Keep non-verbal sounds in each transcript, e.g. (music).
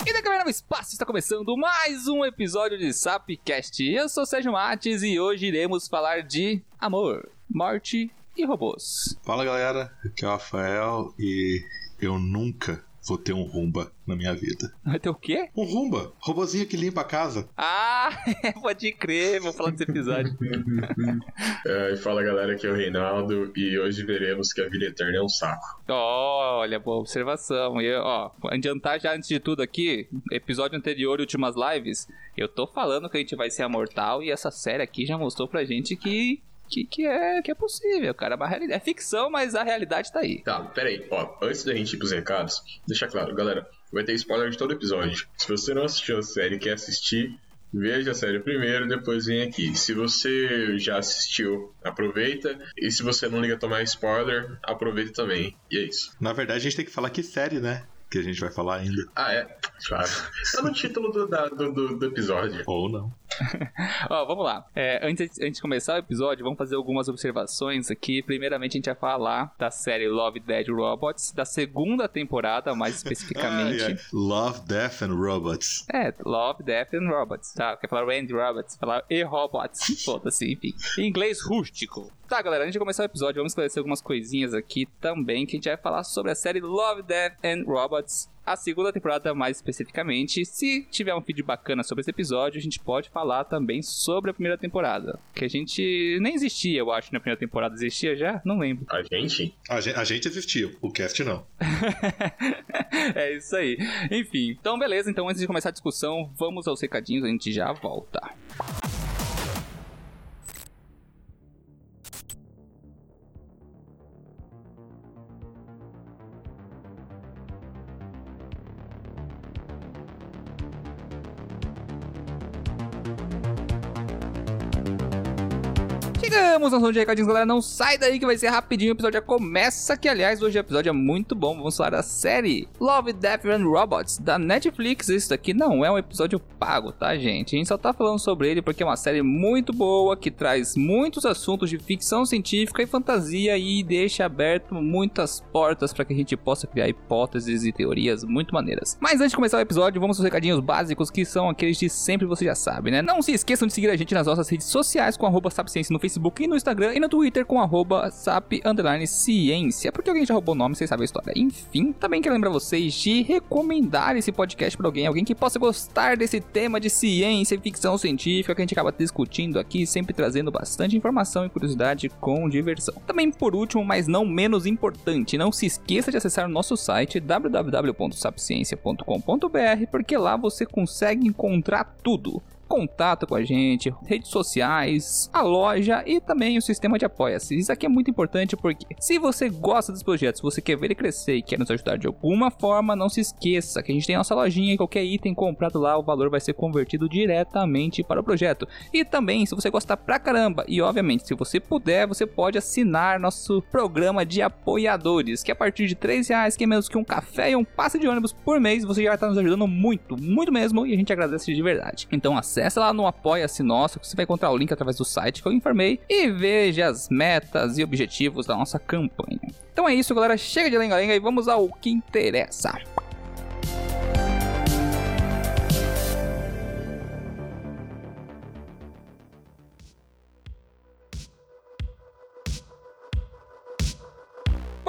E da câmera no espaço está começando mais um episódio de Sapcast. Eu sou Sérgio Mates e hoje iremos falar de amor, morte e robôs. Fala galera, aqui é o Rafael e eu nunca vou ter um rumba na minha vida. Vai ter o quê? Um rumba, robozinho que limpa a casa. Ah, (laughs) pode crer, vou falar desse episódio. (laughs) É, e fala galera, aqui é o Reinaldo e hoje veremos que a vida eterna é um saco. Olha, boa observação. E, ó, adiantar já antes de tudo aqui, episódio anterior e últimas lives, eu tô falando que a gente vai ser amortal e essa série aqui já mostrou pra gente que que, que, é, que é possível, cara. É, realidade, é ficção, mas a realidade tá aí. Tá, peraí, ó. Antes da gente ir pros recados, deixa claro, galera, vai ter spoiler de todo episódio. Se você não assistiu a série e quer assistir, veja a série primeiro, depois vem aqui. Se você já assistiu, aproveita. E se você não liga a tomar spoiler, aproveita também. E é isso. Na verdade, a gente tem que falar que série, né? Que a gente vai falar ainda. Ah, é? Claro. Tá no título do, da, do, do, do episódio. Ou não. (laughs) Ó, vamos lá. É, antes, antes de começar o episódio, vamos fazer algumas observações aqui. Primeiramente, a gente vai falar da série Love, Dead Robots, da segunda temporada, mais especificamente. Ai, ai. Love, Death and Robots. É, Love, Death and Robots, tá? Quer falar Randy Robots, falar e-robots, (laughs) foda-se, enfim. Em inglês rústico. Tá, galera, antes de começar o episódio, vamos esclarecer algumas coisinhas aqui também, que a gente vai falar sobre a série Love, Death and Robots, a segunda temporada mais especificamente. Se tiver um feed bacana sobre esse episódio, a gente pode falar também sobre a primeira temporada. Que a gente nem existia, eu acho, na primeira temporada. Existia já? Não lembro. A gente? A, gente, a gente existiu, o cast não. (laughs) é isso aí. Enfim, então beleza. Então antes de começar a discussão, vamos aos recadinhos, a gente já volta. Chegamos ao som de recadinhos, galera. Não sai daí que vai ser rapidinho. O episódio já começa. Que, aliás, hoje o episódio é muito bom. Vamos falar da série Love, Death and Robots da Netflix. Isso daqui não é um episódio pago, tá, gente? A gente só tá falando sobre ele porque é uma série muito boa que traz muitos assuntos de ficção científica e fantasia e deixa aberto muitas portas para que a gente possa criar hipóteses e teorias muito maneiras. Mas antes de começar o episódio, vamos aos recadinhos básicos que são aqueles de sempre você já sabe, né? Não se esqueçam de seguir a gente nas nossas redes sociais com arroba no Facebook e no Instagram e no Twitter com arroba sap ciência. Porque alguém já roubou o nome, vocês sabem a história. Enfim, também quero lembrar vocês de recomendar esse podcast para alguém, alguém que possa gostar desse tema de ciência e ficção científica que a gente acaba discutindo aqui, sempre trazendo bastante informação e curiosidade com diversão. Também por último, mas não menos importante, não se esqueça de acessar o nosso site www.sapciencia.com.br, porque lá você consegue encontrar tudo contato com a gente, redes sociais, a loja e também o sistema de apoia-se. Isso aqui é muito importante porque se você gosta dos projetos, você quer ver ele crescer e quer nos ajudar de alguma forma, não se esqueça que a gente tem nossa lojinha e qualquer item comprado lá, o valor vai ser convertido diretamente para o projeto. E também, se você gostar pra caramba, e obviamente, se você puder, você pode assinar nosso programa de apoiadores, que a partir de 3 reais, que é menos que um café e um passe de ônibus por mês, você já está nos ajudando muito, muito mesmo, e a gente agradece de verdade. Então acesse Acesse lá no Apoia-se Nosso, que você vai encontrar o link através do site que eu informei e veja as metas e objetivos da nossa campanha. Então é isso, galera. Chega de lenga-lenga e vamos ao que interessa.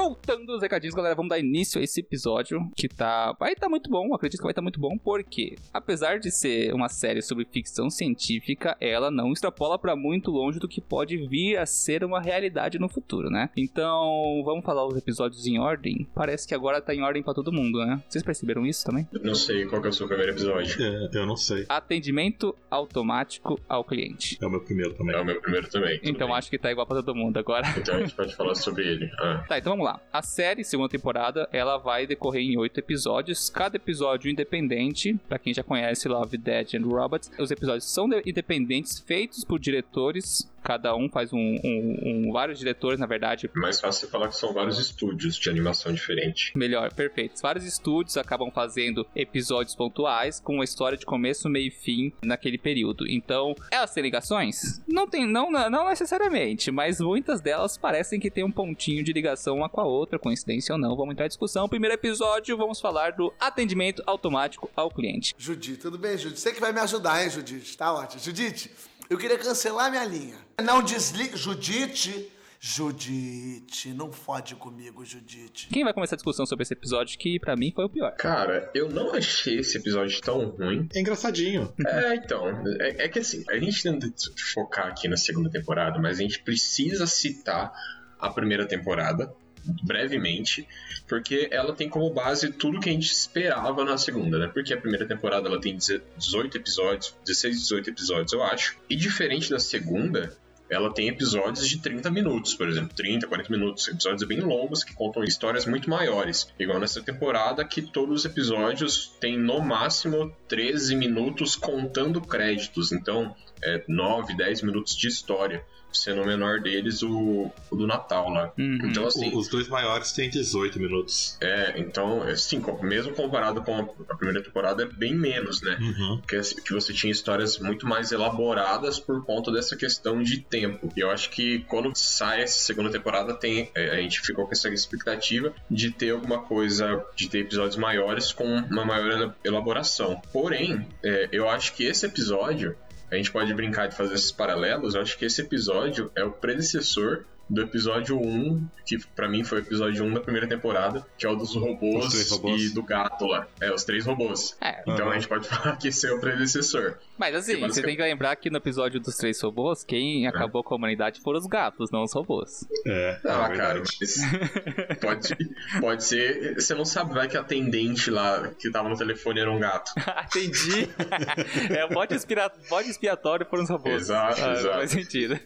Voltando os recadinhos, galera, vamos dar início a esse episódio que tá. Vai estar tá muito bom, acredito que vai estar tá muito bom, porque apesar de ser uma série sobre ficção científica, ela não extrapola para muito longe do que pode vir a ser uma realidade no futuro, né? Então, vamos falar os episódios em ordem. Parece que agora tá em ordem para todo mundo, né? Vocês perceberam isso também? Não sei qual que é o seu primeiro episódio. É, eu não sei. Atendimento automático ao cliente. É o meu primeiro também. É o meu primeiro também. Então bem. acho que tá igual para todo mundo agora. Então a gente pode falar sobre ele. Ah. Tá, então vamos lá. A série, segunda temporada, ela vai decorrer em oito episódios, cada episódio independente. Para quem já conhece Love, Dead and Robots, os episódios são independentes, feitos por diretores cada um faz um, um, um vários diretores, na verdade. Mais fácil falar que são vários estúdios de animação diferente. Melhor, perfeito. Vários estúdios acabam fazendo episódios pontuais com uma história de começo, meio e fim naquele período. Então, elas têm ligações? Não tem, não, não necessariamente, mas muitas delas parecem que tem um pontinho de ligação uma com a outra, coincidência ou não. Vamos entrar em discussão. Primeiro episódio, vamos falar do atendimento automático ao cliente. Judite, tudo bem, Judite? Você que vai me ajudar, hein, Judite? Tá ótimo. Judite, eu queria cancelar minha linha. Não desligue. Judite. Judite, não fode comigo, Judite. Quem vai começar a discussão sobre esse episódio que para mim foi o pior? Cara, eu não achei esse episódio tão ruim. É engraçadinho. É, então, é, é que assim, a gente tenta focar aqui na segunda temporada, mas a gente precisa citar a primeira temporada brevemente, porque ela tem como base tudo que a gente esperava na segunda, né? Porque a primeira temporada ela tem 18 episódios, 16, 18 episódios, eu acho. E diferente da segunda, ela tem episódios de 30 minutos, por exemplo, 30, 40 minutos, episódios bem longos que contam histórias muito maiores. Igual nessa temporada que todos os episódios têm no máximo 13 minutos contando créditos, então é 9, 10 minutos de história sendo o menor deles o, o do Natal lá. Uhum. Então, assim. Os dois maiores têm 18 minutos. É, então, assim, mesmo comparado com a primeira temporada, é bem menos, né? Uhum. Que, que você tinha histórias muito mais elaboradas por conta dessa questão de tempo. E eu acho que quando sai essa segunda temporada, tem, é, a gente ficou com essa expectativa de ter alguma coisa, de ter episódios maiores com uma maior elaboração. Porém, é, eu acho que esse episódio a gente pode brincar de fazer esses paralelos. Eu acho que esse episódio é o predecessor do episódio 1, que para mim foi o episódio 1 da primeira temporada, que é o dos robôs, robôs. e do gato lá. É, os três robôs. É. Então uhum. a gente pode (laughs) falar que esse é o predecessor. Mas assim, você tem que lembrar que no episódio dos três robôs, quem é. acabou com a humanidade foram os gatos, não os robôs. É. Ah, é cara, mas pode, pode ser. Você não sabe, vai que a atendente lá que tava no telefone era um gato. (laughs) Entendi. é o bode, bode expiatório por uns robôs. Exato, ah, exato. Faz sentido.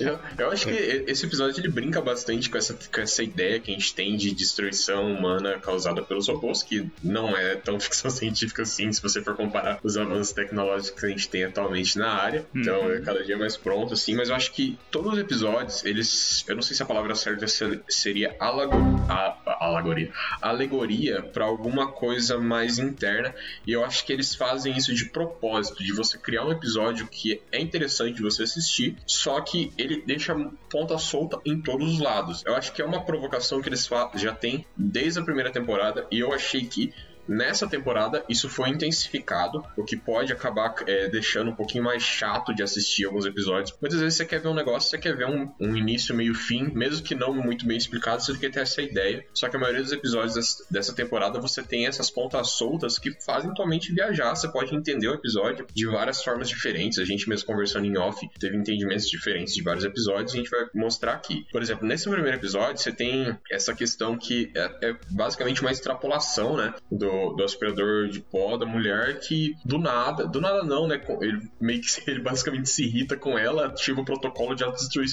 Eu, eu acho que esse episódio episódio ele brinca bastante com essa, com essa ideia que a gente tem de destruição humana causada pelos robôs, que não é tão (laughs) ficção científica assim, se você for comparar os avanços tecnológicos que a gente tem atualmente na área. Então uhum. é cada dia mais pronto, assim, mas eu acho que todos os episódios, eles. Eu não sei se a palavra certa seria alago, a, a, alegoria. Alegoria para alguma coisa mais interna. E eu acho que eles fazem isso de propósito, de você criar um episódio que é interessante de você assistir, só que ele deixa ponta solta em todos os lados. Eu acho que é uma provocação que eles já têm desde a primeira temporada e eu achei que Nessa temporada, isso foi intensificado, o que pode acabar é, deixando um pouquinho mais chato de assistir alguns episódios. Muitas vezes você quer ver um negócio, você quer ver um, um início, meio fim, mesmo que não muito bem explicado, você quer ter essa ideia. Só que a maioria dos episódios dessa temporada você tem essas pontas soltas que fazem tua mente viajar. Você pode entender o episódio de várias formas diferentes. A gente mesmo conversando em off teve entendimentos diferentes de vários episódios a gente vai mostrar aqui. Por exemplo, nesse primeiro episódio você tem essa questão que é, é basicamente uma extrapolação, né? Do, do, aspirador de pó da mulher que do nada, do nada não, né? Ele meio que (laughs) ele basicamente se irrita com ela, ativa o protocolo de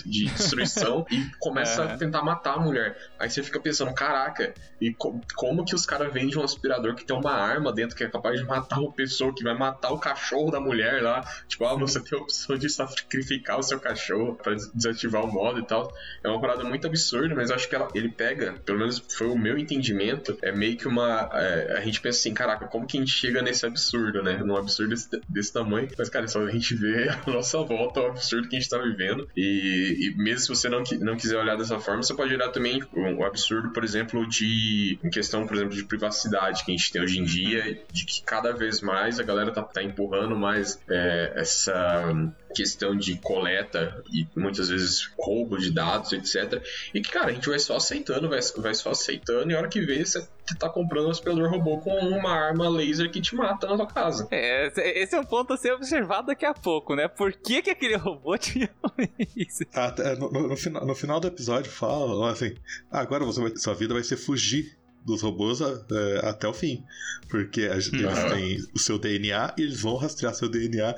de destruição e começa é. a tentar matar a mulher. Aí você fica pensando, caraca, e co como que os caras vendem um aspirador que tem uma arma dentro que é capaz de matar uma pessoa, que vai matar o cachorro da mulher lá? Tipo, ah, você tem a opção de sacrificar o seu cachorro para desativar o modo e tal. É uma parada muito absurda, mas acho que ela, ele pega, pelo menos foi o meu entendimento, é meio que uma. É, gente pensa assim, caraca, como que a gente chega nesse absurdo, né? Num absurdo desse, desse tamanho. Mas, cara, só a gente (laughs) vê a nossa volta, o absurdo que a gente tá vivendo. E, e mesmo se você não, não quiser olhar dessa forma, você pode olhar também o absurdo, por exemplo, de. em questão, por exemplo, de privacidade que a gente tem hoje em dia, de que cada vez mais a galera tá, tá empurrando mais é, essa questão de coleta e muitas vezes roubo de dados, etc. E que, cara, a gente vai só aceitando, vai, vai só aceitando, e a hora que vê, você tá comprando um aspirador robô com uma arma laser que te mata na tua casa. É, esse é um ponto a ser observado daqui a pouco, né? Por que, que aquele (laughs) robô tinha isso? Ah, no, no, no, final, no final do episódio fala assim: agora você vai, sua vida vai ser fugir dos robôs é, até o fim. Porque eles têm o seu DNA e eles vão rastrear seu DNA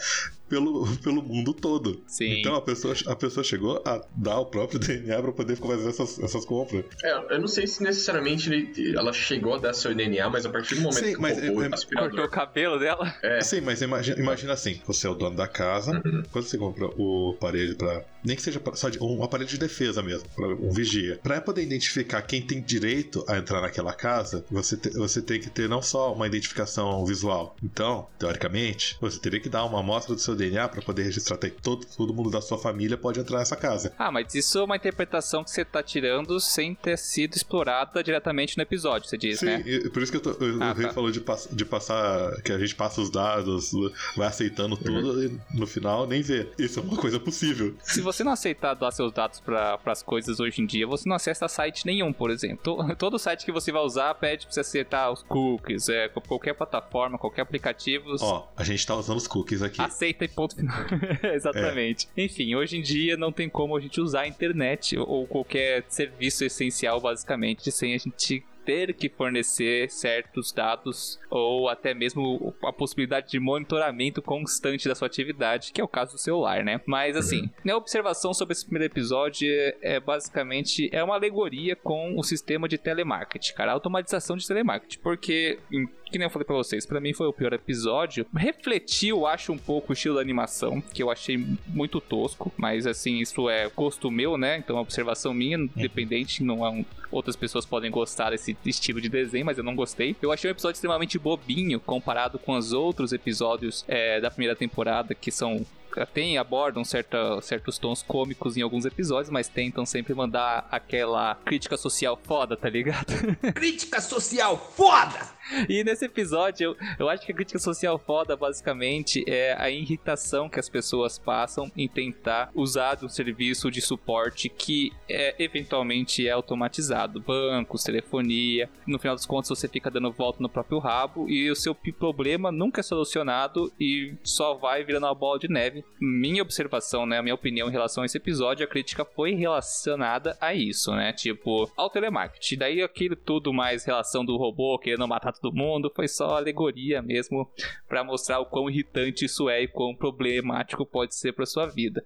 pelo, pelo mundo todo. Sim. Então a pessoa, a pessoa chegou a dar o próprio (laughs) DNA pra poder fazer essas, essas compras. É, eu não sei se necessariamente ele- ela chegou a dar seu DNA, mas a partir do momento Sim, que mas o é- é- aspirador... Cortou o cabelo dela. É, Sim, mas imagina, imagina assim: você é o dono da casa, Uhum. quando você compra o aparelho pra. Nem que seja só de, um aparelho de defesa mesmo, pra um vigia. Pra poder identificar quem tem direito a entrar naquela casa, você, te- você tem que ter não só uma identificação visual. Então, teoricamente, você teria que dar uma amostra do seu DNA pra poder registrar que todo, todo mundo da sua família pode entrar nessa casa. Ah, mas isso é uma interpretação que você tá tirando sem ter sido explorada diretamente no episódio, você diz, Sim, né? e- por isso que eu tô, o Ah, Rei tá. falou de, pass- de passar. que a gente passa os dados, vai aceitando tudo e no final nem vê. Isso é uma coisa possível. Se você não aceitar dar seus dados para as coisas hoje em dia, você não acessa site nenhum, por exemplo. To- (laughs) Todo site que você vai usar pede pra você aceitar os cookies, é, qualquer plataforma, qualquer aplicativo. Ó, a gente tá usando os cookies aqui. Aceita ponto final. (laughs) Exatamente. Enfim, hoje em dia não tem como a gente usar a internet ou- qualquer serviço essencial, basicamente, sem a gente ter que fornecer certos dados ou até mesmo a possibilidade de monitoramento constante da sua atividade, que é o caso do celular, né? Mas assim, minha observação sobre esse primeiro episódio é, é basicamente é uma alegoria com o sistema de telemarketing, cara, a automatização de telemarketing, porque em que nem eu falei pra vocês, pra mim foi o pior episódio. Refletiu, acho, um pouco o estilo da animação, que eu achei muito tosco, mas assim, isso é gosto meu, né? Então é observação minha, independente, não é um... outras pessoas podem gostar desse estilo de desenho, mas eu não gostei. Eu achei um episódio extremamente bobinho comparado com os outros episódios é, da primeira temporada, que são tem abordam certa, certos tons cômicos em alguns episódios, mas tentam sempre mandar aquela crítica social foda, tá ligado? (laughs) Crítica social foda! E nesse episódio, eu, eu acho que a crítica social foda, basicamente, é a irritação que as pessoas passam em tentar usar de um serviço de suporte que é, eventualmente é automatizado. Bancos, telefonia. No final dos contos, você fica dando volta no próprio rabo e o seu problema nunca é solucionado e só vai virando uma bola de neve. Minha observação, né, a minha opinião em relação a esse episódio, a crítica foi relacionada a isso, né? Tipo, ao telemarketing. Daí aquilo tudo mais relação do robô querendo matar todo mundo, foi só alegoria mesmo pra mostrar o quão irritante isso é e quão problemático pode ser pra sua vida.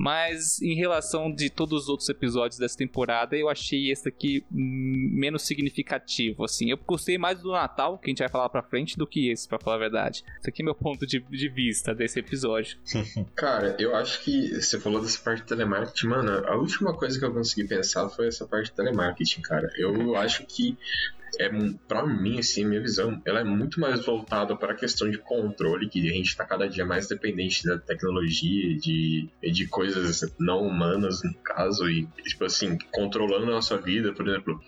Mas em relação de todos os outros episódios dessa temporada, eu achei esse aqui hum, menos significativo, assim. Eu gostei mais do Natal, que a gente vai falar pra frente, do que esse, pra falar a verdade. Esse aqui é meu ponto de, de vista desse episódio. (laughs) Cara, eu acho que você falou dessa parte de telemarketing, mano. A última coisa que eu consegui pensar foi essa parte de telemarketing, cara. Eu acho que é para mim assim, minha visão, ela é muito mais voltada para a questão de controle, que a gente tá cada dia mais dependente da tecnologia, de de coisas não humanas no caso e tipo assim, controlando a nossa vida, por exemplo,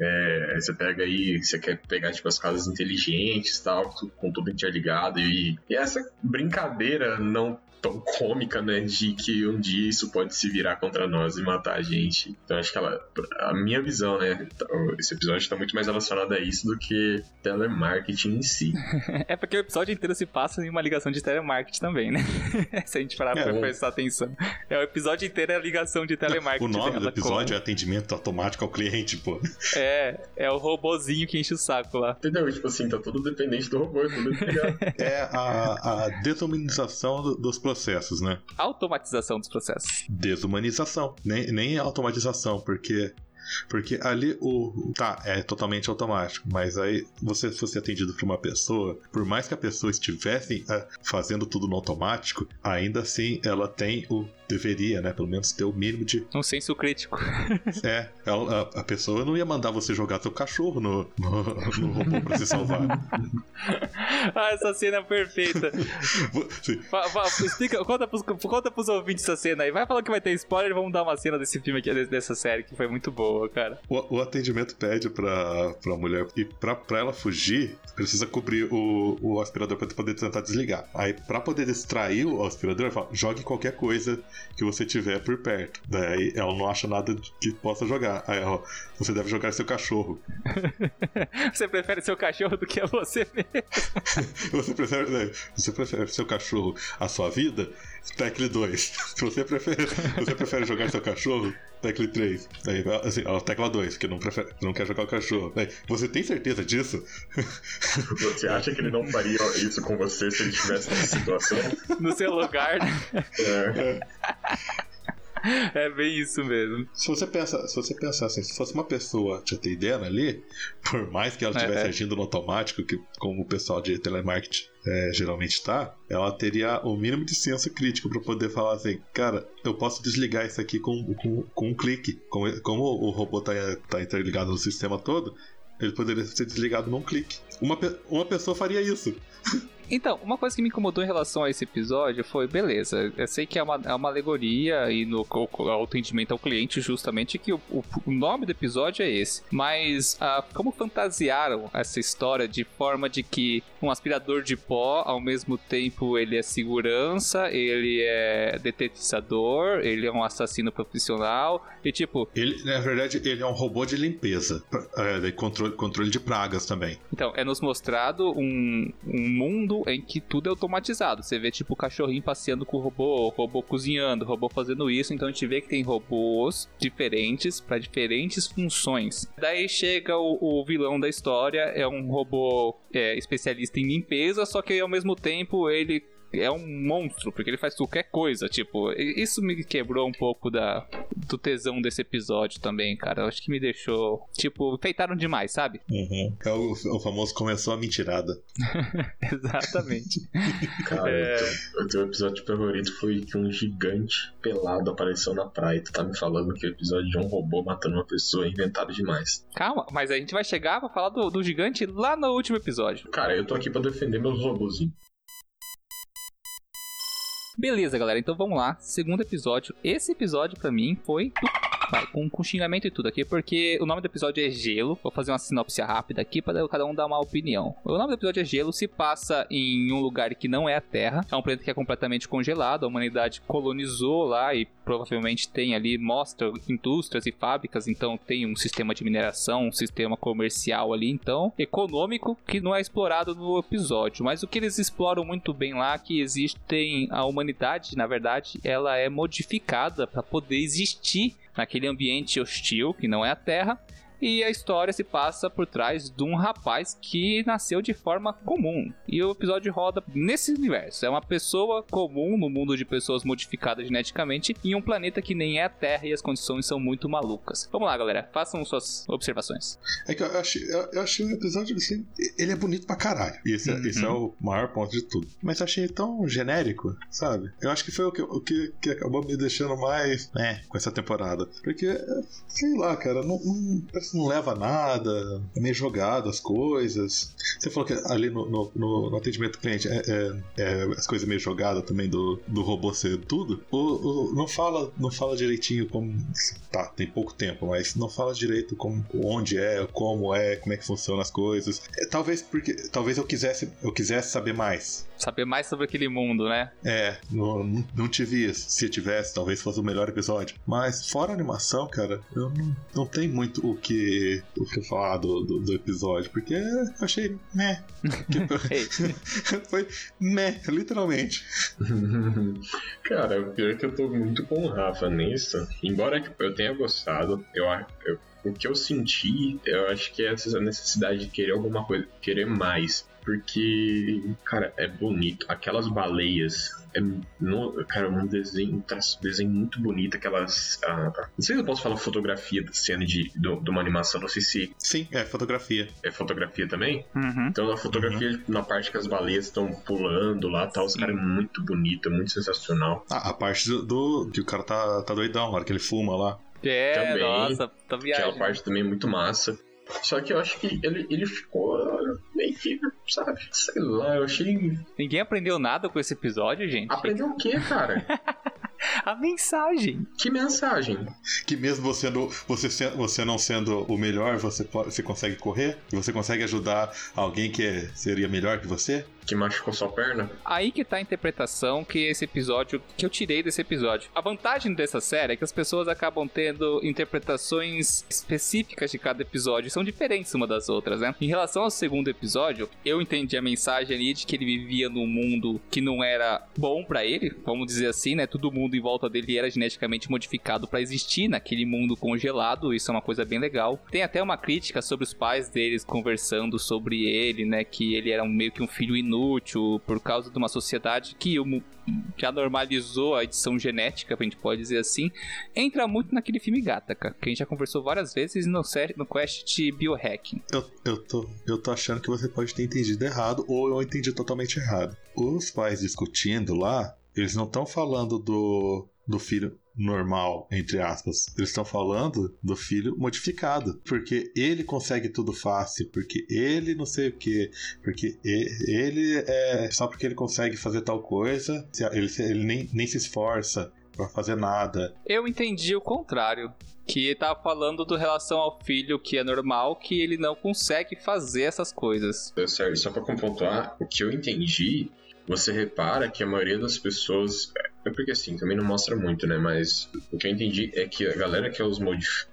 é, você pega aí, você quer pegar tipo as casas inteligentes, tal, com tudo interligado e, e essa brincadeira não tão cômica, né, de que um dia isso pode se virar contra nós e matar a gente. Então acho que ela, a minha visão, né, tá- esse episódio está muito mais relacionado a isso do que telemarketing em si. (laughs) É porque o episódio inteiro se passa em uma ligação de telemarketing também, né? (laughs) Se a gente parar É, pra o- prestar atenção. É, o episódio inteiro é a ligação de telemarketing. O nome do episódio é atendimento automático ao cliente, pô. É, é o robozinho que enche o saco lá. Entendeu? Tipo assim, tá tudo dependente do robô, é tudo ligado. (laughs) É a, a dos processos, né? Automatização dos processos. Desumanização. Nem, nem automatização, porque. Porque ali o. Tá, é totalmente automático. Mas aí você fosse atendido por uma pessoa, por mais que a pessoa estivesse ah, fazendo tudo no automático, ainda assim ela tem o. Deveria, né? Pelo menos ter o mínimo de. Um senso crítico. (laughs) É, a, a pessoa não ia mandar você jogar seu cachorro no, no, no robô pra se salvar. ah, essa cena é perfeita. Fa- fa- explica, conta, pros, conta pros ouvintes essa cena aí. Vai falar que vai ter spoiler, vamos dar uma cena desse filme aqui, dessa série, que foi muito boa, cara. O, o atendimento pede pra, pra mulher e pra, pra ela fugir, precisa cobrir o, o aspirador pra poder tentar desligar. Aí, pra poder distrair o aspirador, ele fala, jogue qualquer coisa que você tiver por perto. Daí ela não acha nada que possa jogar. Aí ela, você deve jogar seu cachorro. (laughs) Você prefere seu cachorro do que a você mesmo. (laughs) Você prefere, né, você prefere seu cachorro à sua vida? Tecle 2. (laughs) Se você prefere, você prefere jogar seu cachorro, Tecle 3. Aí, assim, ó, tecla 2, que não, prefere, não quer jogar o cachorro. Aí, você tem certeza disso? (laughs) Você acha que ele não faria isso com você se ele estivesse nessa situação? (laughs) No seu lugar, né? É. (laughs) É bem isso mesmo. Se você pensa, se você pensar assim, se fosse uma pessoa te atendendo ali, por mais que ela estivesse É. agindo no automático, que como o pessoal de telemarketing é, geralmente tá, ela teria o mínimo de senso crítico para poder falar assim, cara, eu posso desligar isso aqui com, com, com um clique. Como, como o robô tá, tá interligado no sistema todo, ele poderia ser desligado num clique. Uma, uma pessoa faria isso. (laughs) Então, uma coisa que me incomodou em relação a esse episódio foi, beleza, eu sei que é uma, é uma alegoria e no ao atendimento ao cliente, justamente, que o, o- o nome do episódio é esse. Mas ah, como fantasiaram essa história de forma de que um aspirador de pó, ao mesmo tempo, ele é segurança, ele é detetizador, ele é um assassino profissional, e tipo, Ele, na verdade, ele é um robô de limpeza. É, de controle, controle de pragas também. Então, é nos mostrado um, um mundo em que tudo é automatizado. Você vê, tipo, o cachorrinho passeando com o robô, o robô cozinhando, o robô fazendo isso. Então, a gente vê que tem robôs diferentes para diferentes funções. Daí chega o, o vilão da história, é um robô é, especialista em limpeza, só que ao mesmo tempo ele é um monstro, porque ele faz qualquer coisa, tipo, isso me quebrou um pouco da, do tesão desse episódio também, cara. Eu acho que me deixou, tipo, feitaram demais, sabe? É o, o famoso começou a mentirada. (laughs) Exatamente. (laughs) Cara, É. o, teu, o teu episódio favorito foi que um gigante pelado apareceu na praia. e Tu tá me falando que o episódio de um robô matando uma pessoa é inventado demais. Calma, mas a gente vai chegar pra falar do, do gigante lá no último episódio. Cara, eu tô aqui pra defender meus robôzinhos. Beleza, galera, então vamos lá. Segundo episódio. Esse episódio pra mim foi. Vai, com, com xingamento e tudo aqui, porque o nome do episódio é Gelo. Vou fazer uma sinopse rápida aqui pra cada um dar uma opinião. O nome do episódio é Gelo, se passa em um lugar que não é a Terra. É um planeta que é completamente congelado. A humanidade colonizou lá e provavelmente tem ali, mostra indústrias e fábricas. Então tem um sistema de mineração, um sistema comercial ali, então, econômico, que não é explorado no episódio. Mas o que eles exploram muito bem lá é que existem a humanidade, na verdade, ela é modificada para poder existir naquele ambiente hostil que não é a Terra. E a história se passa por trás de um rapaz que nasceu de forma comum. E o episódio roda nesse universo. É uma pessoa comum no mundo de pessoas modificadas geneticamente em um planeta que nem é a Terra e as condições são muito malucas. Vamos lá, galera. Façam suas observações. É que eu achei, eu, achei o episódio assim. Ele é bonito pra caralho. E esse, é- Uhum. esse é o maior ponto de tudo. Mas eu achei tão genérico, sabe? Eu acho que foi o que, o que, que acabou me deixando mais. né, com essa temporada. Porque, sei lá, cara, não, não- que não leva a nada. É meio jogado as coisas. Você falou que ali no, no, no- no atendimento ao cliente é, é- é as coisas meio jogadas também do, do robô ser tudo. O, o- não, fala, não fala direitinho como. Tá, tem pouco tempo, mas não fala direito como onde é, como é, como é que funcionam as coisas. É, talvez porque. Talvez eu quisesse, eu quisesse saber mais. Saber mais sobre aquele mundo, né? É, não, não- tive isso. Se tivesse, talvez fosse o melhor episódio. Mas fora a animação, cara, eu não, não tenho muito o que, o que falar do, do, do episódio, porque eu achei meh. (laughs) Ei. (laughs) Foi meh, literalmente. (laughs) Cara, o pior é que eu tô muito com o Rafa nisso. Embora eu tenha gostado, eu, a- eu- o que eu senti, eu acho que é essa necessidade de querer alguma coisa, querer mais. Porque, cara, é bonito. Aquelas baleias. É, no, cara, um desenho, um traço, desenho muito bonito. Aquelas. ah, não sei se eu posso falar fotografia da cena de, do- de uma animação. Não sei se Sim, é fotografia. é fotografia também. Uhum. Então a fotografia na parte que as baleias estão pulando lá tal, os caras é muito bonito, é muito sensacional. Ah, a parte do, do- que o cara tá, tá doidão, na hora que ele fuma lá. É, Também. nossa, tá Aquela viagem. parte também é muito massa. Só que eu acho que ele, ele ficou meio que, sabe, (laughs) sei lá, eu achei. Ninguém aprendeu nada com esse episódio, gente. Aprendeu o quê, cara? (laughs) A mensagem. que mensagem? Que mesmo você, no, você, você não sendo o melhor, você, pode, você consegue correr? E você consegue ajudar alguém que é- seria melhor que você? Que machucou sua perna? Aí que tá a interpretação que esse episódio, que eu tirei desse episódio. A vantagem dessa série é que as pessoas acabam tendo interpretações específicas de cada episódio, são diferentes uma das outras, né? Em relação ao segundo episódio, eu entendi a mensagem ali de que ele vivia num mundo que não era bom para ele, vamos dizer assim, né? Todo mundo em volta dele era geneticamente modificado para existir naquele mundo congelado, isso é uma coisa bem legal. Tem até uma crítica sobre os pais deles conversando sobre ele, né? Que ele era meio que um filho inútil por causa de uma sociedade que já normalizou a edição genética, a gente pode dizer assim, entra muito naquele filme Gataca, que a gente já conversou várias vezes no, no quest de biohacking. Eu, eu, tô, eu tô achando que você pode ter entendido errado, ou eu entendi totalmente errado. Os pais discutindo lá, eles não estão falando do, do filho normal, entre aspas. Eles estão falando do filho modificado. Porque ele consegue tudo fácil, porque ele não sei o que, porque ele é. Só porque ele consegue fazer tal coisa, ele, ele nem, nem se esforça para fazer nada. Eu entendi o contrário. Que tá falando do relação ao filho que é normal, que ele não consegue fazer essas coisas. É sério, só pra pontuar, o que eu entendi você repara que a maioria das pessoas. É porque assim, também não mostra muito, né? Mas o que eu entendi é que a galera que é os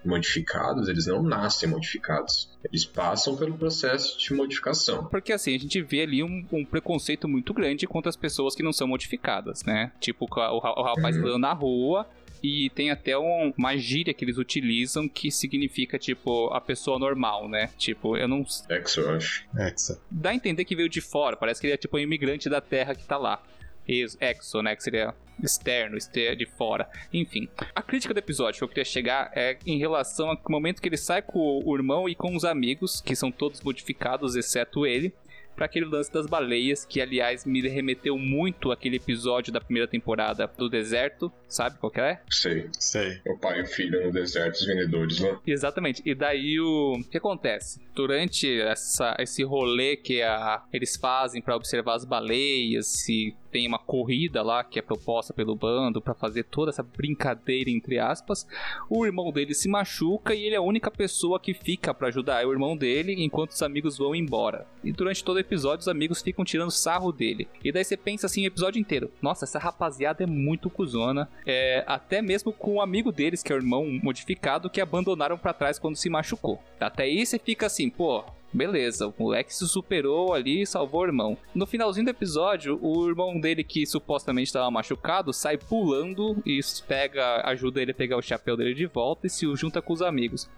modificados, eles não nascem modificados. Eles passam pelo processo de modificação. Porque assim, a gente vê ali um, um preconceito muito grande contra as pessoas que não são modificadas, né? Tipo, o, o, o rapaz uhum. andando na rua, e tem até um, uma gíria que eles utilizam que significa, tipo, a pessoa normal, né? Tipo, eu não. Exo, eu acho. Exa. Dá a entender que veio de fora, parece que ele é tipo um imigrante da terra que tá lá. Exo, né? Que seria externo, de fora. Enfim, a crítica do episódio que eu queria chegar é em relação ao momento que ele sai com o irmão e com os amigos, que são todos modificados, exceto ele para aquele lance das baleias, que aliás me remeteu muito aquele episódio da primeira temporada do deserto, sabe qual que é? Sei. Sei. O pai e o filho no deserto, os vendedores, né? Exatamente. E daí o, o que acontece? Durante essa, esse rolê que a, eles fazem para observar as baleias, se tem uma corrida lá que é proposta pelo bando para fazer toda essa brincadeira entre aspas. O irmão dele se machuca e ele é a única pessoa que fica para ajudar o irmão dele enquanto os amigos vão embora. E durante todo episódio os amigos ficam tirando sarro dele. E daí você pensa assim o episódio inteiro: "Nossa, essa rapaziada é muito cuzona". É, até mesmo com o amigo deles, que é o irmão modificado, que abandonaram para trás quando se machucou. Até aí você fica assim, pô, Beleza, o moleque se superou ali e salvou o irmão. No finalzinho do episódio, o irmão dele, que supostamente estava machucado, sai pulando e pega, ajuda ele a pegar o chapéu dele de volta e se junta com os amigos.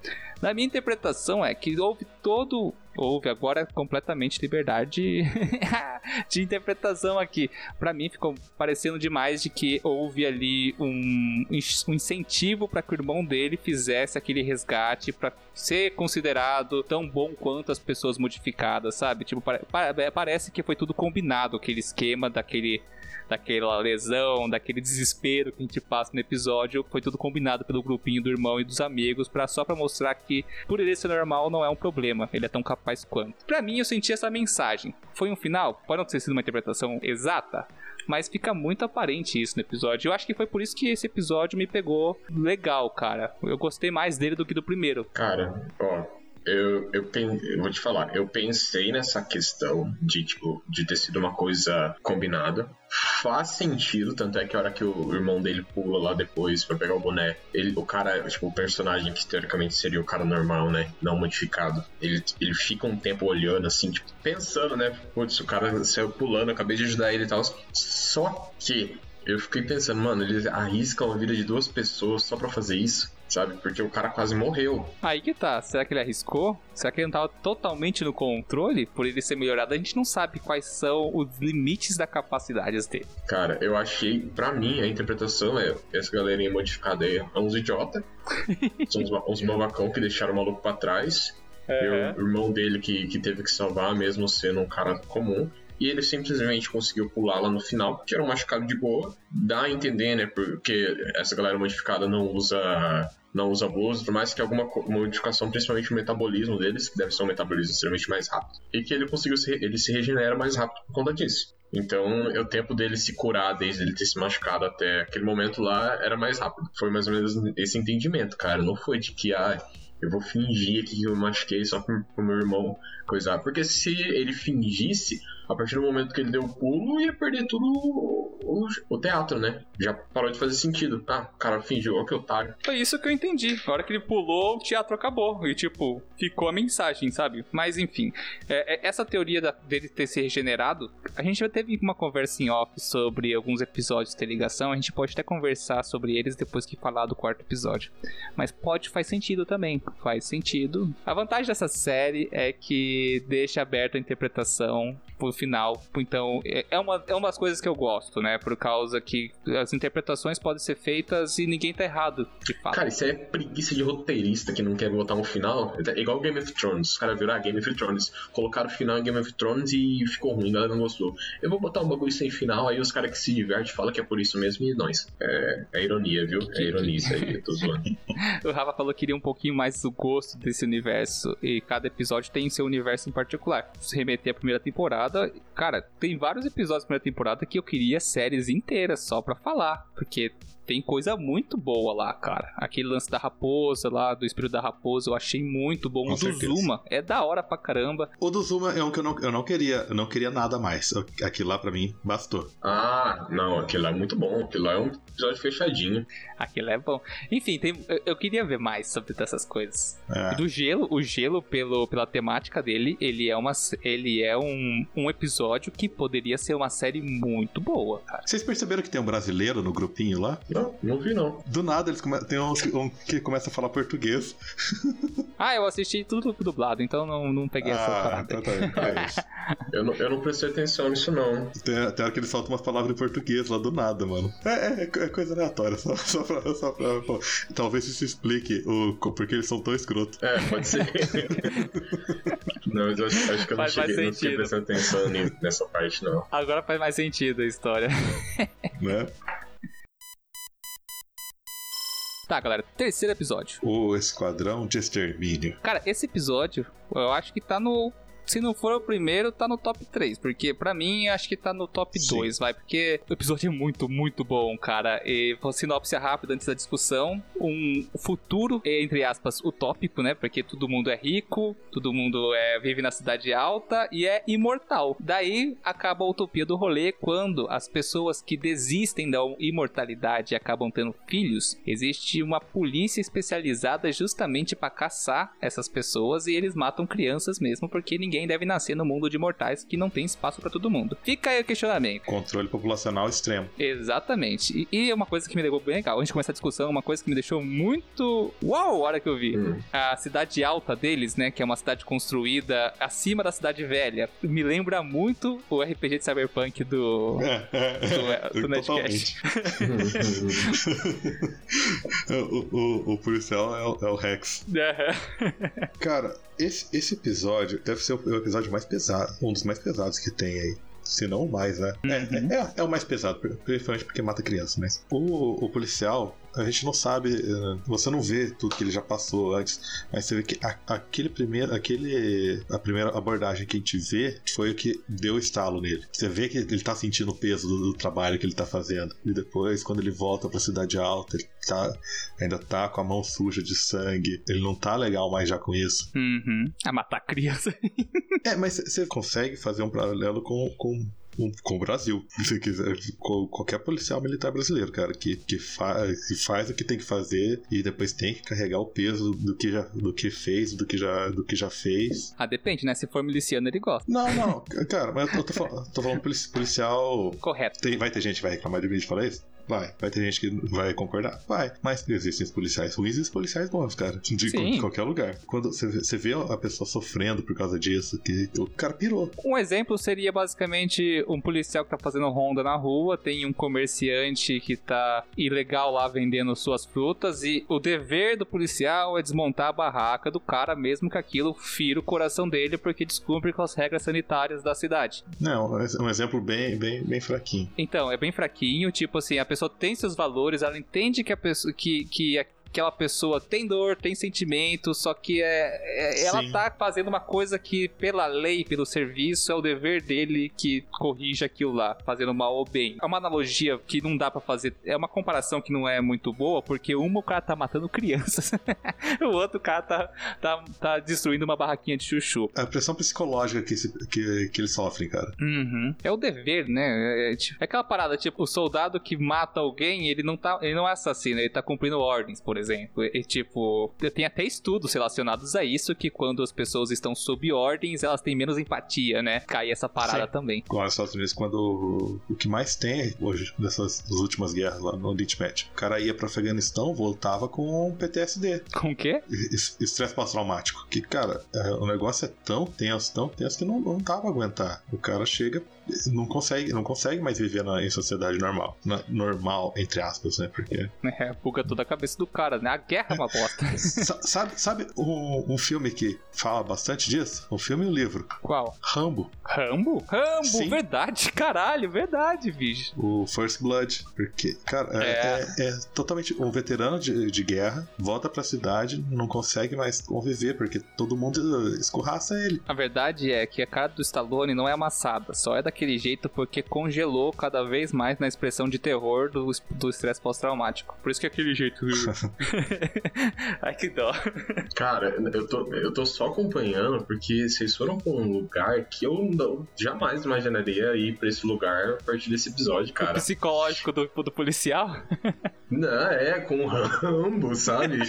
Na minha interpretação é que houve todo houve agora completamente liberdade (laughs) de interpretação aqui. Para mim ficou parecendo demais de que houve ali um, um incentivo para que o irmão dele fizesse aquele resgate para ser considerado tão bom quanto as pessoas modificadas, sabe? Tipo, parece que foi tudo combinado aquele esquema daquele daquela lesão, daquele desespero que a gente passa no episódio, foi tudo combinado pelo grupinho do irmão e dos amigos, para só para mostrar que por ele ser normal não é um problema, ele é tão capaz quanto. Para mim eu senti essa mensagem. Foi um final, pode não ter sido uma interpretação exata, mas fica muito aparente isso no episódio. Eu acho que foi por isso que esse episódio me pegou legal, cara. Eu gostei mais dele do que do primeiro. Cara, ó, eu, eu, eu, vou te falar, eu pensei nessa questão de, tipo, de ter sido uma coisa combinada. Faz sentido, tanto é que a hora que o irmão dele pula lá depois pra pegar o boné, ele, o cara, tipo, o personagem que teoricamente seria o cara normal, né? Não modificado, ele, ele fica um tempo olhando assim, tipo, pensando, né? Putz, o cara saiu pulando, acabei de ajudar ele e tal. Só que eu fiquei pensando, mano, eles arriscam a vida de duas pessoas só pra fazer isso sabe? Porque o cara quase morreu. Aí que tá. Será que ele arriscou? Será que ele não tava totalmente no controle? Por ele ser melhorado, a gente não sabe quais são os limites da capacidade dele. Cara, eu achei, pra mim, a interpretação é essa galerinha modificada aí é uns idiota. (laughs) são uns, uns babacão que deixaram o maluco pra trás. É. E o irmão dele que, que teve que salvar, mesmo sendo um cara comum e ele simplesmente conseguiu pular lá no final, era um machucado de boa. Dá a entender, né? Porque essa galera modificada não usa não usa blues, por mais que alguma modificação, principalmente o metabolismo deles, que deve ser um metabolismo extremamente mais rápido, e que ele conseguiu se, ele se regenera mais rápido por conta disso. Então, o tempo dele se curar desde ele ter se machucado até aquele momento lá era mais rápido. Foi mais ou menos esse entendimento, cara. Não foi de que, ah, eu vou fingir que eu machuquei só pro, pro meu irmão coisar. Porque se ele fingisse, a partir do momento que ele deu o pulo, ia perder tudo o, o, teatro, né? Já parou de fazer sentido. Ah, o cara fingiu, ó que otário. Foi isso que eu entendi. Na hora que ele pulou, o teatro acabou. E, tipo, ficou a mensagem, sabe? Mas, enfim. É, é, essa teoria da, dele ter se regenerado, a gente já teve uma conversa em off sobre alguns episódios de ligação. A gente pode até conversar sobre eles depois que falar do quarto episódio. Mas pode, faz sentido também. Faz sentido. A vantagem dessa série é que deixa aberta a interpretação final. Então, é, é uma, é uma das coisas que eu gosto, né? Por causa que as interpretações podem ser feitas e ninguém tá errado, de fato. Cara, isso é preguiça de roteirista que não quer botar um final. É igual Game of Thrones. Os caras viram, ah, Game of Thrones. Colocaram o final em Game of Thrones e ficou ruim, a galera não gostou. Eu vou botar um bagulho sem final, aí os caros que se divertem falam que é por isso mesmo e nós. É, é ironia, viu? É ironia isso aí, eu tô zoando. (laughs) o Rafa falou que queria um pouquinho mais do gosto desse universo e cada episódio tem seu universo em particular. Se remeter à primeira temporada, cara, tem vários episódios da primeira temporada que eu queria séries inteiras só pra falar, porque tem coisa muito boa lá, cara. Aquele lance da raposa lá, do espírito da raposa, eu achei muito bom. Com o do certeza. Zuma é da hora pra caramba. O do Zuma é um que eu não, eu não queria, eu não queria nada mais. Aquilo lá pra mim bastou. Ah, não, aquilo lá é muito bom. Aquilo lá é um episódio fechadinho. Aquilo é bom. Enfim, tem, eu, eu queria ver mais sobre dessas coisas. É. Do gelo, o gelo, pelo, pela temática dele, ele é, uma, ele é um, um episódio que poderia ser uma série muito boa, cara. Vocês perceberam que tem um brasileiro no grupinho lá? Não, não vi não. Do nada eles come... tem um, um que começa a falar português. (laughs) Ah, eu assisti tudo dublado, então não, não peguei essa ah, parada. então tá bem. É isso. (laughs) Eu não, eu não prestei atenção nisso não. Tem, tem hora que eles soltam umas palavras em português lá do nada, mano. É, é, é coisa aleatória, só, (laughs) só pra. Só pra talvez isso explique o, porque eles são tão escrotos. É, pode ser. não, mas eu acho, acho que eu não Faz mais cheguei, não fiquei sentido. prestando atenção nessa parte, não. Agora faz mais sentido a história. Né? Tá, galera, terceiro episódio. O Esquadrão de Extermínio. Cara, esse episódio, eu acho que tá no. Se não for o primeiro, tá no top 3. Porque pra mim, acho que tá no top Sim. 2, vai. Porque o episódio é muito, muito bom, cara. E sinopse rápida antes da discussão. Um futuro, entre aspas, utópico, né? Porque todo mundo é rico, todo mundo é, vive na cidade alta e é imortal. Daí acaba a utopia do rolê quando as pessoas que desistem da imortalidade e acabam tendo filhos, existe uma polícia especializada justamente pra caçar essas pessoas e eles matam crianças mesmo porque ninguém deve nascer no mundo de mortais que não tem espaço pra todo mundo. Fica aí o questionamento. Controle populacional extremo. Exatamente. E, e uma coisa que me levou bem legal. Antes de começar a discussão, uma coisa que me deixou muito. Uau! A hora que eu vi. Hum. A cidade alta deles, né? Que é uma cidade construída acima da cidade velha. Me lembra muito o RPG de Cyberpunk do. (laughs) É, é, Do- do (laughs) o, o, o policial é o, é o Rex. (laughs) Cara, esse, esse episódio deve ser o episódio mais pesado, um dos mais pesados que tem aí. Se não o mais, né? É, é, é o mais pesado, principalmente porque mata criança, mas. O, o policial, a gente não sabe, eh, você não vê tudo que ele já passou antes, mas você vê que a- aquele primeiro, aquele. A primeira abordagem que a gente vê foi o que deu estalo nele. Você vê que ele tá sentindo o peso do, do trabalho que ele tá fazendo. E depois, quando ele volta pra cidade alta, ele tá, ainda tá com a mão suja de sangue. Ele não tá legal mais já com isso. Uhum. A matar criança. (laughs) É, mas você consegue fazer um paralelo com, com, com, o Brasil. (laughs) Se quiser, com qualquer policial militar brasileiro, cara, que, que, faz, que faz o que tem que fazer e depois tem que carregar o peso do que já do que fez, do que já, do que já fez. Ah, depende, né? Se for miliciano, ele gosta. Não, não, (laughs) cara, mas eu tô, falando, tô falando polici- policial. Correto. Tem, vai ter gente que vai reclamar de mim de falar isso? Vai. Vai ter gente que vai concordar? Vai. Mas existem os policiais ruins e os policiais bons, cara. De, Sim. qualquer lugar. Quando você vê- você vê a pessoa sofrendo por causa disso, que o cara pirou. Um exemplo seria basicamente um policial que tá fazendo ronda na rua, tem um comerciante que tá ilegal lá vendendo suas frutas e o dever do policial é desmontar a barraca do cara mesmo que aquilo fira o coração dele porque descumpre com as regras sanitárias da cidade. Não, é um exemplo bem, bem, bem fraquinho. Então, é bem fraquinho, tipo assim, a pessoa tem seus valores, ela entende que a pessoa que, que aquela pessoa tem dor, tem sentimento, só que é, é ela tá fazendo uma coisa que, pela lei, pelo serviço, é o dever dele que corrija aquilo lá, fazendo mal ou bem. É uma analogia que não dá pra fazer, é uma comparação que não é muito boa, porque uma o cara tá matando crianças, (laughs) o outro cara tá, tá, tá destruindo uma barraquinha de chuchu. A pressão psicológica que, se- que, que eles sofrem, cara. Uhum. É o dever, né? É, é, tipo, é aquela parada, tipo, o soldado que mata alguém, ele não tá. Ele não é assassino, ele tá cumprindo ordens, por exemplo. E tipo, tem até estudos relacionados a isso, que quando as pessoas estão sob ordens, elas têm menos empatia, né? Cai essa parada Sim. também. Igual nos Estados Unidos, quando o que mais tem hoje, dessas das últimas guerras lá no Deathmatch, o cara ia pro Afeganistão, voltava com PTSD, Com o quê? es- estresse pós-traumático. Que, cara, é, o negócio é tão tenso, tão tenso que não, não dá pra aguentar. O cara chega, não consegue, não consegue mais viver na, em sociedade normal. Na- normal, entre aspas, né? Porque. É, buga toda a cabeça do cara, né? A guerra é uma bosta. (laughs) Sa- sabe sabe um, um filme que fala bastante disso? Um filme e um livro. Qual? Rambo. Rambo? Rambo, Sim. verdade, (laughs) caralho, verdade, bicho. O First Blood. Porque, cara, é, é- é totalmente um veterano de, de guerra, volta pra cidade, não consegue mais conviver, porque todo mundo escorraça ele. A verdade é que a cara do Stallone não é amassada, só é daquele jeito porque congelou cada vez mais na expressão de terror do do estresse pós-traumático. Por isso que é aquele jeito. (laughs) (laughs) Ai que dó. Cara, eu tô, eu tô só acompanhando porque vocês foram pra um lugar que eu não, jamais imaginaria ir pra esse lugar a partir desse episódio, O cara. psicológico do, do policial? Não, é, com o Rambo, sabe?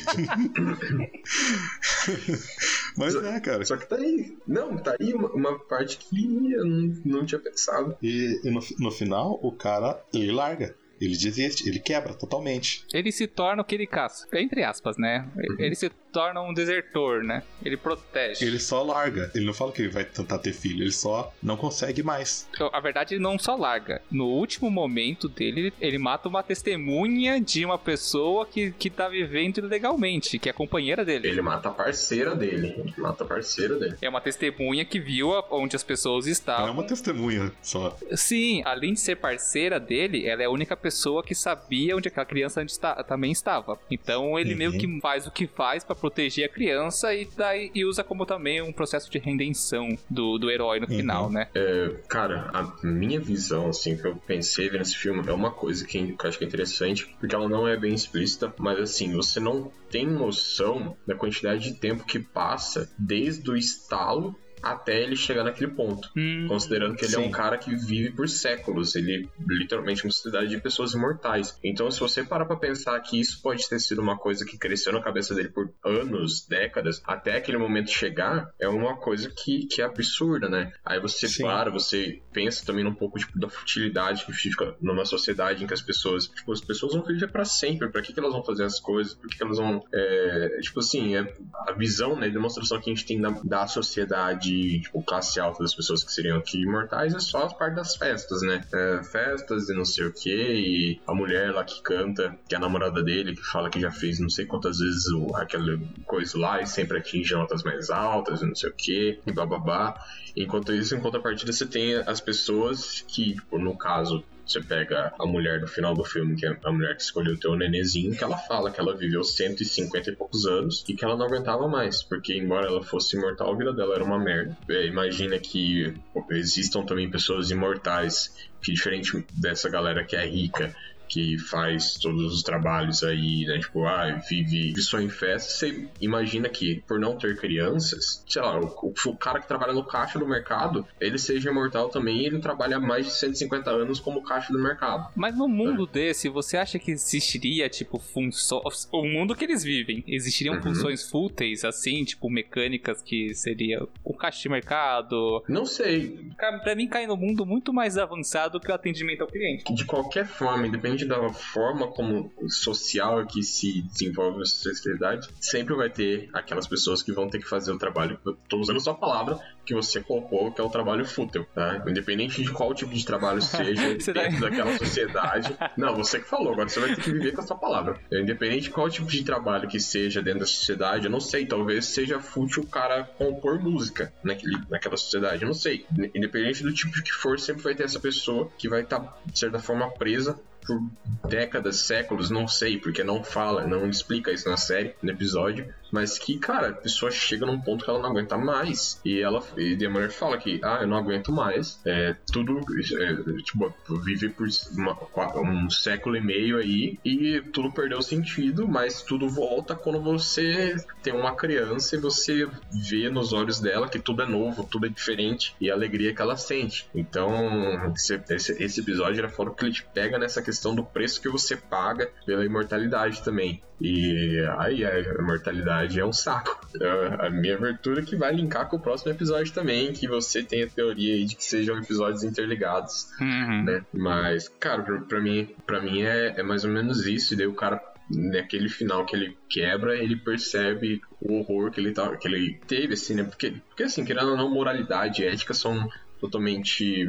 Mas é, cara. Só que tá aí. Não, tá aí uma, uma parte que eu não, não tinha pensado. E, e no, no final, o cara, ele larga. Ele desiste, ele quebra totalmente. Ele se torna o que ele caça. Entre aspas, né? Ele se torna um desertor, né? Ele protege. Ele só larga. Ele não fala que ele vai tentar ter filho, ele só não consegue mais. Então, A verdade, ele não só larga. No último momento dele, ele mata uma testemunha de uma pessoa que, que tá vivendo ilegalmente, que é a companheira dele. Ele mata a parceira dele. Ele mata a parceira dele. É uma testemunha que viu a- onde as pessoas Ela é estavam. uma testemunha só. Sim, além de ser parceira dele, ela é a única pessoa que sabia onde aquela criança esta- também estava. Então ele Uhum. meio que faz o que faz pra proteger a criança e, daí, e usa como também um processo de redenção do, do herói no Uhum. final, né? É, cara, a minha visão, assim, que eu pensei vendo esse filme é uma coisa que, que eu acho que é interessante, porque ela não é bem explícita, mas assim, você não tem noção da quantidade de tempo que passa desde o estalo até ele chegar naquele ponto. Hum, Considerando que ele é um Sim. cara que vive por séculos, ele literalmente é uma sociedade de pessoas imortais. Então, se você parar pra pensar que isso pode ter sido uma coisa que cresceu na cabeça dele por anos, décadas, até aquele momento chegar, é uma coisa que, que é absurda, né? Aí você Sim. para, você pensa também um pouco tipo, da futilidade que fica numa sociedade em que as pessoas, tipo, as pessoas vão viver pra sempre. Pra que, que elas vão fazer as coisas? Por que, que elas vão. é, tipo assim, é, a visão, né, a demonstração que a gente tem da, da sociedade, tipo, classe alta das pessoas que seriam aqui imortais é só a parte das festas, né? É, festas e não sei o que, e a mulher lá que canta, que é a namorada dele, que fala que já fez não sei quantas vezes o, aquela coisa lá e sempre atinge notas mais altas e não sei o que, e bababá. Enquanto isso, em contrapartida, você tem as pessoas que, tipo, no caso, você pega a mulher do final do filme, que é a mulher que escolheu ter o nenenzinho, que ela fala que ela viveu 150 e poucos anos e que ela não aguentava mais, porque embora ela fosse imortal, a vida dela era uma merda. É, imagina que existam também pessoas imortais, que diferente dessa galera que é rica, que faz todos os trabalhos aí, né? Tipo, ah, vive, vive só em festa. Você imagina que, por não ter crianças, sei lá, o, o cara que trabalha no caixa do mercado, ele seja imortal também e ele trabalha há mais de 150 anos como caixa do mercado. Mas no É. mundo desse, você acha que existiria, tipo, funções. O mundo que eles vivem, existiriam Uhum. funções fúteis, assim, tipo, mecânicas que seria o caixa de mercado? Não sei, Pra mim, cai no mundo muito mais avançado que o atendimento ao cliente. de qualquer forma, independente da forma como social que se desenvolve a sociedade, sempre vai ter aquelas pessoas que vão ter que fazer o trabalho. Eu tô usando a palavra, que você colocou, que é o trabalho fútil, tá? Independente de qual tipo de trabalho (laughs) seja dentro tá- daquela sociedade. Não, você que falou, agora você vai ter que viver com a sua palavra. Independente de qual tipo de trabalho que seja dentro da sociedade, eu não sei, talvez seja fútil o cara compor música naquele, naquela sociedade, eu não sei. Independente do tipo que for, sempre vai ter essa pessoa que vai estar, de certa forma, presa por décadas, séculos, não sei, porque não fala, não explica isso na série, no episódio, mas que, cara, a pessoa chega num ponto que ela não aguenta mais. E ela e a mulher fala que, ah, eu não aguento mais. É, tudo, é, tipo, vive por uma- um século e meio aí e tudo perdeu sentido, mas tudo volta quando você tem uma criança e você vê nos olhos dela que tudo é novo, tudo é diferente e a alegria que ela sente. Então, esse, esse- esse episódio era fora que ele te pega nessa questão do preço que você paga pela imortalidade também. E aí a imortalidade é um saco. É A minha abertura que vai linkar com o próximo episódio também, que você tem a teoria aí de que sejam episódios interligados Uhum. né? Mas, cara, pra, pra mim, pra mim é, é mais ou menos isso. E daí o cara, naquele final que ele quebra, ele percebe o horror que ele, tá, que ele teve, assim, né? Porque, porque assim, querendo ou não, moralidade e ética são totalmente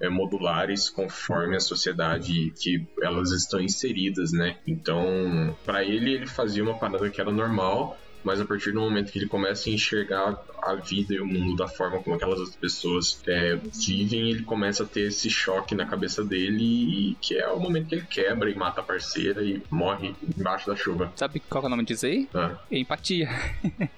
é, modulares conforme a sociedade que elas estão inseridas, né? Então, pra ele, ele fazia uma parada que era normal, mas a partir do momento que ele começa a enxergar a vida e o mundo da forma como aquelas outras pessoas é, vivem, ele começa a ter esse choque na cabeça dele, e que é o momento que ele quebra e mata a parceira e morre embaixo da chuva. Sabe qual é o nome disso aí? Ah, Empatia.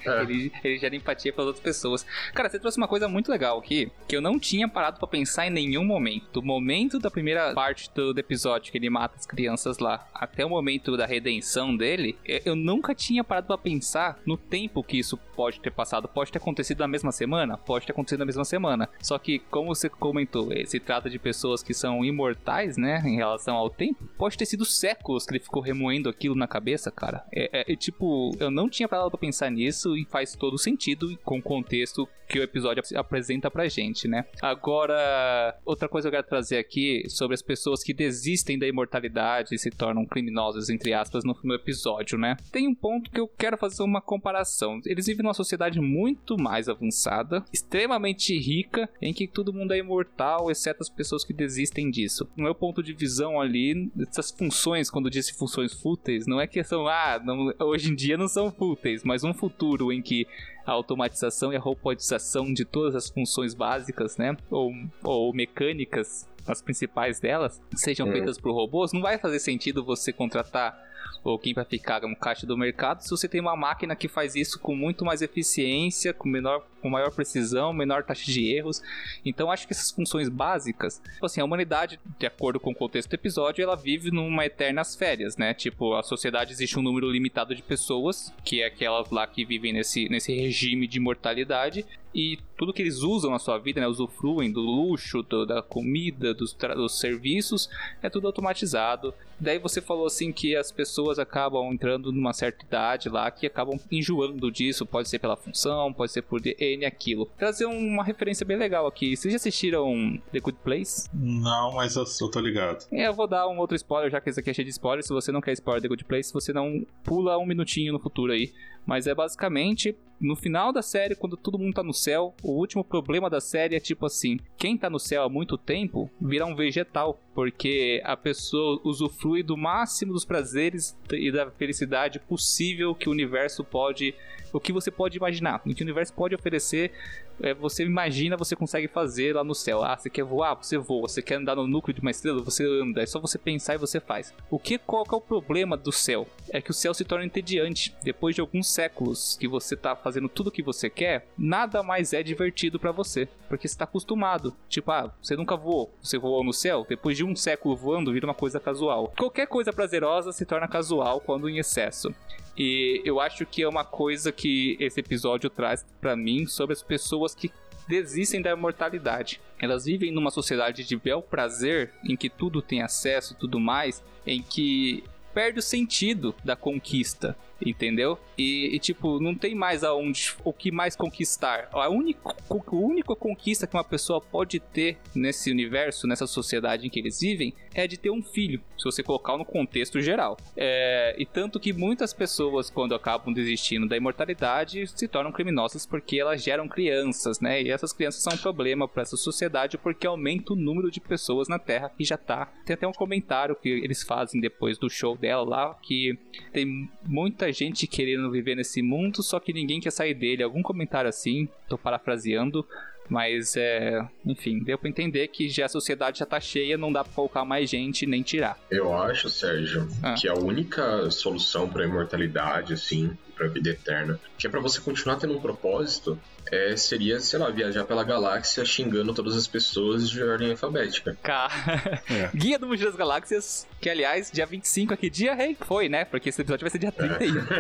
É. (laughs) ele, ele gera empatia pelas outras pessoas. Cara, você trouxe uma coisa muito legal aqui, que eu não tinha parado pra pensar em nenhum momento. Do momento da primeira parte do, do episódio, que ele mata as crianças lá, até o momento da redenção dele, eu, eu nunca tinha parado pra pensar no tempo que isso pode ter passado. Pode ter acontecido na mesma semana? Pode ter acontecido na mesma semana. Só que, como você comentou, eh, se trata de pessoas que são imortais, né, em relação ao tempo. Pode ter sido séculos que ele ficou remoendo aquilo na cabeça, cara. É, é- é tipo, eu não tinha parado pra pensar nisso e faz todo sentido com o contexto que o episódio ap- apresenta pra gente, né? Agora, outra coisa que eu quero trazer aqui sobre as pessoas que desistem da imortalidade e se tornam criminosas, entre aspas, no no episódio, né? Tem um ponto que eu quero fazer uma comparação. Eles vivem numa sociedade muito mais avançada, extremamente rica, em que todo mundo é imortal, exceto as pessoas que desistem disso. No meu ponto de visão ali, essas funções, quando eu disse funções fúteis, não é que são, ah, não- hoje em dia não são fúteis, mas um futuro em que a automatização e a robotização de todas as funções básicas, né, ou, ou mecânicas, as principais delas, sejam Uhum. feitas por robôs, não vai fazer sentido você contratar ou quem vai ficar um caixa do mercado. Se você tem uma máquina que faz isso com muito mais eficiência, com menor com maior precisão, menor taxa de erros. Então acho que essas funções básicas, tipo assim, a humanidade, de acordo com o contexto do episódio, ela vive numa eternas férias, né? Tipo, a sociedade existe um número limitado de pessoas, que é aquelas lá que vivem nesse, nesse regime de mortalidade, e tudo que eles usam na sua vida, né, usufruem do luxo, do- da comida, dos, dos serviços, é tudo automatizado. Daí você falou assim que as pessoas acabam entrando numa certa idade lá que acabam enjoando disso, pode ser pela função, pode ser por N aquilo. Trazer uma referência bem legal aqui. Vocês já assistiram The Good Place? Não, mas eu, eu tô ligado. É, eu vou dar um outro spoiler, já que esse aqui é cheio de spoiler. Se você não quer spoiler The Good Place, você não pula um minutinho no futuro aí. Mas é basicamente, no final da série, quando todo mundo tá no céu, o último problema da série é tipo assim: quem tá no céu há muito tempo vira um vegetal. Porque a pessoa usufrui do máximo dos prazeres e da felicidade possível que o universo pode. O que você pode imaginar. O que o universo pode oferecer é, você imagina, você consegue fazer lá no céu. Ah, você quer voar? Você voa. Você quer andar no núcleo de uma estrela? Você anda. É só você pensar e você faz. O que, qual que é o problema do céu? É que o céu se torna entediante. Depois de alguns séculos que você tá fazendo tudo o que você quer, nada mais é divertido pra você. Porque você tá acostumado. Tipo, ah, você nunca voou. Você voou no céu? Depois de um século voando, vira uma coisa casual. Qualquer coisa prazerosa se torna casual quando em excesso. E eu acho que é uma coisa que esse episódio traz pra mim sobre as pessoas que desistem da imortalidade. Elas vivem numa sociedade de bel prazer, em que tudo tem acesso e tudo mais, em que perde o sentido da conquista. Entendeu? E, e, tipo, não tem mais aonde o que mais conquistar. A única, a única conquista que uma pessoa pode ter nesse universo, nessa sociedade em que eles vivem, é de ter um filho, se você colocar no contexto geral. É, e tanto que muitas pessoas, quando acabam desistindo da imortalidade, se tornam criminosas porque elas geram crianças, né? E essas crianças são um problema para essa sociedade porque aumenta o número de pessoas na Terra que já tá. Tem até um comentário que eles fazem depois do show dela lá que tem muita gente querendo viver nesse mundo, só que ninguém quer sair dele. Algum comentário assim, tô parafraseando. Mas é. Enfim, deu pra entender que já a sociedade já tá cheia, não dá pra colocar mais gente nem tirar. Eu acho, Sérgio, ah. que a única solução pra imortalidade, assim, pra vida eterna, que é para você continuar tendo um propósito, é, seria, sei lá, viajar pela galáxia xingando todas as pessoas de ordem alfabética. Cara, (laughs) é. Guia do Mochila das Galáxias, que aliás, dia 25 aqui, dia rei foi, né? Porque esse episódio vai ser dia 31. (laughs)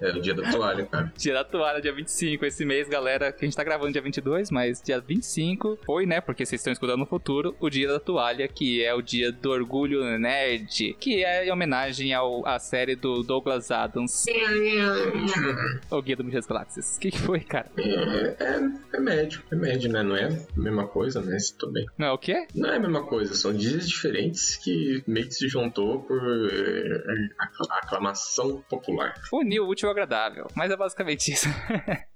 É, é o dia da toalha, cara. Dia da toalha, dia 25. Esse mês, galera, que a gente tá gravando dia 22, mas dia 25 foi, né? Porque vocês estão escutando no futuro, o dia da toalha, que é o dia do orgulho nerd, que é em homenagem ao, à série do Douglas Adams. o Guia do Mochila das Galáxias. O que, que foi, cara? É, é, médio, é médio, né? Não é a mesma coisa, né? Tudo bem. Não é o quê? Não é a mesma coisa, são dias diferentes que meio que se juntou por é, aclamação popular. Uniu o útil ao agradável, mas é basicamente isso. (laughs)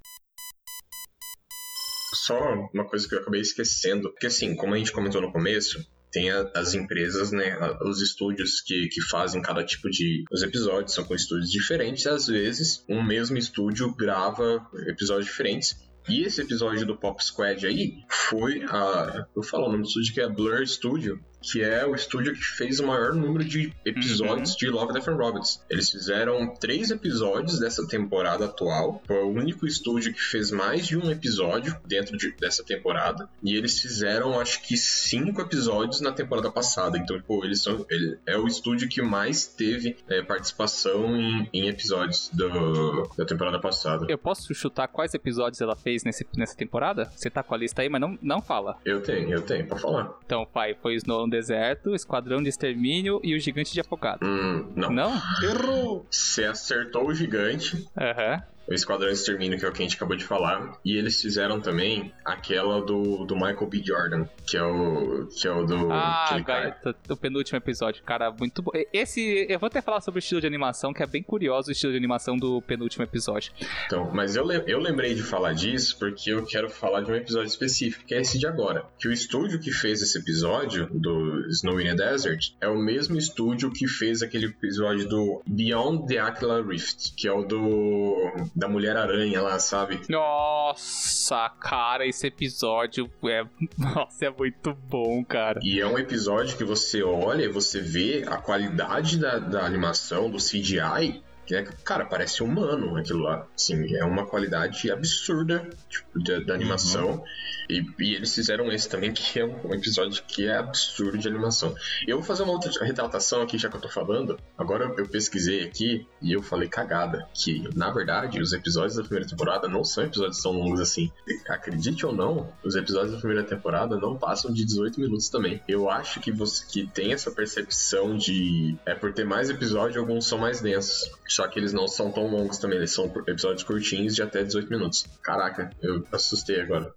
Só uma coisa que eu acabei esquecendo, porque assim, como a gente comentou no começo, tem a, as empresas, né, os estúdios que, que fazem cada tipo de. Os episódios são com estúdios diferentes, às vezes um mesmo estúdio grava episódios diferentes. E esse episódio do Pop Squad aí foi a. Eu falo o nome do estúdio que é Blur Studio que é o estúdio que fez o maior número de episódios uhum. de Love, Death and Robots. Eles fizeram três episódios dessa temporada atual. Foi o único estúdio que fez mais de um episódio dentro de, dessa temporada. E eles fizeram, acho que, cinco episódios na temporada passada. Então, pô, eles são. Ele é o estúdio que mais teve é, participação em, em episódios do, da temporada passada. Eu posso chutar quais episódios ela fez nesse, nessa temporada? Você tá com a lista aí, mas não, não fala. Eu tenho, eu tenho, pra falar. Então, pai, foi Snow Deserto, Esquadrão de Extermínio e o Gigante de Afogado. Hum, não. Não? Errou! Você acertou o gigante. Aham. Uhum o Esquadrão Extermínio, que é o que a gente acabou de falar. E eles fizeram também aquela do, do Michael B. Jordan, que é o, que é o do. Ah, cara, o penúltimo episódio, cara, muito bom. Esse, eu vou até falar sobre o estilo de animação, que é bem curioso o estilo de animação do penúltimo episódio. Então, mas eu, eu lembrei de falar disso porque eu quero falar de um episódio específico, que é esse de agora. Que o estúdio que fez esse episódio, do Snow in the Desert, é o mesmo estúdio que fez aquele episódio do Beyond the Aquila Rift, que é o do da Mulher-Aranha lá, sabe? Nossa, cara, esse episódio é. (laughs) Nossa, é muito bom, cara. E é um episódio que você olha e você vê a qualidade da, da animação, do CGI, é, cara, parece humano aquilo lá. Sim, é uma qualidade absurda tipo, da, da animação. Uhum. E, e, eles fizeram esse também, que é um episódio que é absurdo de animação. Eu vou fazer uma outra retratação aqui, já que eu tô falando. Agora eu pesquisei aqui e eu falei cagada. Que, na verdade, os episódios da primeira temporada não são episódios tão longos assim. Acredite ou não, os episódios da primeira temporada não passam de 18 minutos também. Eu acho que você que tem essa percepção de. É por ter mais episódios, alguns são mais densos. Só que eles não são tão longos também, eles são episódios curtinhos de até 18 minutos. Caraca, eu assustei agora.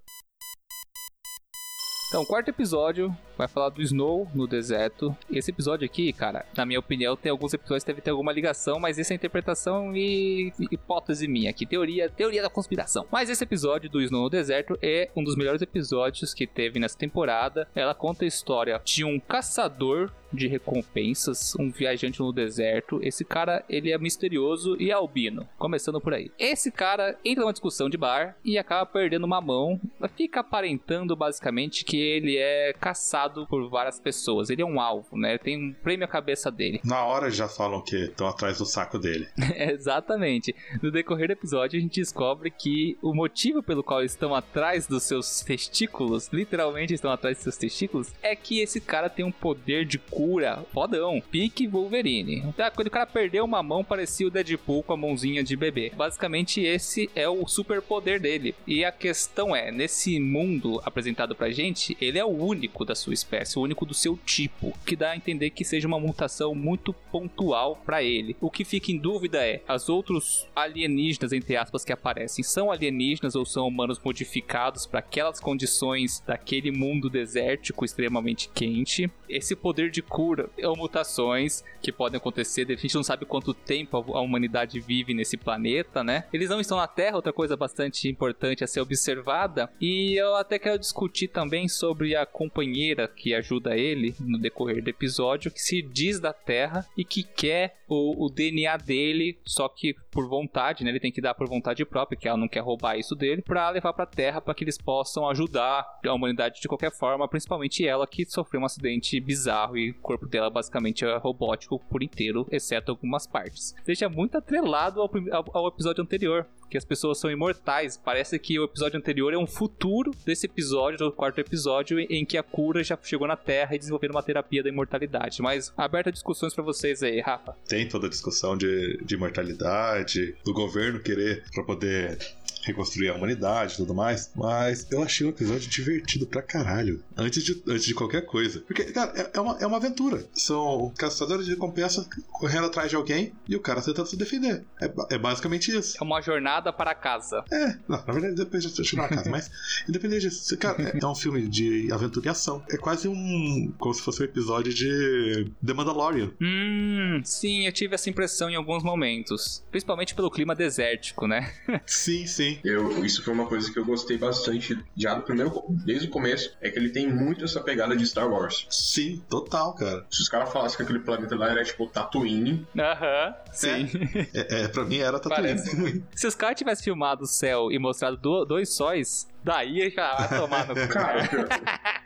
Então, quarto episódio vai falar do Snow no deserto. Esse episódio aqui, cara, na minha opinião, tem alguns episódios que deve ter alguma ligação, mas essa é interpretação e hipótese minha aqui, teoria, teoria da conspiração. Mas esse episódio do Snow no deserto é um dos melhores episódios que teve nessa temporada. Ela conta a história de um caçador de recompensas, um viajante no deserto. Esse cara, ele é misterioso e albino. Começando por aí. Esse cara entra numa discussão de bar e acaba perdendo uma mão. Fica aparentando basicamente que ele é caçado por várias pessoas. Ele é um alvo, né? Tem um prêmio à cabeça dele. Na hora já falam que estão atrás do saco dele. (laughs) Exatamente. No decorrer do episódio, a gente descobre que o motivo pelo qual estão atrás dos seus testículos, literalmente estão atrás dos seus testículos, é que esse cara tem um poder de cura fodão. Pique Wolverine. Então, quando o cara perdeu uma mão, parecia o Deadpool com a mãozinha de bebê. Basicamente, esse é o superpoder dele. E a questão é, nesse mundo apresentado pra gente, ele é o único da sua espécie, o único do seu tipo, que dá a entender que seja uma mutação muito pontual para ele. O que fica em dúvida é, as outros alienígenas, entre aspas, que aparecem, são alienígenas ou são humanos modificados para aquelas condições daquele mundo desértico extremamente quente? Esse poder de cura ou mutações que podem acontecer, a gente não sabe quanto tempo a humanidade vive nesse planeta, né? Eles não estão na Terra, outra coisa bastante importante a ser observada. E eu até quero discutir também sobre a companheira que ajuda ele no decorrer do episódio, que se diz da Terra e que quer o, o DNA dele, só que por vontade, né? Ele tem que dar por vontade própria, que ela não quer roubar isso dele, para levar para Terra para que eles possam ajudar a humanidade de qualquer forma, principalmente ela que sofreu um acidente bizarro e o corpo dela basicamente é robótico por inteiro, exceto algumas partes. Deixa muito atrelado ao, ao, ao episódio anterior, que as pessoas são imortais. Parece que o episódio anterior é um futuro desse episódio, do quarto episódio, em que a cura já chegou na Terra e desenvolveram uma terapia da imortalidade. Mas aberta discussões para vocês aí, Rafa. Tem toda a discussão de, de imortalidade, do governo querer para poder reconstruir a humanidade e tudo mais. Mas eu achei o episódio divertido pra caralho. Antes de, antes de qualquer coisa. Porque, cara, é, é, uma, é uma aventura. São caçadores de recompensa correndo atrás de alguém e o cara tentando se defender. É, é basicamente isso. É uma jornada para casa. É, não, na verdade, depois de chegar na casa. mas, (laughs) independente disso, cara, é, é um filme de aventura e ação. É quase um. como se fosse um episódio de The Mandalorian. Hum, sim, eu tive essa impressão em alguns momentos. Principalmente pelo clima desértico, né? (laughs) sim, sim. Eu, isso foi uma coisa que eu gostei bastante já do primeiro, desde o começo, é que ele tem muito essa pegada de Star Wars. Sim, total, cara. Se os caras falassem que aquele planeta lá era tipo Tatooine. Aham, sim. É, é, pra mim era Tatooine. (laughs) Se os caras tivessem filmado o céu e mostrado do, dois sóis, Daí já vai tomar no Cara,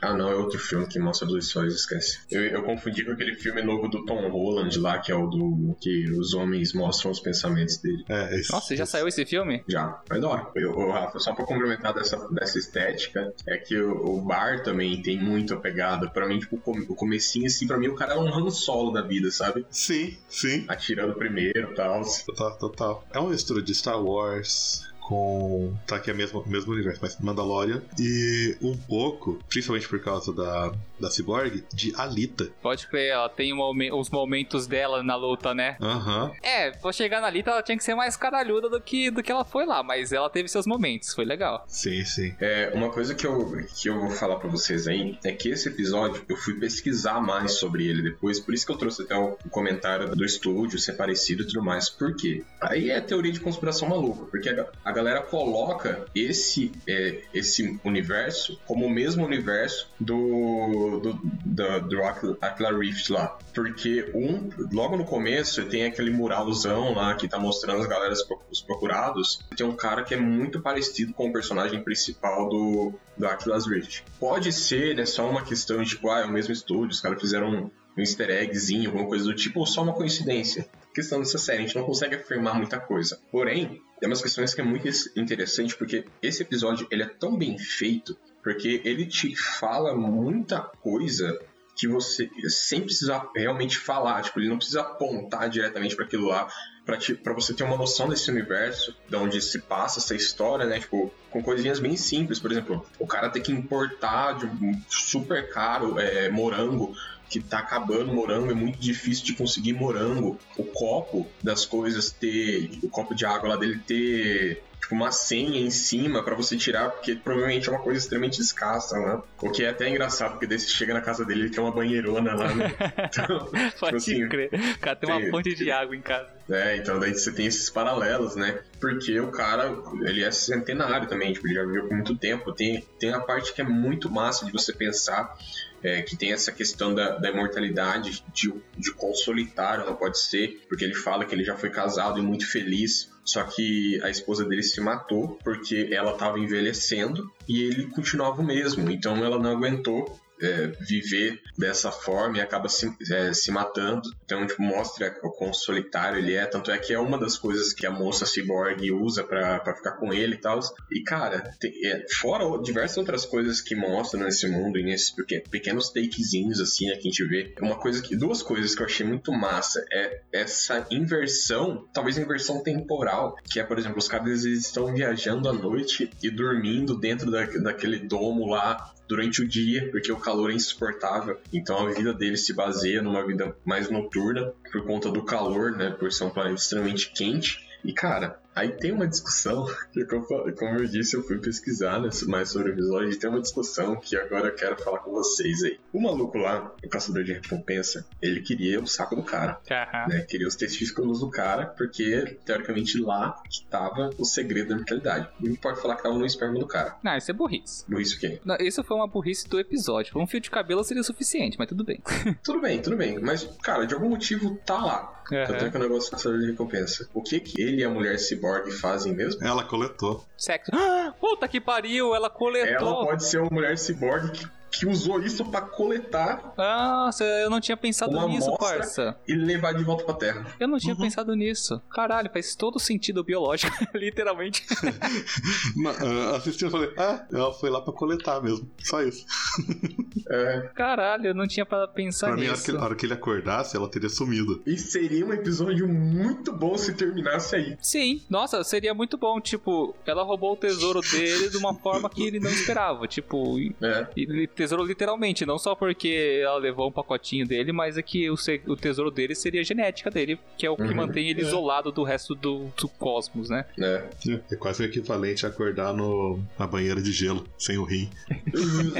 ah não, é outro filme que mostra dois sóis, esquece. Eu, eu, confundi com aquele filme novo do Tom Holland lá, que é o do que os homens mostram os pensamentos dele. É, esse, Nossa, já saiu esse filme? Já, vai da hora. Eu, Rafa, só pra complementar dessa, dessa estética, é que o, o bar também tem muito a pegada. Pra mim, tipo, o comecinho, assim, pra mim o cara é um Han Solo da vida, sabe? Sim, sim. Atirando primeiro e tal. Total, total. É uma mistura de Star Wars, com. Tá aqui é o mesmo, mesmo universo, mas Mandalorian. E um pouco, principalmente por causa da, da Cyborg, de Alita. Pode crer, ela tem um, os momentos dela na luta, né? Aham. Uhum. É, pra chegar na Alita ela tinha que ser mais caralhuda do que, do que ela foi lá, mas ela teve seus momentos, foi legal. Sim, sim. É, uma coisa que eu, que eu vou falar pra vocês aí é que esse episódio eu fui pesquisar mais sobre ele depois, por isso que eu trouxe até o, o comentário do estúdio, ser parecido e tudo mais. Por quê? Aí é teoria de conspiração maluca, porque a, a galera coloca esse, é, esse universo como o mesmo universo do, do, do, do Aquila Rift lá. Porque um, logo no começo tem aquele muralzão lá que tá mostrando as galeras, os procurados. Tem um cara que é muito parecido com o personagem principal do, do Aquilus Rift. Pode ser, né, só uma questão de, tipo, ah, é o mesmo estúdio, os caras fizeram um, um easter eggzinho, alguma coisa do tipo, ou só uma coincidência. Questão dessa série, a gente não consegue afirmar muita coisa. Porém, tem umas questões que é muito interessante, porque esse episódio ele é tão bem feito, porque ele te fala muita coisa que você sem precisar realmente falar, tipo, ele não precisa apontar diretamente para aquilo lá, para você ter uma noção desse universo, de onde se passa essa história, né? Tipo, com coisinhas bem simples, por exemplo, o cara ter que importar de um super caro é, morango que tá acabando morango, é muito difícil de conseguir morango. O copo das coisas ter, o copo de água lá dele ter tipo, uma senha em cima para você tirar, porque provavelmente é uma coisa extremamente escassa, né? O que é até engraçado, porque daí você chega na casa dele e tem uma banheirona lá, né? (laughs) Então, Pode tipo assim, crer. O cara tem, tem uma fonte de água em casa. É, então daí você tem esses paralelos, né? Porque o cara, ele é centenário também, tipo, ele já viveu por muito tempo. Tem, tem a parte que é muito massa de você pensar é, que tem essa questão da, da imortalidade, de, de quão solitário não pode ser, porque ele fala que ele já foi casado e muito feliz, só que a esposa dele se matou porque ela estava envelhecendo e ele continuava o mesmo, então ela não aguentou é, viver dessa forma e acaba se, é, se matando. Então, tipo, mostra o quão solitário ele é. Tanto é que é uma das coisas que a moça cyborg usa para ficar com ele e tal. E, cara, tem, é, fora diversas outras coisas que mostram nesse mundo e nesses pequenos takezinhos, assim, né, que a gente vê. Uma coisa que, duas coisas que eu achei muito massa é essa inversão, talvez inversão temporal, que é, por exemplo, os caras eles estão viajando à noite e dormindo dentro da, daquele domo lá durante o dia, porque o calor é insuportável. Então a vida dele se baseia numa vida mais noturna por conta do calor, né? Por ser um planeta extremamente quente. E cara, aí tem uma discussão, que como eu disse, eu fui pesquisar né, mais sobre o episódio e tem uma discussão que agora eu quero falar com vocês aí. O maluco lá, o caçador de recompensa, ele queria o saco do cara. Aham. Né? Queria os testículos do cara, porque teoricamente lá que tava o segredo da mortalidade. Não pode falar que tava no esperma do cara. Não, isso é burrice. Por isso que. Não, isso foi uma burrice do episódio. Um fio de cabelo seria suficiente, mas tudo bem. (laughs) Tudo bem, tudo bem. Mas, cara, de algum motivo tá lá. Tanto é que o negócio do caçador de recompensa. O que que ele e a mulher cyborg fazem mesmo? Ela coletou. Sexo. Ah, (gasps) puta que pariu, ela coletou. Ela pode ser uma mulher cyborg que, que usou isso pra coletar Nossa, eu não tinha pensado uma nisso, parça. e levar de volta pra Terra. Eu não tinha Uhum. pensado nisso. Caralho, faz todo sentido biológico, (laughs) literalmente. (laughs) Ma- ah, Assistindo e falei, ah, ela foi lá pra coletar mesmo. Só isso. (laughs) É, Caralho, eu não tinha para pensar pra mim, a hora, nisso. que, a hora que ele acordasse, ela teria sumido. e seria um episódio muito bom se terminasse aí. Sim, nossa, seria muito bom. Tipo, ela roubou o tesouro dele de uma forma que ele não esperava. Tipo, É. e tesouro literalmente, não só porque ela levou um pacotinho dele, mas é que o, o tesouro dele seria a genética dele, que é o que Uhum. mantém ele É. isolado do resto do, do cosmos, né? né? É quase o equivalente a acordar no, na banheira de gelo, sem o rim. (laughs)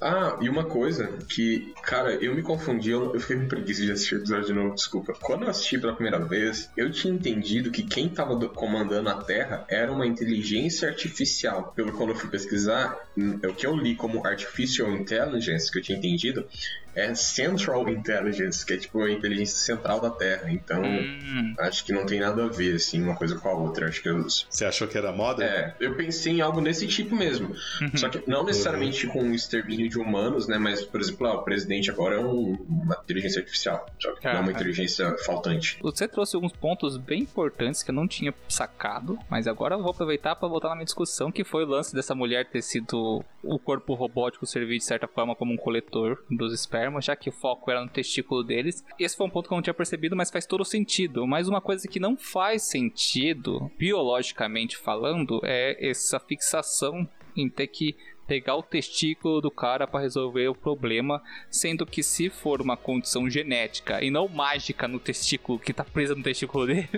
ah, e uma coisa que, cara, eu me confundi, eu, eu fiquei com preguiça de assistir o episódio de novo, desculpa. Quando eu assisti pela primeira vez, eu tinha entendido que quem tava do- comandando a Terra era uma inteligência artificial. Pelo quando eu fui pesquisar, o que eu li como Artificial Intelligence, que eu tinha entendido, é Central Intelligence, que é tipo a inteligência central da Terra. Então, Hum, acho que não tem nada a ver, assim, uma coisa com a outra. Acho que eu Você achou que era moda? é, eu pensei em algo desse tipo mesmo. Só que não necessariamente com um extermínio de humanos, né? Mas, por exemplo, ah, o presidente agora é um- uma inteligência artificial, sabe? Não é uma inteligência faltante. Você trouxe alguns pontos bem importantes que eu não tinha sacado, mas agora eu vou aproveitar para voltar na minha discussão, que foi o lance dessa mulher ter sido o corpo robótico servir de certa forma como um coletor dos espermas, já que o foco era no testículo deles. Esse foi um ponto que eu não tinha percebido, mas faz todo sentido. Mas uma coisa que não faz sentido, biologicamente falando, é essa fixação em ter que pegar o testículo do cara para resolver o problema, sendo que se for uma condição genética e não mágica no testículo que tá presa no testículo (laughs) dele,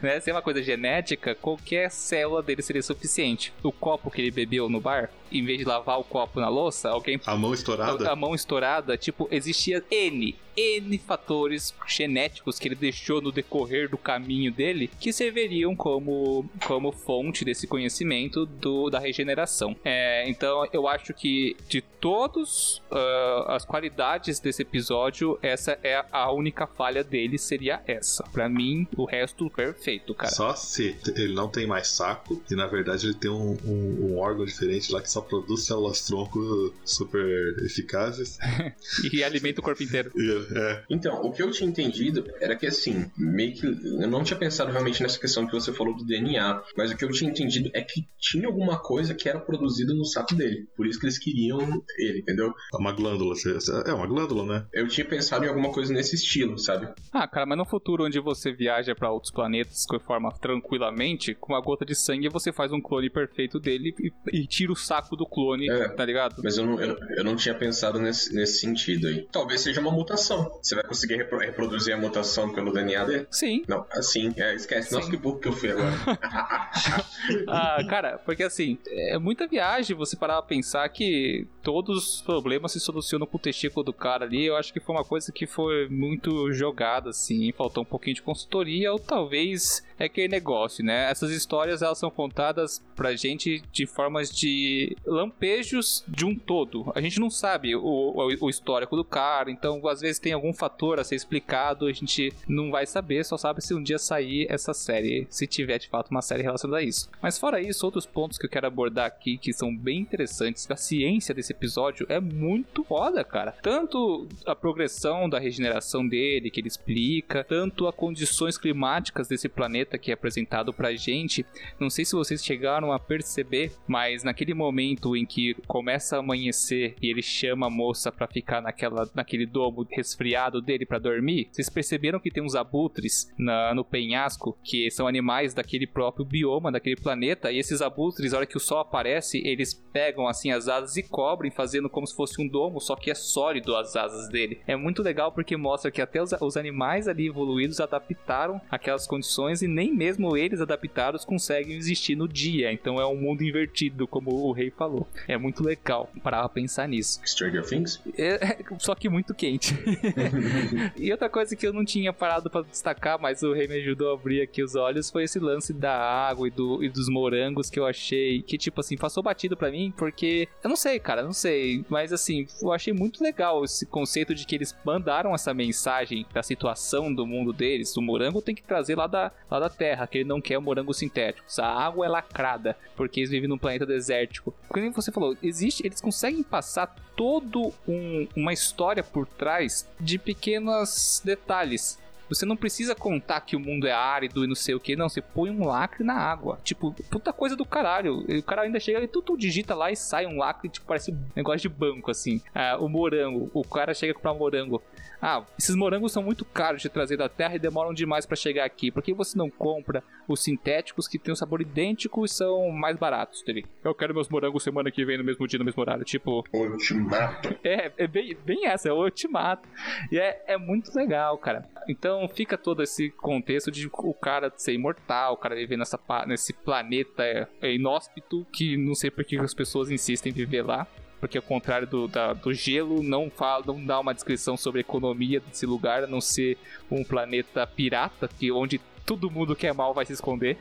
né? Se é uma coisa genética, qualquer célula dele seria suficiente. O copo que ele bebeu no bar, em vez de lavar o copo na louça, alguém A mão estourada? a mão estourada, tipo, existia N, N fatores genéticos que ele deixou no decorrer do caminho dele que serviriam como, como fonte desse conhecimento do, da regeneração. É, então eu acho que de todos ah, as qualidades desse episódio, essa é a única falha dele, seria essa. Pra mim, o resto perfeito, cara. Só se ele não tem mais saco e na verdade ele tem um, um- um órgão diferente lá que só produz células tronco super eficazes. (laughs) E alimenta o corpo inteiro. (laughs) É, Então, o que eu tinha entendido era que, assim, meio que. Eu não tinha pensado realmente nessa questão que você falou do DNA, mas o que eu tinha entendido é que tinha alguma coisa que era produzida no saco dele. Por isso que eles queriam ele, entendeu? é uma glândula. É uma glândula, né? Eu tinha pensado em alguma coisa nesse estilo, sabe? Ah, cara, mas no futuro onde você viaja pra outros planetas de forma tranquilamente, com uma gota de sangue você faz um clone perfeito dele e, e tira o saco do clone, É. tá ligado? Mas eu não, eu, eu não tinha pensado nesse, nesse sentido aí. Talvez seja uma mutação. Você vai conseguir repro- reproduzir a mutação pelo DNA dele? Sim. Não, assim, é, esquece. Nossa, Sim. que burro que eu fui agora. (laughs) Ah, cara, porque assim, é muita viagem você parar a pensar que todos os problemas se solucionam com o testículo do cara ali. Eu acho que foi uma coisa que foi muito jogada, assim, faltou um pouquinho de consultoria, ou talvez é aquele negócio, né? Essas histórias elas são contadas pra gente de formas de lampejos de um todo. A gente não sabe o, o, o histórico do cara, então às vezes tem algum fator a ser explicado, a gente não vai saber, só sabe se um dia sair essa série, se tiver de fato uma série relacionada a isso. Mas fora isso, outros pontos que eu quero abordar aqui que são bem interessantes, a ciência desse episódio é muito foda, cara. Tanto a progressão da regeneração dele, que ele explica, tanto as condições climáticas desse planeta planeta que é apresentado pra gente. Não sei se vocês chegaram a perceber, mas naquele momento em que começa a amanhecer e ele chama a moça pra ficar naquela, naquele domo resfriado dele pra dormir, vocês perceberam que tem uns abutres na, no penhasco que são animais daquele próprio bioma, daquele planeta, e esses abutres, na hora que o sol aparece, eles pegam assim as asas e cobrem, fazendo como se fosse um domo, só que é sólido as asas dele. É muito legal porque mostra que até os, os animais ali evoluídos adaptaram aquelas condições e nem mesmo eles adaptados conseguem existir no dia. Então é um mundo invertido, como o rei falou. É muito legal parar pra pensar nisso. Stranger Things? É, (laughs) só que muito quente. (laughs) e outra coisa que eu não tinha parado para destacar, mas o rei me ajudou a abrir aqui os olhos, foi esse lance da água e, do, e dos morangos que eu achei que, tipo assim, passou batido para mim, porque eu não sei, cara, não sei, mas assim, eu achei muito legal esse conceito de que eles mandaram essa mensagem da situação do mundo deles. O morango tem que trazer lá da, lá da terra, que ele não quer o morango sintético. A água é lacrada, porque eles vivem num planeta desértico. Como você falou, existe, eles conseguem passar todo um, uma história por trás de pequenos detalhes. Você não precisa contar que o mundo é árido e não sei o que, não. Você põe um lacre na água. Tipo, puta coisa do caralho. O cara ainda chega e tudo digita lá e sai um lacre, tipo, parece um negócio de banco, assim. Ah, o morango. O cara chega a comprar morango. Ah, esses morangos são muito caros de trazer da terra e demoram demais para chegar aqui. Por que você não compra os sintéticos que têm um sabor idêntico e são mais baratos dele? Eu quero meus morangos semana que vem no mesmo dia, no mesmo horário. Tipo. Ultimato. É, é bem, bem essa, é o ultimato. E é, é muito legal, cara. Então fica todo esse contexto de o cara ser imortal, o cara viver nessa, nesse planeta é, é inóspito que não sei por que as pessoas insistem em viver lá porque ao contrário do, da, do gelo, não fala, não dá uma descrição sobre a economia desse lugar, a não ser um planeta pirata, que onde todo mundo que é mal vai se esconder.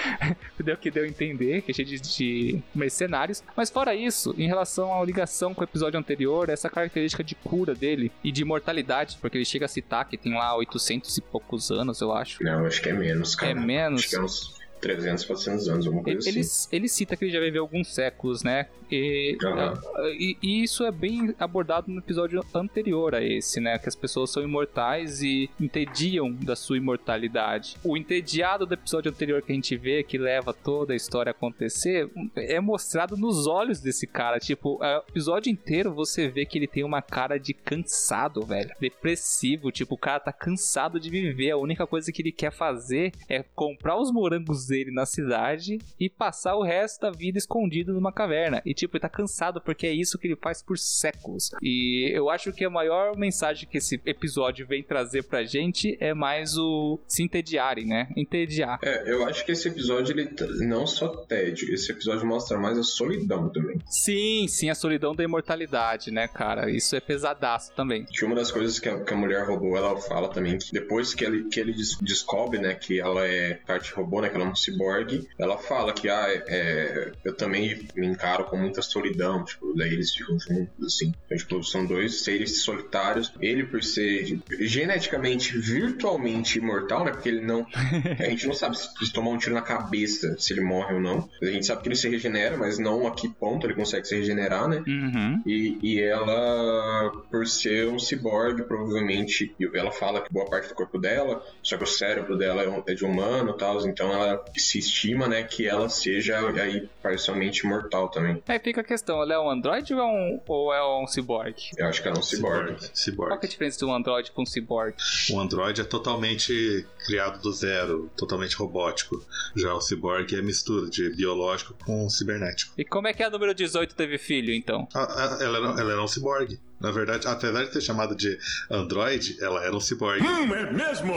(laughs) deu que deu a entender, que é cheio de, de, mercenários. Mas fora isso, em relação à ligação com o episódio anterior, essa característica de cura dele e de imortalidade, porque ele chega a citar que tem lá 800 e poucos anos, eu acho. Não, acho que é menos, cara. É menos. Acho que é uns 300, 400 anos, alguma coisa ele, assim. Ele cita que ele já viveu alguns séculos, né? E, Uhum. e, e isso é bem abordado no episódio anterior a esse, né? Que as pessoas são imortais e entediam da sua imortalidade. O entediado do episódio anterior que a gente vê, que leva toda a história a acontecer, é mostrado nos olhos desse cara. Tipo, é, o episódio inteiro você vê que ele tem uma cara de cansado, velho. Depressivo. Tipo, o cara tá cansado de viver. A única coisa que ele quer fazer é comprar os morangos dele na cidade e passar o resto da vida escondido numa caverna. E tipo, ele tá cansado porque é isso que ele faz por séculos. E eu acho que a maior mensagem que esse episódio vem trazer pra gente é mais o se entediarem, né? Entediar. É, eu acho que esse episódio, ele não só tédio, esse episódio mostra mais a solidão também. Sim, sim, a solidão da imortalidade, né, cara? Isso é pesadaço também. Que uma das coisas que a, que a mulher robô, ela fala também, que depois que ele, que ele des- descobre, né, que ela é parte robô, né, que ela é ciborgue, ela fala que, ah, é, eu também me encaro com muita solidão, tipo, daí eles ficam juntos, assim. Então, tipo, são dois seres solitários. Ele, por ser geneticamente, virtualmente imortal, né, porque ele não... (laughs) a gente não sabe se se tomar um tiro na cabeça, se ele morre ou não. A gente sabe que ele se regenera, mas não a que ponto ele consegue se regenerar, né? Uhum. E, e ela, por ser um ciborgue, provavelmente, ela fala que boa parte do corpo dela, só que o cérebro dela é é de humano e tal, então ela se estima, né, que ela seja aí parcialmente mortal também. Aí fica a questão, ela é um androide ou é um, ou é um cyborg? Eu acho que ela é um ciborgue. Qual Cyborg. que é a diferença de um androide com um cyborg? O Android é totalmente criado do zero, totalmente robótico. Já o Cyborg é mistura de biológico com cibernético. E como é que a número 18 teve filho, então? Ah, ah, ela, era, ela era um ciborgue. Na verdade, apesar de ter chamado de Android, ela era um ciborgue. Hum, é mesmo?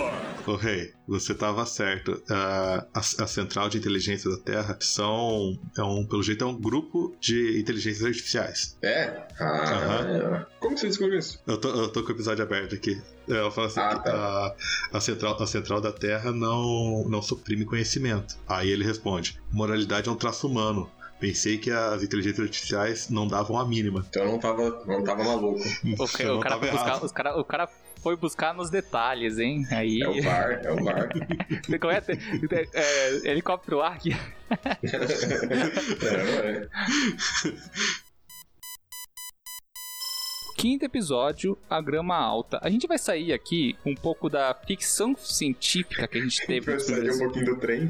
Ô rei, você estava certo. A, a Central de Inteligência da Terra são, é um, pelo jeito, é um grupo de inteligências artificiais. É? Ah, como você descobriu isso? Eu tô, eu tô com o episódio aberto aqui. Ela fala assim Ah, tá. a, a, central, a Central da Terra não, não suprime conhecimento. Aí ele responde: moralidade é um traço humano. Pensei que as inteligências artificiais não davam a mínima. Então eu não tava, não tava maluco. O, ca- Eu o não cara tava foi buscar, errado. os cara, o cara foi buscar nos detalhes, hein? Aí. É o VAR, é o VAR. (laughs) Como é? É, é, helicóptero ar aqui. (laughs) é, é. (laughs) Quinto episódio, A Grama Alta. A gente vai sair aqui um pouco da ficção científica que a gente teve. Nos sair um pouquinho do trem.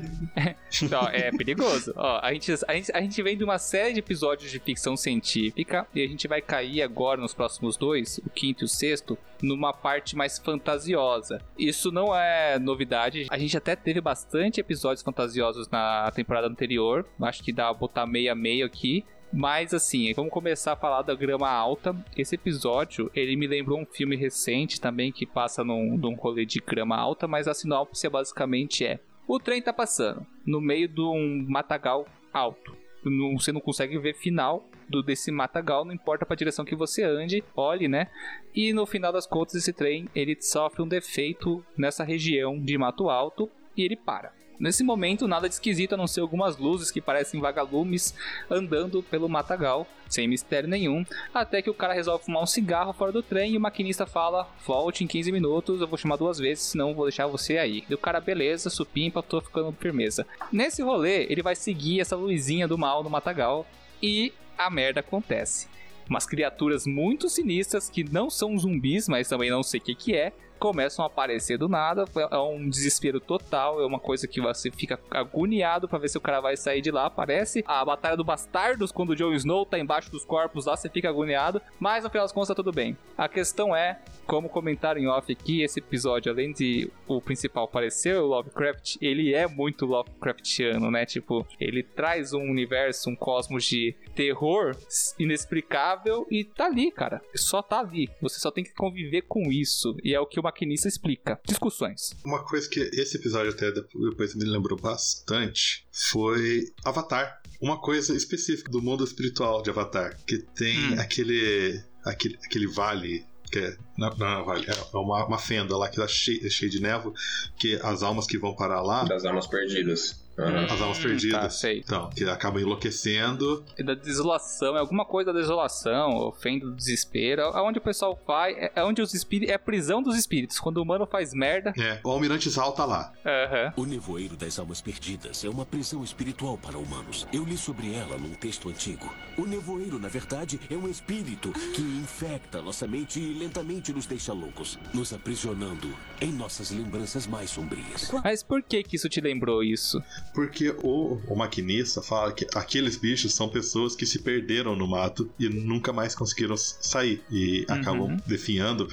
Ó, é perigoso. Ó, a, gente, a, gente, a gente vem de uma série de episódios de ficção científica e a gente vai cair agora nos próximos dois, o quinto e o sexto, numa parte mais fantasiosa. Isso não é novidade. A gente até teve bastante episódios fantasiosos na temporada anterior. Acho que dá pra botar meio a meio aqui. Mas assim, vamos começar a falar da grama alta. Esse episódio, ele me lembrou um filme recente também que passa num, num rolê de grama alta, mas a sinopse basicamente é: o trem tá passando no meio de um matagal alto. Não- você não consegue ver final do desse matagal, não importa pra direção que você ande, olhe, né? E no final das contas, esse trem ele sofre um defeito nessa região de mato alto e ele para. Nesse momento, nada de esquisito a não ser algumas luzes que parecem vagalumes andando pelo matagal, sem mistério nenhum, até que o cara resolve fumar um cigarro fora do trem e o maquinista fala: Volte em 15 minutos, eu vou chamar duas vezes, senão vou deixar você aí. E o cara, beleza, supimpa, tô ficando firmeza. Nesse rolê, ele vai seguir essa luzinha do mal no matagal e a merda acontece. Umas criaturas muito sinistras que não são zumbis, mas também não sei o que, que é, começam a aparecer do nada. É um desespero total, é uma coisa que você fica agoniado pra ver se o cara vai sair de lá. Parece a Batalha do Bastardos, quando o Jon Snow tá embaixo dos corpos lá, você fica agoniado, mas no final das contas tá tudo bem. A questão é, como comentaram em off aqui, esse episódio, além de o principal parecer o Lovecraft, ele é muito Lovecraftiano, né? Tipo, ele traz um universo, um cosmos de terror inexplicável e tá ali, cara. Só tá ali. Você só tem que conviver com isso. E é o que o maquinista explica. Discussões. Uma coisa que esse episódio até depois me lembrou bastante foi Avatar. Uma coisa específica do mundo espiritual de Avatar, que tem Hum. aquele, aquele aquele vale que é, não, não é vale, é uma, uma fenda lá que tá cheia, cheia de névoa, que as almas que vão parar lá, Das almas perdidas. Aham. as almas Hum, perdidas, tá, sei. então, que acabam enlouquecendo. É da desolação, é alguma coisa da desolação, ofenda do desespero. Aonde o pessoal vai, é é onde os espíritos. É a prisão dos espíritos. Quando o humano faz merda. É, o Almirante Zal tá lá. Aham. O Nevoeiro das Almas Perdidas é uma prisão espiritual para humanos. Eu li sobre ela num texto antigo. O Nevoeiro, na verdade, é um espírito que infecta nossa mente e lentamente nos deixa loucos, nos aprisionando em nossas lembranças mais sombrias. Mas por que que isso te lembrou isso? Porque o, o maquinista fala que aqueles bichos são pessoas que se perderam no mato e nunca mais conseguiram sair. E acabam definhando,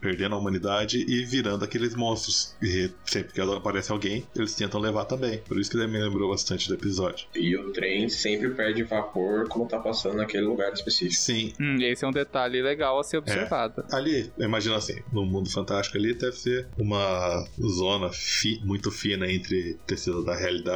perdendo a humanidade e virando aqueles monstros. E sempre que aparece alguém, eles tentam levar também. Por isso que ele me lembrou bastante do episódio. E o trem sempre perde vapor quando tá passando naquele lugar específico. Sim. Hum, esse é um detalhe legal a ser observado. Ali, imagina assim, no mundo fantástico ali deve ser uma zona fi- muito fina entre tecido da realidade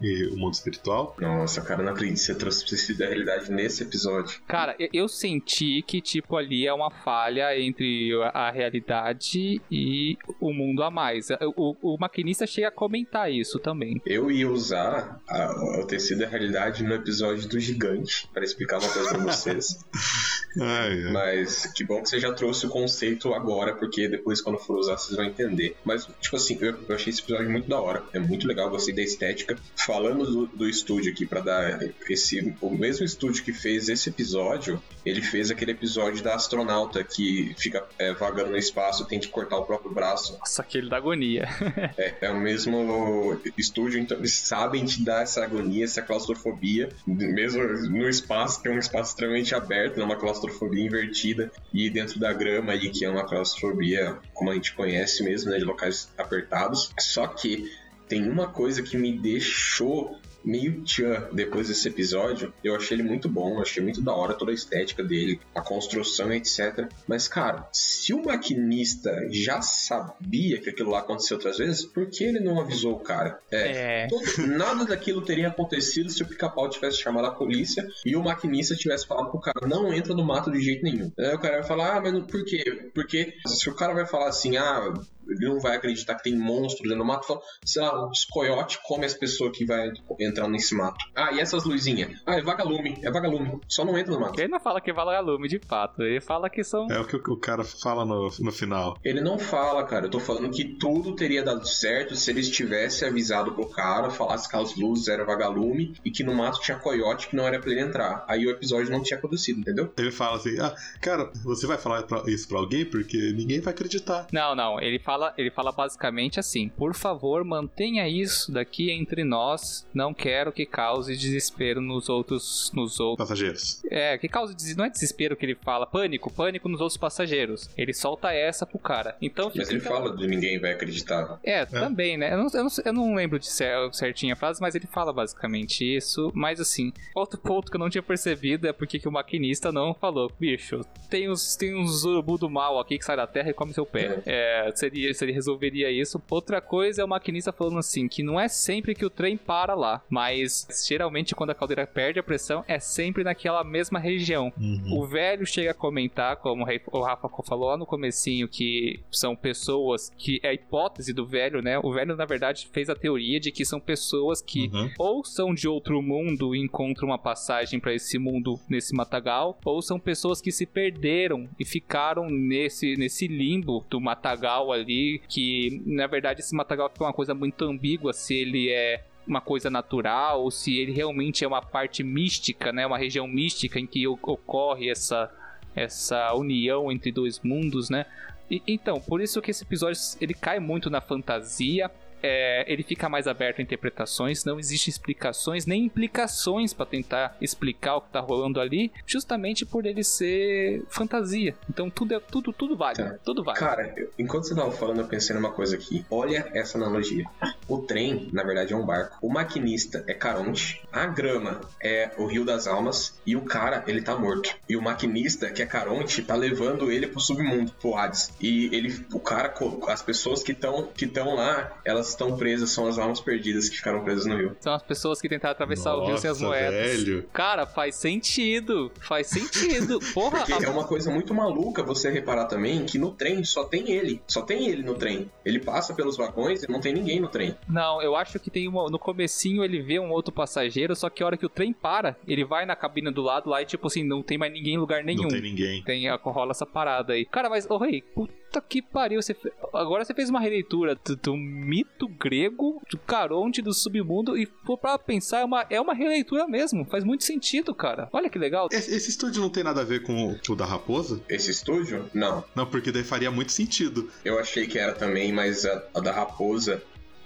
e o mundo espiritual. Nossa, cara, não acredito que você trouxe tecido da realidade nesse episódio. Cara, eu- senti que, tipo, ali é uma falha entre a realidade e o mundo a mais. O, o maquinista chega a comentar isso também. Eu ia usar a- o tecido da realidade no episódio do gigante para explicar uma coisa pra vocês. (laughs) Ai, ai. Mas que bom que você já trouxe o conceito agora, porque depois, quando for usar, vocês vão entender. Mas, tipo assim, eu, eu achei esse episódio muito da hora. É muito legal, gostei da estética. Falando do, do estúdio aqui, pra dar esse. O mesmo estúdio que fez esse episódio, ele fez aquele episódio da astronauta que fica é, vagando no espaço tem que cortar o próprio braço. Nossa, aquele da agonia. (laughs) É, é o mesmo estúdio, então eles sabem te dar essa agonia, essa claustrofobia, mesmo no espaço, que é um espaço extremamente aberto, é uma claustrofobia invertida, e dentro da grama aí, que é uma claustrofobia, como a gente conhece mesmo, né, de locais apertados. Só que tem uma coisa que me deixou meio tchan depois desse episódio. Eu achei ele muito bom, achei muito da hora toda a estética dele, a construção, etc. Mas, cara, se o maquinista já sabia que aquilo lá aconteceu outras vezes, por que ele não avisou o cara? É. todo- nada daquilo teria acontecido se o pica-pau tivesse chamado a polícia e o maquinista tivesse falado pro cara, não entra no mato de jeito nenhum. Aí o cara vai falar, ah, mas por quê? Porque se o cara vai falar assim, ah, ele não vai acreditar que tem monstros dentro do mato. Fala, sei lá, os coiotes comem as pessoas que vai entrar nesse mato. Ah, e essas luzinhas? Ah, é vagalume, é vagalume. Só não entra no mato. Ele não fala que é vagalume, de fato. Ele fala que são. É o que o cara fala no, no final. Ele não fala, cara. Eu tô falando que tudo teria dado certo se eles tivessem avisado pro cara, falasse que as luzes eram vagalume e que no mato tinha coiote que não era pra ele entrar. Aí o episódio não tinha acontecido, entendeu? Ele fala assim: ah, cara, você vai falar isso pra alguém porque ninguém vai acreditar. Não, não. Ele fala, ele fala basicamente assim: por favor, mantenha isso daqui entre nós. Não quero que cause desespero nos outros. Nos outros. Passageiros. É, que cause des- não é desespero que ele fala, pânico, pânico nos outros passageiros. Ele solta essa pro cara. Então Mas ele fala de ninguém vai acreditar. É, também, né? Eu não, eu não, eu não lembro de cer- certinha a frase, mas ele fala basicamente isso. Mas assim, outro ponto que eu não tinha percebido é porque que o maquinista não falou, bicho, tem uns, tem uns urubu do mal aqui que sai da terra e come seu pé. É, seria, se ele resolveria isso. Outra coisa é o maquinista falando assim, que não é sempre que o trem para lá, mas geralmente quando a caldeira perde a pressão, é sempre naquela mesma região. O velho chega a comentar, como o Rafa falou lá no comecinho, que são pessoas que é a hipótese do velho, né? O velho, na verdade, fez a teoria de que são pessoas que Uhum. ou são de outro mundo e encontram uma passagem pra esse mundo nesse matagal, ou são pessoas que se perderam e ficaram nesse, nesse limbo do matagal ali, que na verdade esse matagal fica uma coisa muito ambígua se ele é uma coisa natural ou se ele realmente é uma parte mística, né, uma região mística em que ocorre essa essa união entre dois mundos, né? E- então, por isso que esse episódio ele cai muito na fantasia. É, ele fica mais aberto a interpretações, não existem explicações nem implicações pra tentar explicar o que tá rolando ali, justamente por ele ser fantasia. Então tudo é tudo tudo vale, Tá. tudo vale. Cara, eu- enquanto você tava falando, eu pensei numa coisa aqui. Olha essa analogia. O trem, na verdade, é um barco. O maquinista é Caronte. A grama é o Rio das Almas. E o cara, ele tá morto. E o maquinista, que é Caronte, tá levando ele pro submundo, pro Hades. E ele, o cara, as pessoas que estão que tão lá, elas estão presas, são as almas perdidas que ficaram presas no rio. São as pessoas que tentaram atravessar o rio sem as Nossa, moedas. velho. Cara, faz sentido. Faz sentido. (laughs) Porra, Porque a- é uma coisa muito maluca você reparar também que no trem só tem ele. Só tem ele no trem. Ele passa pelos vagões e não tem ninguém no trem. Não, eu acho que tem uma. No comecinho ele vê um outro passageiro, só que a hora que o trem para, ele vai na cabine do lado lá e tipo assim, não tem mais ninguém em lugar nenhum. Não tem ninguém. Tem, rola essa parada aí. Cara, mas, ô rei, puta que pariu. Você fe- Agora você fez uma releitura do, do mito grego, do Caronte, do submundo, e for pra pensar, é uma, é uma releitura mesmo. Faz muito sentido, cara. Olha que legal. Esse, esse estúdio não tem nada a ver com o, o da Raposa? Esse estúdio? Não. Não, porque daí faria muito sentido. Eu achei que era também, mas a, a da Raposa.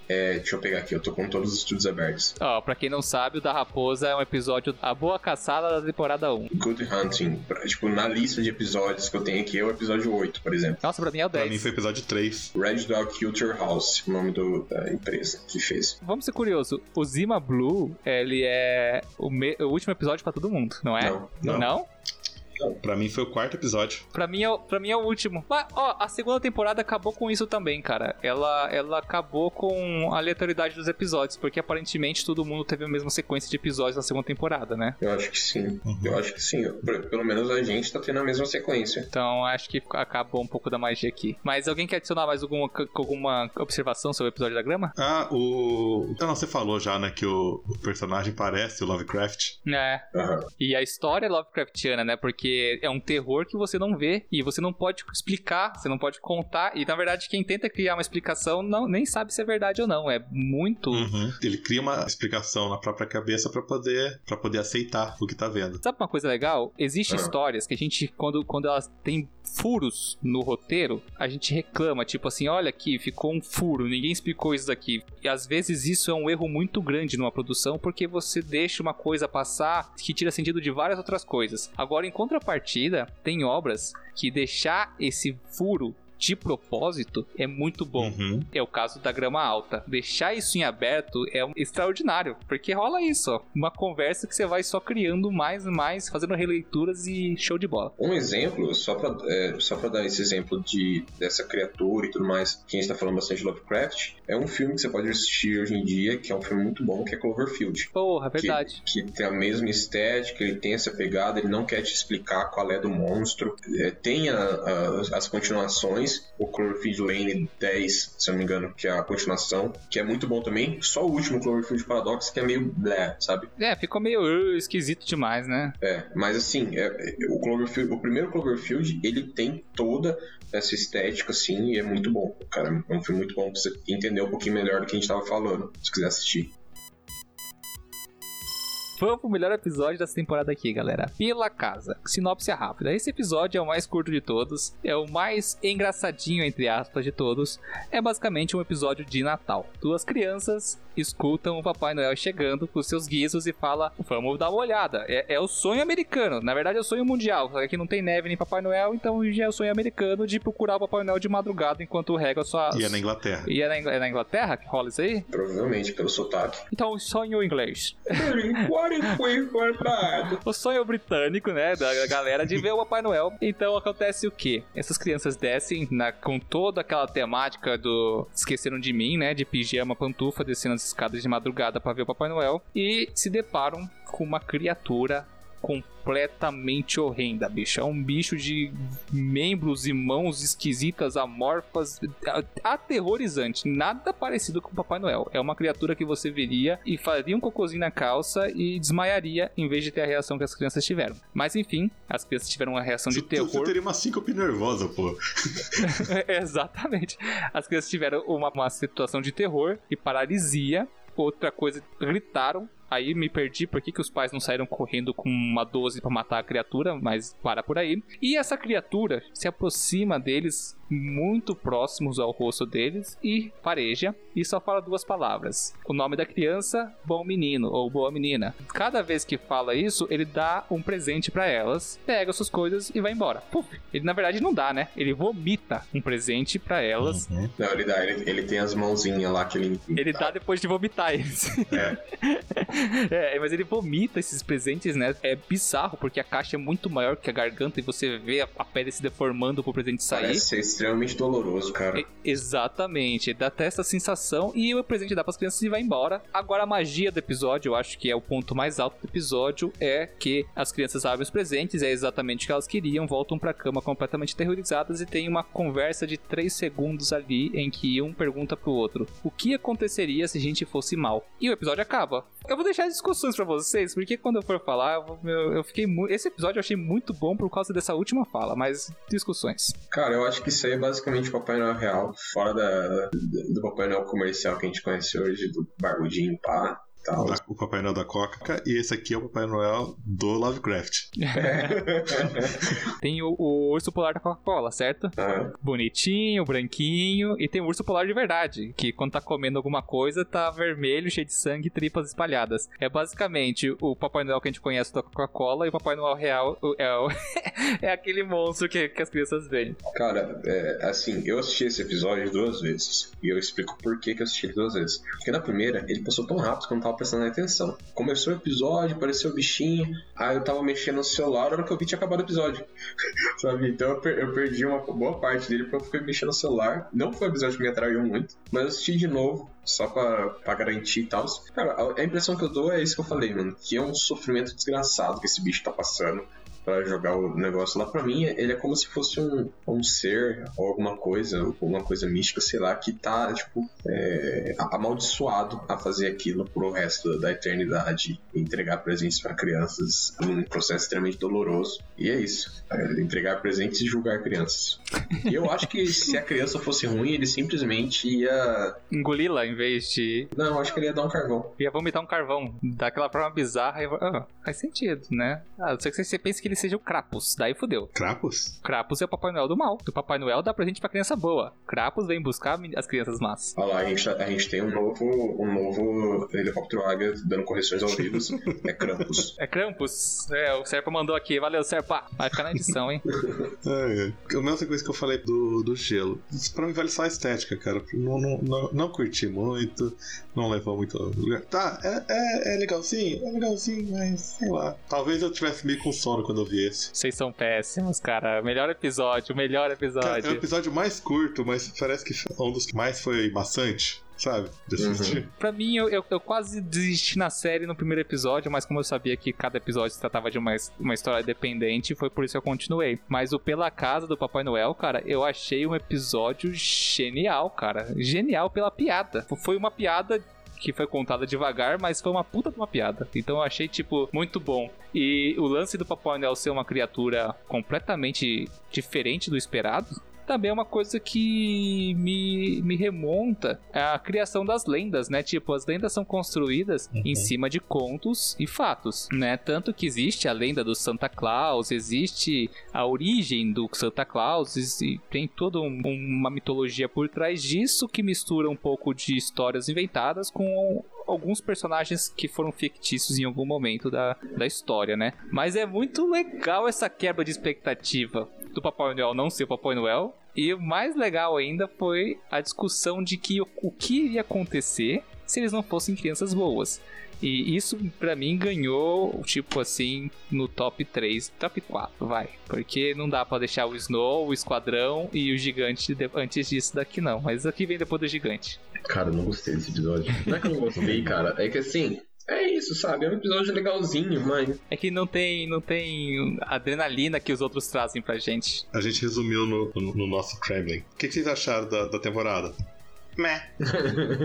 É, deixa eu pegar aqui, eu tô com todos os estúdios abertos. Ó, pra quem não sabe, o da Raposa é um episódio A Boa Caçada da temporada 1. Good Hunting, pra- tipo, na lista de episódios que eu tenho aqui é o episódio 8, por exemplo. Nossa, pra mim é o Pra 10. mim foi episódio 3. Red Dog Culture House, o nome do- da empresa que fez. Vamos ser curioso, o Zima Blue, ele é o, me- o último episódio pra todo mundo, não é? Não, não. Pra mim foi o quarto episódio. Pra mim, é, o- pra mim é o último. Mas, ó, a segunda temporada acabou com isso também, cara. Ela, ela acabou com a aleatoriedade dos episódios, porque aparentemente todo mundo teve a mesma sequência de episódios na segunda temporada, né? Eu acho que sim. Uhum. Eu acho que sim. Pelo menos a gente tá tendo a mesma sequência. Então acho que acabou um pouco da magia aqui. Mas alguém quer adicionar mais alguma, alguma observação sobre o episódio da grama? Ah, o. Ah, não, você falou já, né, que o, o personagem parece o Lovecraft. É. Aham. E a história é Lovecraftiana, né? Porque é um terror que você não vê e você não pode explicar, você não pode contar. E na verdade, quem tenta criar uma explicação não, nem sabe se é verdade ou não. É muito. Uhum. Ele cria uma explicação na própria cabeça pra poder, pra poder aceitar o que tá vendo. Sabe uma coisa legal? Existem Ah. histórias que a gente, quando, quando elas têm furos no roteiro, a gente reclama, tipo assim, olha aqui, ficou um furo, ninguém explicou isso daqui. E às vezes isso é um erro muito grande numa produção, porque você deixa uma coisa passar que tira sentido de várias outras coisas. Agora, em contrapartida, tem obras que deixar esse furo de propósito é muito bom. Uhum. É o caso da grama alta. Deixar isso em aberto é um- extraordinário, porque rola isso, ó. Uma conversa que você vai só criando mais e mais, fazendo releituras e show de bola. Um exemplo, só pra, é, só pra dar esse exemplo de, dessa criatura e tudo mais, que a gente tá falando bastante de Lovecraft, é um filme que você pode assistir hoje em dia, que é um filme muito bom, que é Cloverfield. Porra, verdade. Que, que tem a mesma estética, ele tem essa pegada, ele não quer te explicar qual é do monstro. É, tem a- a- as continuações 2, o Cloverfield Lane 10, se eu não me engano, que é a continuação, que é muito bom também. Só o último Cloverfield Paradox que é meio blé, sabe? É, ficou meio uh, esquisito demais, né? É, mas assim, é, o Cloverfield, o primeiro Cloverfield, ele tem toda essa estética, assim, e é muito bom. Cara, é um filme muito bom pra você entender um pouquinho melhor do que a gente tava falando, se quiser assistir. Vamos pro melhor episódio dessa temporada aqui, galera. Pela Casa. Sinopse rápida. Esse episódio é o mais curto de todos, é o mais engraçadinho, entre aspas, de todos. É basicamente um episódio de Natal. Duas crianças escutam o Papai Noel chegando com seus guizos e fala: Vamos dar uma olhada. É, é, o sonho americano. Na verdade, é o sonho mundial. Só que não tem neve nem Papai Noel, então já é o sonho americano de procurar o Papai Noel de madrugada enquanto rega sua. E é na Inglaterra. E é na, é na Inglaterra que rola isso aí? Provavelmente, pelo sotaque. Então, sonho inglês. (laughs) o sonho britânico, né, da galera de ver o Papai Noel. Então acontece o que? Essas crianças descem na, com toda aquela temática do esqueceram de mim, né, de pijama, pantufa, descendo as escadas de madrugada para ver o Papai Noel e se deparam com uma criatura completamente horrenda, bicho. É um bicho de membros e mãos esquisitas, amorfas, aterrorizante. Nada parecido com o Papai Noel. É uma criatura que você veria e faria um cocôzinho na calça e desmaiaria em vez de ter a reação que as crianças tiveram. Mas enfim, as crianças tiveram uma reação de terror. Você teria uma síncope nervosa, pô. (laughs) Exatamente. As crianças tiveram uma, uma situação de terror e paralisia outra coisa, gritaram Aí me perdi por que, que os pais não saíram correndo com uma 12 para matar a criatura, mas para por aí. E essa criatura se aproxima deles muito próximos ao rosto deles e pareja e só fala duas palavras. O nome da criança, bom menino ou boa menina. Cada vez que fala isso, ele dá um presente para elas, pega suas coisas e vai embora. Puf. Ele na verdade não dá, né? Ele vomita um presente para elas. Uhum. Não, ele dá, ele, ele, tem as mãozinhas lá que ele Ele dá depois de vomitar eles. É. (laughs) é, mas ele vomita esses presentes, né? É bizarro porque a caixa é muito maior que a garganta e você vê a, a pele se deformando pro presente sair. Parece extremamente doloroso, cara. É, exatamente, dá até essa sensação e o presente dá pras crianças e vai embora. Agora a magia do episódio, eu acho que é o ponto mais alto do episódio, é que as crianças abrem os presentes, é exatamente o que elas queriam, voltam pra cama completamente terrorizadas e tem uma conversa de 3 segundos ali em que um pergunta pro outro: o que aconteceria se a gente fosse mal? E o episódio acaba. Eu vou deixar discussões para vocês, porque quando eu for falar, eu, eu, eu fiquei Esse episódio eu achei muito bom por causa dessa última fala, mas discussões. Cara, eu acho que isso aí é basicamente Papai Noel real, fora da, do Papai Noel comercial que a gente conhece hoje, do barbudinho, pá tal. O Papai Noel da Coca e esse aqui é o Papai Noel do Lovecraft. (laughs) tem o, o, urso polar da Coca-Cola, certo? Uhum. Bonitinho, branquinho. E tem o urso polar de verdade, que quando tá comendo alguma coisa tá vermelho, cheio de sangue e tripas espalhadas. É basicamente o Papai Noel que a gente conhece da Coca-Cola e o Papai Noel real é, o, (laughs) é aquele monstro que, que as crianças veem. Cara, é, assim, eu assisti esse episódio duas vezes. E eu explico por que, que eu assisti ele duas vezes. Porque na primeira, ele passou tão rápido que eu não tava tava prestando atenção. Começou o episódio, apareceu o bichinho, aí eu tava mexendo no celular, a hora que eu vi tinha acabado o episódio. (laughs) Sabe? Então eu, per eu, perdi uma boa parte dele porque eu fiquei mexendo no celular. Não foi um episódio que me atraiu muito, mas eu assisti de novo, só pra, pra garantir e tal. Cara, a impressão que eu dou é isso que eu falei, mano. Que é um sofrimento desgraçado que esse bicho tá passando para jogar o negócio lá. para mim, ele é como se fosse um, um ser ou alguma coisa, alguma coisa mística, sei lá, que tá, tipo, é, amaldiçoado a fazer aquilo pro resto da eternidade. Entregar presentes para crianças num processo extremamente doloroso. E é isso. É, entregar presentes e julgar crianças. E eu acho que se a criança fosse ruim, ele simplesmente ia. Engoli-la em vez de. Não, acho que ele ia dar um carvão. Ia vomitar um carvão. Daquela forma bizarra. E... Ah, faz sentido, né? Ah, não sei que você pense que ele ele seja o Krapus. Daí fudeu. Krapus? Krapus é o Papai Noel do mal. O Papai Noel dá presente pra criança boa. Krapus vem buscar as crianças más. Olha lá, a gente, a gente tem um novo, um novo helicóptero águia dando correções ao vivo. é Krampus. (laughs) É Krampus. É, o Serpa mandou aqui. Valeu, Serpa. Vai ficar na edição, hein? (laughs) é, é. A mesma coisa que eu falei do, do gelo. Isso pra mim vale só a estética, cara. Não, não, não, não curti muito. Não levou muito lugar. Tá, é, é, é legalzinho, é legalzinho, mas sei lá. Talvez eu tivesse meio com sono quando eu ouvi esse. Vocês são péssimos, cara. Melhor episódio, melhor episódio. Cara, é o episódio mais curto, mas parece que é um dos que mais foi maçante, sabe? De assistir. Uhum. Pra mim, eu, eu, eu quase desisti na série no primeiro episódio, mas como eu sabia que cada episódio se tratava de uma, uma história independente, foi por isso que eu continuei. Mas o Pela Casa do Papai Noel, cara, eu achei um episódio genial, cara. Genial pela piada. Foi uma piada que foi contada devagar, mas foi uma puta de uma piada. Então eu achei, tipo, muito bom. E o lance do Papai Noel ser uma criatura completamente diferente do esperado. Também é uma coisa que me, me remonta à criação das lendas, né? Tipo, as lendas são construídas em cima de contos e fatos, né? Tanto que existe a lenda do Santa Claus, existe a origem do Santa Claus, e tem toda um- uma mitologia por trás disso que mistura um pouco de histórias inventadas com alguns personagens que foram fictícios em algum momento da, da história, né? Mas é muito legal essa quebra de expectativa do Papai Noel não ser o Papai Noel. E o mais legal ainda foi a discussão de que o, que iria acontecer se eles não fossem crianças boas. E isso pra mim ganhou, tipo assim, no top 3, top 4, vai. Porque não dá pra deixar o Snow, o Esquadrão e o Gigante antes disso daqui não. Mas aqui vem depois do Gigante. Cara, eu não gostei desse episódio. Não é que eu não gostei, cara. É que assim, é isso, sabe? É um episódio legalzinho, mas. É que não tem, não tem adrenalina que os outros trazem pra gente. A gente resumiu no, no- no nosso Kremlin. O que, que vocês acharam da, da temporada? Meh. (laughs)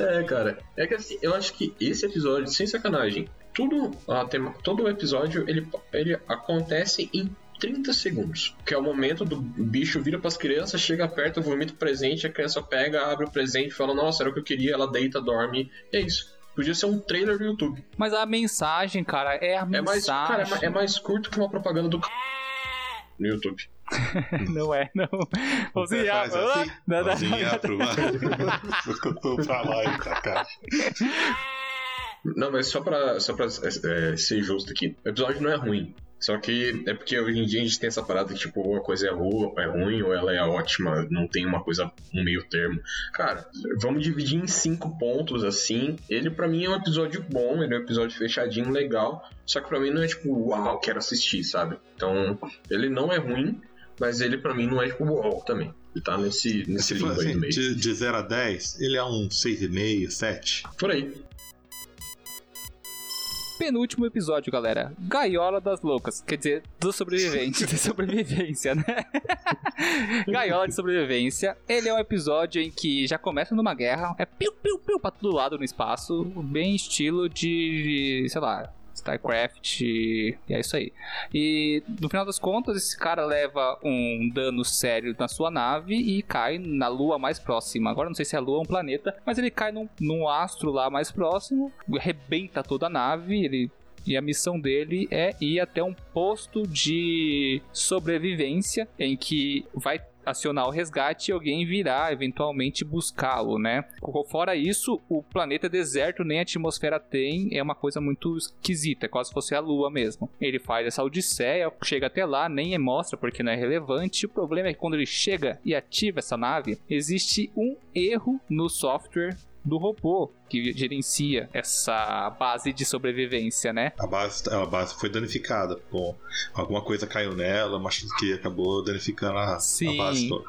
é, cara. É que assim, eu acho que esse episódio, sem sacanagem, tudo, a tema, todo o episódio ele, ele acontece em 30 segundos. Que é o momento do bicho vira pras crianças, chega perto, vomita o presente, a criança pega, abre o presente, fala, nossa, era o que eu queria, ela deita, dorme. E é isso. Podia ser um trailer do YouTube. Mas a mensagem, cara, é a É mais, mensagem. cara, é é mais curto que uma propaganda do no YouTube. (laughs) Não é, não. Você já- faz assim? Não, não, Mãozinha não. pro (laughs) pra lá e pra cá. Não, mas só pra, só pra é, ser justo aqui, o episódio não é ruim. Só que é porque hoje em dia a gente tem essa parada que, tipo, ou a coisa é, é ruim ou ela é ótima, não tem uma coisa, um meio termo. Cara, vamos dividir em cinco pontos, assim. Ele, pra mim, é um episódio bom, ele é um episódio fechadinho, legal. Só que pra mim não é tipo, uau, quero assistir, sabe? Então, ele não é ruim, mas ele pra mim não é tipo, uau, também. Ele tá nesse, nesse Se for limbo aí assim, no meio. de, de 0 a 10, ele é um 6,5, 7. Por aí. Penúltimo episódio, galera. Gaiola das Loucas. Quer dizer, dos sobreviventes. de (laughs) sobrevivência, né? (laughs) Gaiola de sobrevivência. Ele é um episódio em que já começa numa guerra. É piu-piu-piu pra todo lado no espaço. Bem estilo de, sei lá, StarCraft. E é isso aí. E no final das contas, esse cara leva um dano sério na sua nave e cai na lua mais próxima. Agora não sei se é a lua ou um planeta, mas ele cai num, num astro lá mais próximo, arrebenta toda a nave, ele. E a missão dele é ir até um posto de sobrevivência em que vai acionar o resgate e alguém virá eventualmente buscá-lo, né? Fora isso, o planeta é deserto, nem atmosfera tem, é uma coisa muito esquisita, é quase se fosse a lua mesmo. Ele faz essa odisseia, chega até lá, nem mostra porque não é relevante. O problema é que quando ele chega e ativa essa nave, existe um erro no software do robô que gerencia essa base de sobrevivência, né? A base, a base foi danificada. Bom, alguma coisa caiu nela, mas que acabou danificando a, a Sim. base toda.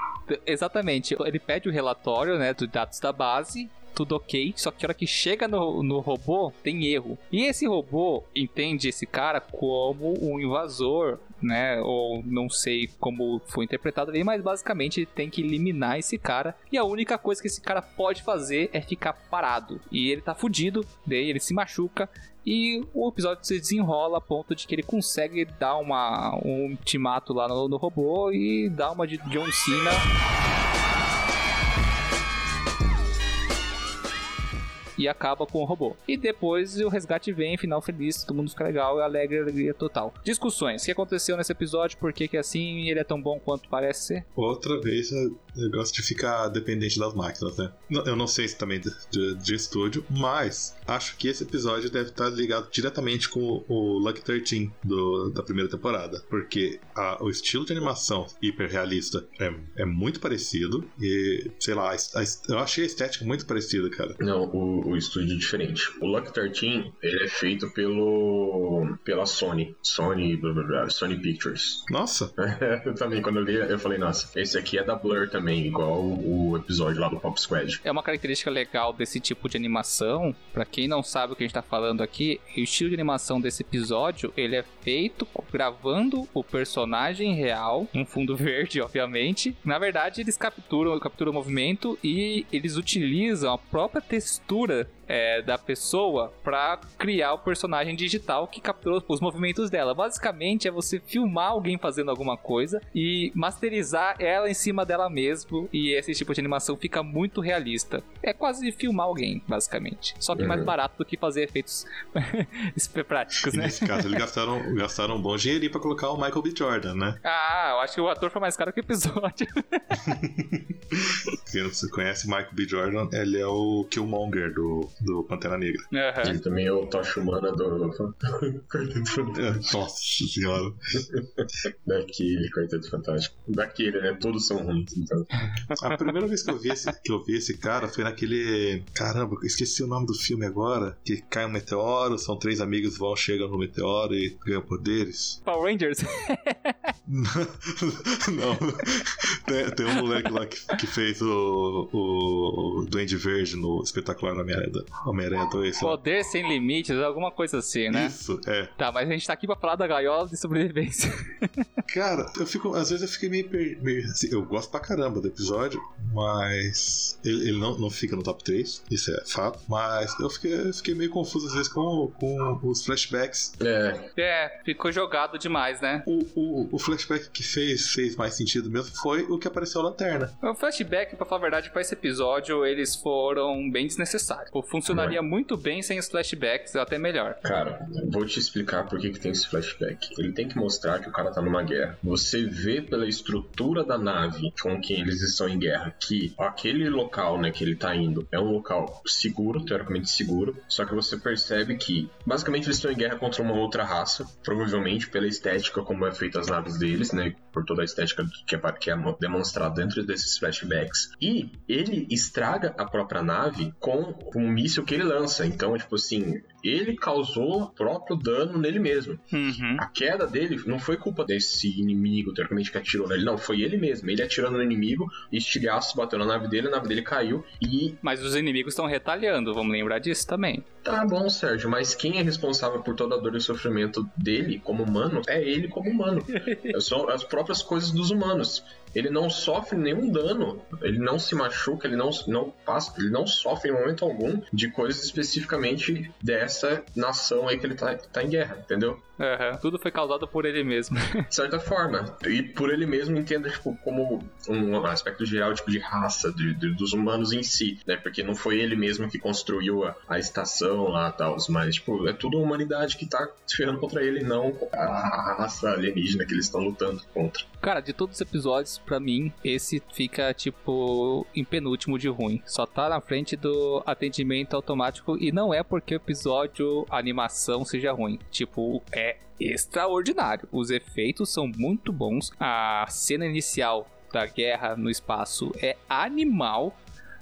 Exatamente. Ele pede o relatório, né, dos dados da base. Tudo ok, só que a hora que chega no, no robô, tem erro. E esse robô entende esse cara como um invasor, né? Ou não sei como foi interpretado ali, mas basicamente ele tem que eliminar esse cara. E a única coisa que esse cara pode fazer é ficar parado. E ele tá fudido, daí ele se machuca. E o episódio se desenrola a ponto de que ele consegue dar uma, um ultimato lá no, no robô e dar uma de John Cena. E acaba com o robô. E depois o resgate vem, final feliz, todo mundo fica legal alegre, alegria total. Discussões. O que aconteceu nesse episódio? Por que, que é assim ele é tão bom quanto parece ser? Outra vez eu gosto de ficar dependente das máquinas, né? Eu não sei se também de, de, de estúdio, mas acho que esse episódio deve estar ligado diretamente com o Lucky 13 do, da primeira temporada. Porque a, o estilo de animação hiperrealista é, é muito parecido. E, sei lá, a, a, eu achei a estética muito parecida, cara. Não, o, o estúdio é diferente. O Lucky 13 ele é feito pelo pela Sony. Sony, blá, blá, blá, Sony Pictures. Nossa! (laughs) eu também, quando eu li, eu falei, nossa, esse aqui é da Blur também, igual o episódio lá do Pop Squad. É uma característica legal desse tipo de animação, para quem não sabe o que a gente tá falando aqui, o estilo de animação desse episódio, ele é feito gravando o personagem real, um fundo (laughs) verde, obviamente. Na verdade, eles capturam, capturam o movimento e eles utilizam a própria textura é, da pessoa para criar o personagem digital que capturou os movimentos dela. Basicamente é você filmar alguém fazendo alguma coisa e masterizar ela em cima dela mesmo e esse tipo de animação fica muito realista. É quase filmar alguém, basicamente. Só que uhum. mais barato do que fazer efeitos (laughs) práticos, e né? Nesse caso, eles gastaram, gastaram um bom dinheirinho pra colocar o Michael B. Jordan, né? (laughs) Ah, eu acho que o ator foi mais caro que o episódio. Quem não se conhece, Michael B. Jordan, ele é o Killmonger do, do Pantera Negra. Uhum. Ele também é o Tocha Humana do Quarteto Fantástico. Nossa senhora. (laughs) Daquele Quarteto Fantástico. Daquele, né? Todos são ruins, então. A primeira vez que eu vi esse, que eu vi esse cara foi naquele. Caramba, esqueci o nome do filme agora. Que cai um meteoro, são três amigos vão, chegam no meteoro e ganham poderes. Power Rangers? (laughs) Não. Tem, tem, um moleque lá que, que fez o, o, o Duende Verde no espetacular Homem-Aranha Homem-Aranha 2. Poder sem limites, alguma coisa assim, né? Isso, é. Tá, mas a gente tá aqui pra falar da gaiola de sobrevivência. (laughs) Cara, eu fico. Às vezes eu fiquei meio. meio assim, eu gosto pra caramba do episódio, mas. Ele, ele, não, não fica no top 3, isso é fato. Mas eu fiquei, eu fiquei meio confuso às vezes com, com os flashbacks. É. É, ficou jogado demais, né? O, o, o flashback que fez, fez mais sentido mesmo foi o que apareceu a lanterna. O flashback, pra falar a verdade, pra esse episódio, eles foram bem desnecessários. Funcionaria é. muito bem sem os flashbacks, até melhor. Cara, vou te explicar por que, que tem esse flashback. Ele tem que mostrar que o cara tá numa guerra. Você vê pela estrutura da nave com quem eles estão em guerra que aquele local, né, que ele tá indo é um local seguro, teoricamente seguro, só que você percebe que basicamente eles estão em guerra contra uma outra raça, provavelmente pela estética como é feita as naves deles, né, por toda a estética que é, que é demonstrada dentro desses flashbacks. E ele estraga a própria nave com um míssil que ele lança. Então, tipo assim, ele causou próprio dano nele mesmo. Uhum. A queda dele não foi culpa desse inimigo, teoricamente, que atirou nele. Não, foi ele mesmo. Ele atirando no inimigo, estilhaço bateu na nave dele, a nave dele caiu e. Mas os inimigos estão retalhando, vamos lembrar disso também. Tá bom, Sérgio, mas quem é responsável por toda a dor e sofrimento dele como humano é ele como humano. (laughs) São as próprias coisas dos humanos ele não sofre nenhum dano, ele não se machuca, ele não, não passa, ele não sofre em momento algum de coisas especificamente dessa nação aí que ele tá, tá em guerra, entendeu? Uhum. Tudo foi causado por ele mesmo. de certa forma. E por ele mesmo entenda, tipo, como um aspecto geral, tipo, de raça, de, de, dos humanos em si, né? Porque não foi ele mesmo que construiu a, a estação lá e tal, mas, tipo, é tudo a humanidade que tá se ferrando contra ele, não a raça alienígena que eles estão lutando contra. Cara, de todos os episódios, para mim, esse fica, tipo, em penúltimo de ruim. Só tá na frente do atendimento automático e não é porque o episódio, a animação seja ruim. Tipo, é extraordinário. Os efeitos são muito bons. A cena inicial da guerra no espaço é animal.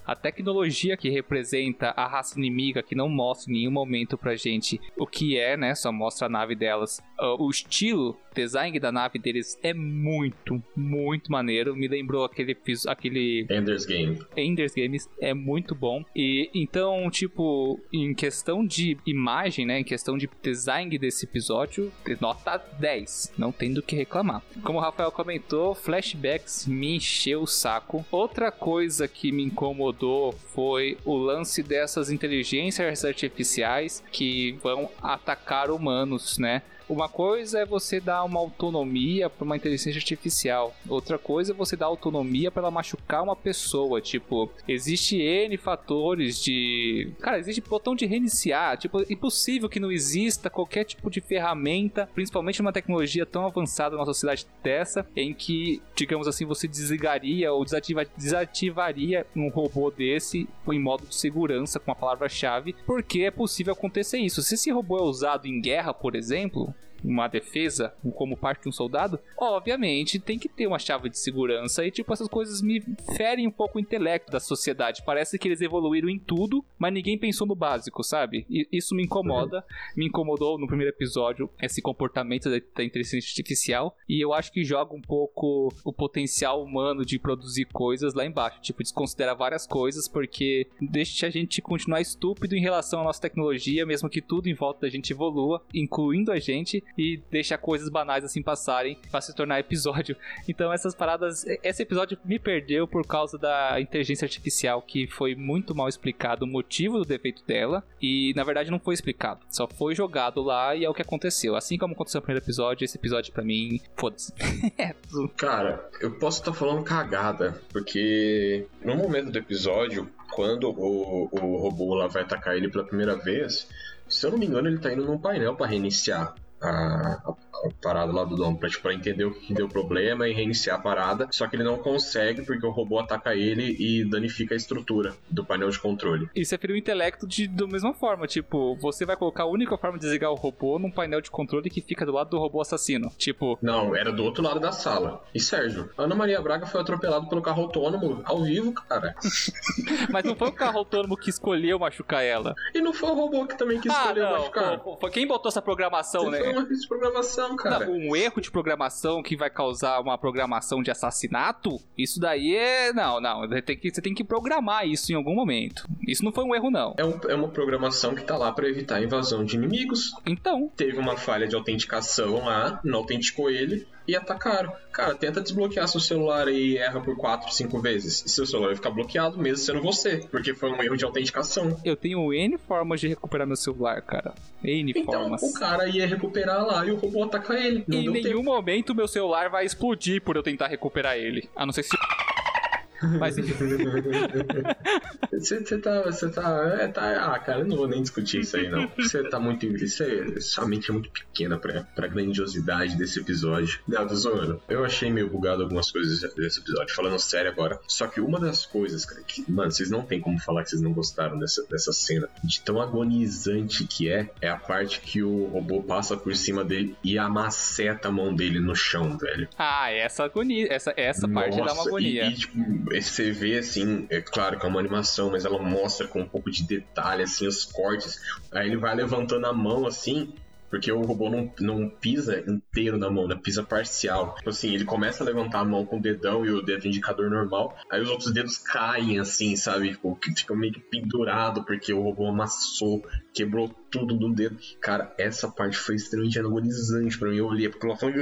A tecnologia que representa a raça inimiga, que não mostra em nenhum momento pra gente o que é, né? Só mostra a nave delas. O estilo design da nave deles é muito, muito maneiro. Me lembrou aquele aquele Ender's Game. Ender's Games é muito bom. E então, tipo, em questão de imagem, né, em questão de design desse episódio, nota 10, não tem do que reclamar. Como o Rafael comentou, flashbacks me encheu o saco. Outra coisa que me incomodou foi o lance dessas inteligências artificiais que vão atacar humanos, né? Uma coisa é você dar uma autonomia para uma inteligência artificial, outra coisa é você dar autonomia para ela machucar uma pessoa. Tipo, existe N fatores de. Cara, existe botão de reiniciar. Tipo, impossível que não exista qualquer tipo de ferramenta, principalmente numa tecnologia tão avançada numa sociedade dessa, em que, digamos assim, você desligaria ou desativa, desativaria um robô desse em modo de segurança com a palavra-chave, porque é possível acontecer isso. Se esse robô é usado em guerra, por exemplo, uma defesa como parte de um soldado, obviamente tem que ter uma chave de segurança e tipo essas coisas me ferem um pouco o intelecto da sociedade. Parece que eles evoluíram em tudo, mas ninguém pensou no básico, sabe? E isso me incomoda. Uhum. Me incomodou no primeiro episódio esse comportamento da, da inteligência artificial e eu acho que joga um pouco o potencial humano de produzir coisas lá embaixo, tipo desconsidera várias coisas porque deixa a gente continuar estúpido em relação à nossa tecnologia, mesmo que tudo em volta da gente evolua, incluindo a gente, e deixar coisas banais assim passarem para se tornar episódio. (laughs) Então essas paradas, esse episódio me perdeu por causa da inteligência artificial que foi muito mal explicado o motivo do defeito dela e na verdade não foi explicado, só foi jogado lá e é o que aconteceu. Assim como aconteceu no primeiro episódio, esse episódio para mim, foda-se. (laughs) É Cara, eu posso estar tá falando cagada, porque no momento do episódio, quando o, o robô lá vai atacar ele pela primeira vez, se eu não me engano, ele tá indo num painel para reiniciar a, a, parada lá do Dom pra, tipo, pra entender o que deu problema e reiniciar a parada. Só que ele não consegue porque o robô ataca ele e danifica a estrutura do painel de controle. Isso é ferir o intelecto de, da mesma forma. Tipo, você vai colocar a única forma de desligar o robô num painel de controle que fica do lado do robô assassino. Tipo. Não, era do outro lado da sala. E Sérgio, Ana Maria Braga foi atropelado pelo carro autônomo ao vivo, cara. (laughs) Mas não foi o carro autônomo que escolheu machucar ela. E não foi o robô que também quis ah, escolher não, machucar. Foi quem botou essa programação, né? Uma de programação, cara. Não, um erro de programação que vai causar uma programação de assassinato, isso daí é. Não, não. Tem que, você tem que programar isso em algum momento. Isso não foi um erro, não. É, um, é uma programação que tá lá para evitar a invasão de inimigos. Então. Teve uma falha de autenticação lá, não autenticou ele e atacaram. Cara, tenta desbloquear seu celular e erra por 4, 5 vezes. Seu celular vai ficar bloqueado mesmo sendo você, porque foi um erro de autenticação. Eu tenho N formas de recuperar meu celular, cara. N então, formas. O cara ia recuperar lá e o robô ataca ele. Não em nenhum tempo. momento meu celular vai explodir por eu tentar recuperar ele. A não ser se. (laughs) Mas Você tá. Você tá, é, tá. Ah, cara, eu não vou nem discutir isso aí, não. Você tá muito. Você, sua mente é muito pequena pra, pra grandiosidade desse episódio. Não, tô zoando. Eu achei meio bugado algumas coisas desse episódio, falando sério agora. Só que uma das coisas, cara, que, mano, vocês não tem como falar que vocês não gostaram dessa, dessa cena. De tão agonizante que é, é a parte que o robô passa por cima dele e amaceta a mão dele no chão, velho. Ah, essa agonia. Essa, essa Nossa, parte dá uma agonia. E, e, tipo, você vê assim, é claro que é uma animação, mas ela mostra com um pouco de detalhe assim os cortes. Aí ele vai levantando a mão assim, porque o robô não, não pisa inteiro na mão, né? Pisa parcial. Tipo assim, ele começa a levantar a mão com o dedão e o dedo indicador normal, aí os outros dedos caem assim, sabe? Tipo, fica meio que pendurado porque o robô amassou, quebrou tudo do dedo. Cara, essa parte foi extremamente agonizante pra mim. Eu olhei porque ela falou.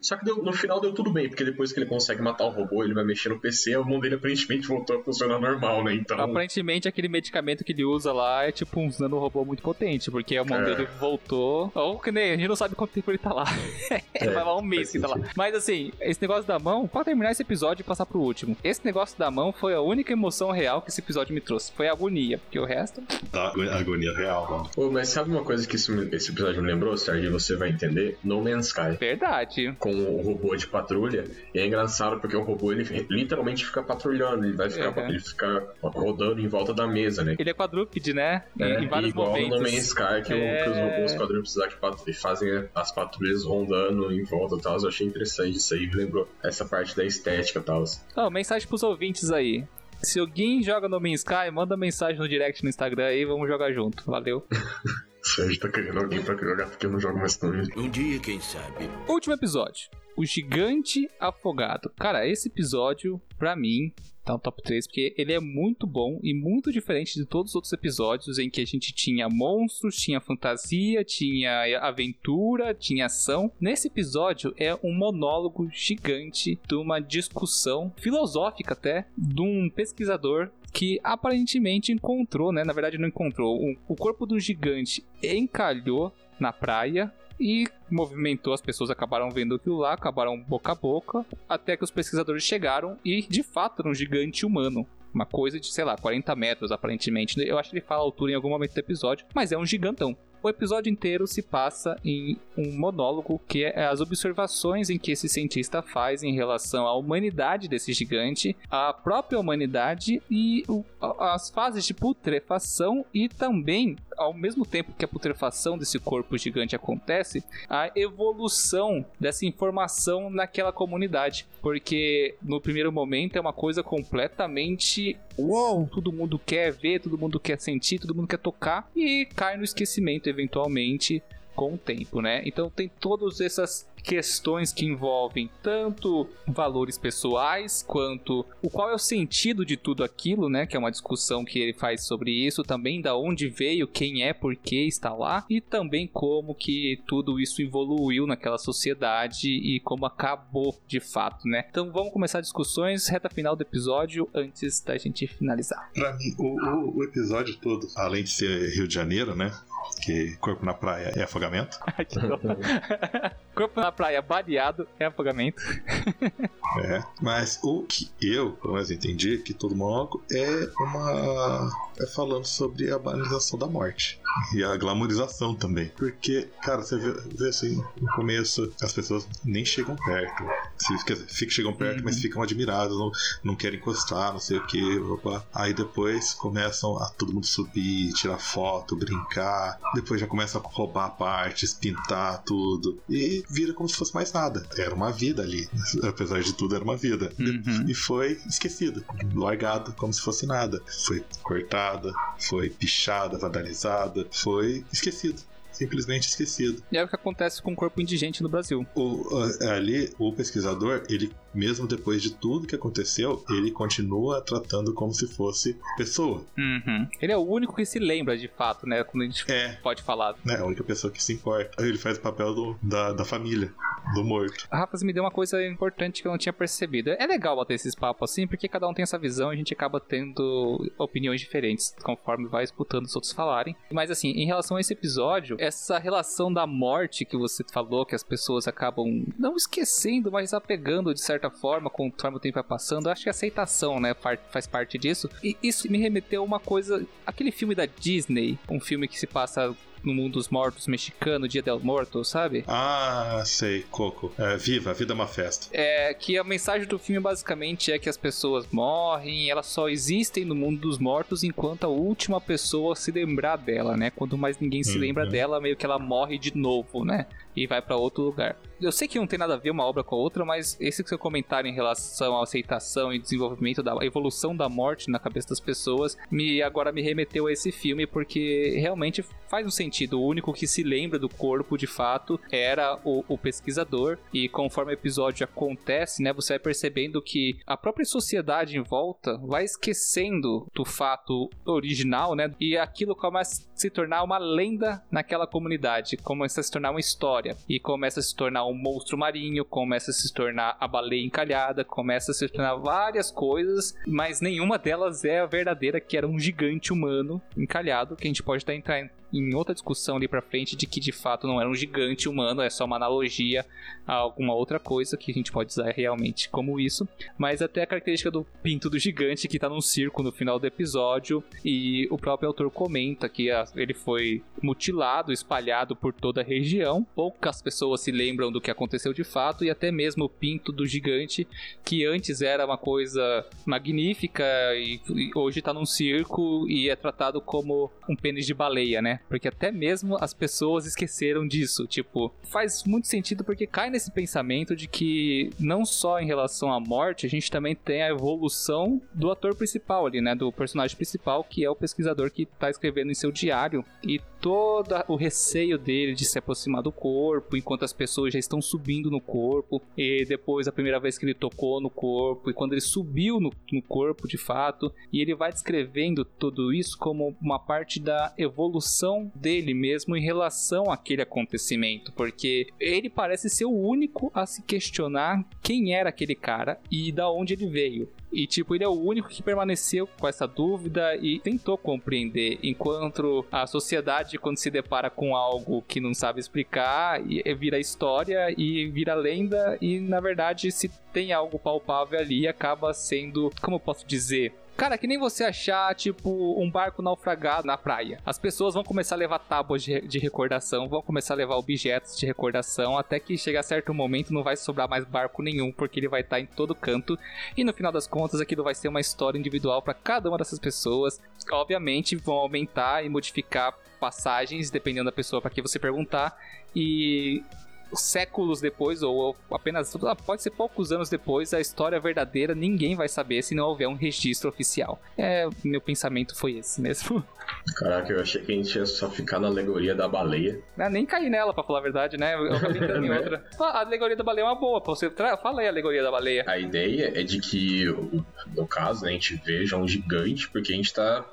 Só que deu, no final deu tudo bem, porque depois que ele consegue matar o robô, ele vai mexer no PC, a mão dele aparentemente voltou a funcionar normal, né? Então. Aparentemente aquele medicamento que ele usa lá é tipo um robô muito potente, porque a mão é. dele voltou. Ou que nem, a gente não sabe quanto tempo ele tá lá. (laughs) É, vai lá um mês que tá lá. Mas assim, esse negócio da mão, pra terminar esse episódio e passar pro último. Esse negócio da mão foi a única emoção real que esse episódio me trouxe. Foi a agonia, porque o resto. A agonia real, mano. Pô, mas sabe uma coisa que esse, esse episódio me lembrou, Sérgio? Você vai entender? No Man's Sky. Verdade. Com o robô de patrulha. E é engraçado porque o robô, ele literalmente fica patrulhando. Ele vai ficar, é. ele fica rodando em volta da mesa, né? Ele é quadrúpede, né? É, em vários igual momentos. no Man's Sky, que, é... que os robôs quadrúpedes fazem as patrulhas rondando em volta e tal. Eu achei interessante isso aí. Me lembrou essa parte da estética e tal. Oh, mensagem pros ouvintes aí. Se alguém joga no Min Sky, manda mensagem no direct no Instagram aí, vamos jogar junto. Valeu. (laughs) gente tá querendo alguém pra jogar porque eu não jogo mais com Um dia, quem sabe. Último episódio. O Gigante Afogado. Cara, esse episódio, pra mim, tá no top 3, porque ele é muito bom e muito diferente de todos os outros episódios em que a gente tinha monstros, tinha fantasia, tinha aventura, tinha ação. Nesse episódio é um monólogo gigante de uma discussão filosófica até de um pesquisador que aparentemente encontrou, né? Na verdade não encontrou. O, o corpo do gigante encalhou na praia e movimentou, as pessoas acabaram vendo aquilo lá, acabaram boca a boca, até que os pesquisadores chegaram e de fato era um gigante humano. Uma coisa de, sei lá, 40 metros aparentemente. Eu acho que ele fala a altura em algum momento do episódio, mas é um gigantão. O episódio inteiro se passa em um monólogo que é as observações em que esse cientista faz em relação à humanidade desse gigante, à própria humanidade e o, as fases de putrefação e também ao mesmo tempo que a putrefação desse corpo gigante acontece, a evolução dessa informação naquela comunidade. Porque no primeiro momento é uma coisa completamente uou, todo mundo quer ver, todo mundo quer sentir, todo mundo quer tocar e cai no esquecimento eventualmente com o tempo, né? Então tem todas essas questões que envolvem tanto valores pessoais quanto o qual é o sentido de tudo aquilo, né? Que é uma discussão que ele faz sobre isso, também da onde veio, quem é, por que está lá e também como que tudo isso evoluiu naquela sociedade e como acabou de fato, né? Então vamos começar discussões reta final do episódio antes da gente finalizar. Pra mim, o, o, o episódio todo, além de ser Rio de Janeiro, né? Que corpo na praia é afogamento. (laughs) (laughs) corpo na praia baleado é afogamento. (laughs) é, mas o que eu, pelo menos, entendi que todo mundo é uma. É falando sobre a banalização da morte. E a glamorização também. Porque, cara, você vê, vê assim, no começo as pessoas nem chegam perto. Se, quer dizer, chegam perto, uhum. mas ficam admiradas, não, não querem encostar, não sei o que. Aí depois começam a todo mundo subir, tirar foto, brincar. Depois já começa a roubar partes, pintar tudo. E vira como se fosse mais nada. Era uma vida ali. Apesar de tudo, era uma vida. Uhum. E foi esquecido, largado como se fosse nada. Foi foi pichada, vandalizada, foi esquecido simplesmente esquecido. E é o que acontece com o corpo indigente no Brasil. O, ali, o pesquisador, ele mesmo depois de tudo que aconteceu, ele continua tratando como se fosse pessoa. Uhum. Ele é o único que se lembra de fato, né? Quando a gente é. pode falar. É a única pessoa que se importa. Ele faz o papel do, da, da família, do morto. A Rafa me deu uma coisa importante que eu não tinha percebido. É legal bater esses papos assim, porque cada um tem essa visão e a gente acaba tendo opiniões diferentes conforme vai escutando os outros falarem. Mas assim, em relação a esse episódio, essa relação da morte que você falou, que as pessoas acabam não esquecendo, mas apegando de certa forma, conforme o tempo vai passando. acho que a aceitação, né, faz parte disso. E isso me remeteu a uma coisa. Aquele filme da Disney, um filme que se passa no mundo dos mortos mexicano, Dia del Morto, sabe? Ah, sei, Coco. É, viva, a vida é uma festa. É que a mensagem do filme basicamente é que as pessoas morrem, elas só existem no mundo dos mortos enquanto a última pessoa se lembrar dela, né? Quando mais ninguém se uhum. lembra dela, meio que ela morre de novo, né? E vai para outro lugar. Eu sei que não tem nada a ver uma obra com a outra, mas esse seu comentário em relação à aceitação e desenvolvimento da evolução da morte na cabeça das pessoas me agora me remeteu a esse filme porque realmente faz um sentido. O único que se lembra do corpo de fato era o, o pesquisador e conforme o episódio acontece, né, você vai percebendo que a própria sociedade em volta vai esquecendo do fato original, né, e aquilo começa a se tornar uma lenda naquela comunidade, começa a se tornar uma história e começa a se tornar um monstro marinho, começa a se tornar a baleia encalhada, começa a se tornar várias coisas, mas nenhuma delas é a verdadeira, que era um gigante humano encalhado, que a gente pode estar entrando em outra discussão ali pra frente de que de fato não era um gigante humano, é só uma analogia a alguma outra coisa que a gente pode usar realmente como isso. Mas até a característica do pinto do gigante que tá num circo no final do episódio e o próprio autor comenta que ele foi mutilado, espalhado por toda a região. Poucas pessoas se lembram do que aconteceu de fato e até mesmo o pinto do gigante que antes era uma coisa magnífica e, e hoje tá num circo e é tratado como um pênis de baleia, né? Porque até mesmo as pessoas esqueceram disso. Tipo, faz muito sentido porque cai nesse pensamento de que não só em relação à morte, a gente também tem a evolução do ator principal ali, né? Do personagem principal, que é o pesquisador que tá escrevendo em seu diário. E todo o receio dele de se aproximar do corpo, enquanto as pessoas já estão subindo no corpo. E depois, a primeira vez que ele tocou no corpo, e quando ele subiu no, no corpo de fato. E ele vai descrevendo tudo isso como uma parte da evolução dele mesmo em relação àquele acontecimento, porque ele parece ser o único a se questionar quem era aquele cara e da onde ele veio. E, tipo, ele é o único que permaneceu com essa dúvida e tentou compreender. Enquanto a sociedade, quando se depara com algo que não sabe explicar, vira história e vira lenda. E, na verdade, se tem algo palpável ali, acaba sendo, como eu posso dizer, Cara, que nem você achar, tipo, um barco naufragado na praia. As pessoas vão começar a levar tábuas de, de recordação, vão começar a levar objetos de recordação, até que chegar certo momento não vai sobrar mais barco nenhum, porque ele vai estar em todo canto. E no final das contas, aquilo vai ser uma história individual para cada uma dessas pessoas. Obviamente, vão aumentar e modificar passagens, dependendo da pessoa para que você perguntar. E séculos depois, ou apenas ah, pode ser poucos anos depois, a história verdadeira ninguém vai saber se não houver um registro oficial. É, meu pensamento foi esse mesmo. (laughs) Caraca, eu achei que a gente ia só ficar na alegoria da baleia. Ah, nem caí nela, pra falar a verdade, né? Eu tô em (laughs) né? outra. A alegoria da baleia é uma boa, você. Tra... Fala aí a alegoria da baleia. A ideia é de que, no caso, né, a gente veja um gigante, porque a gente tá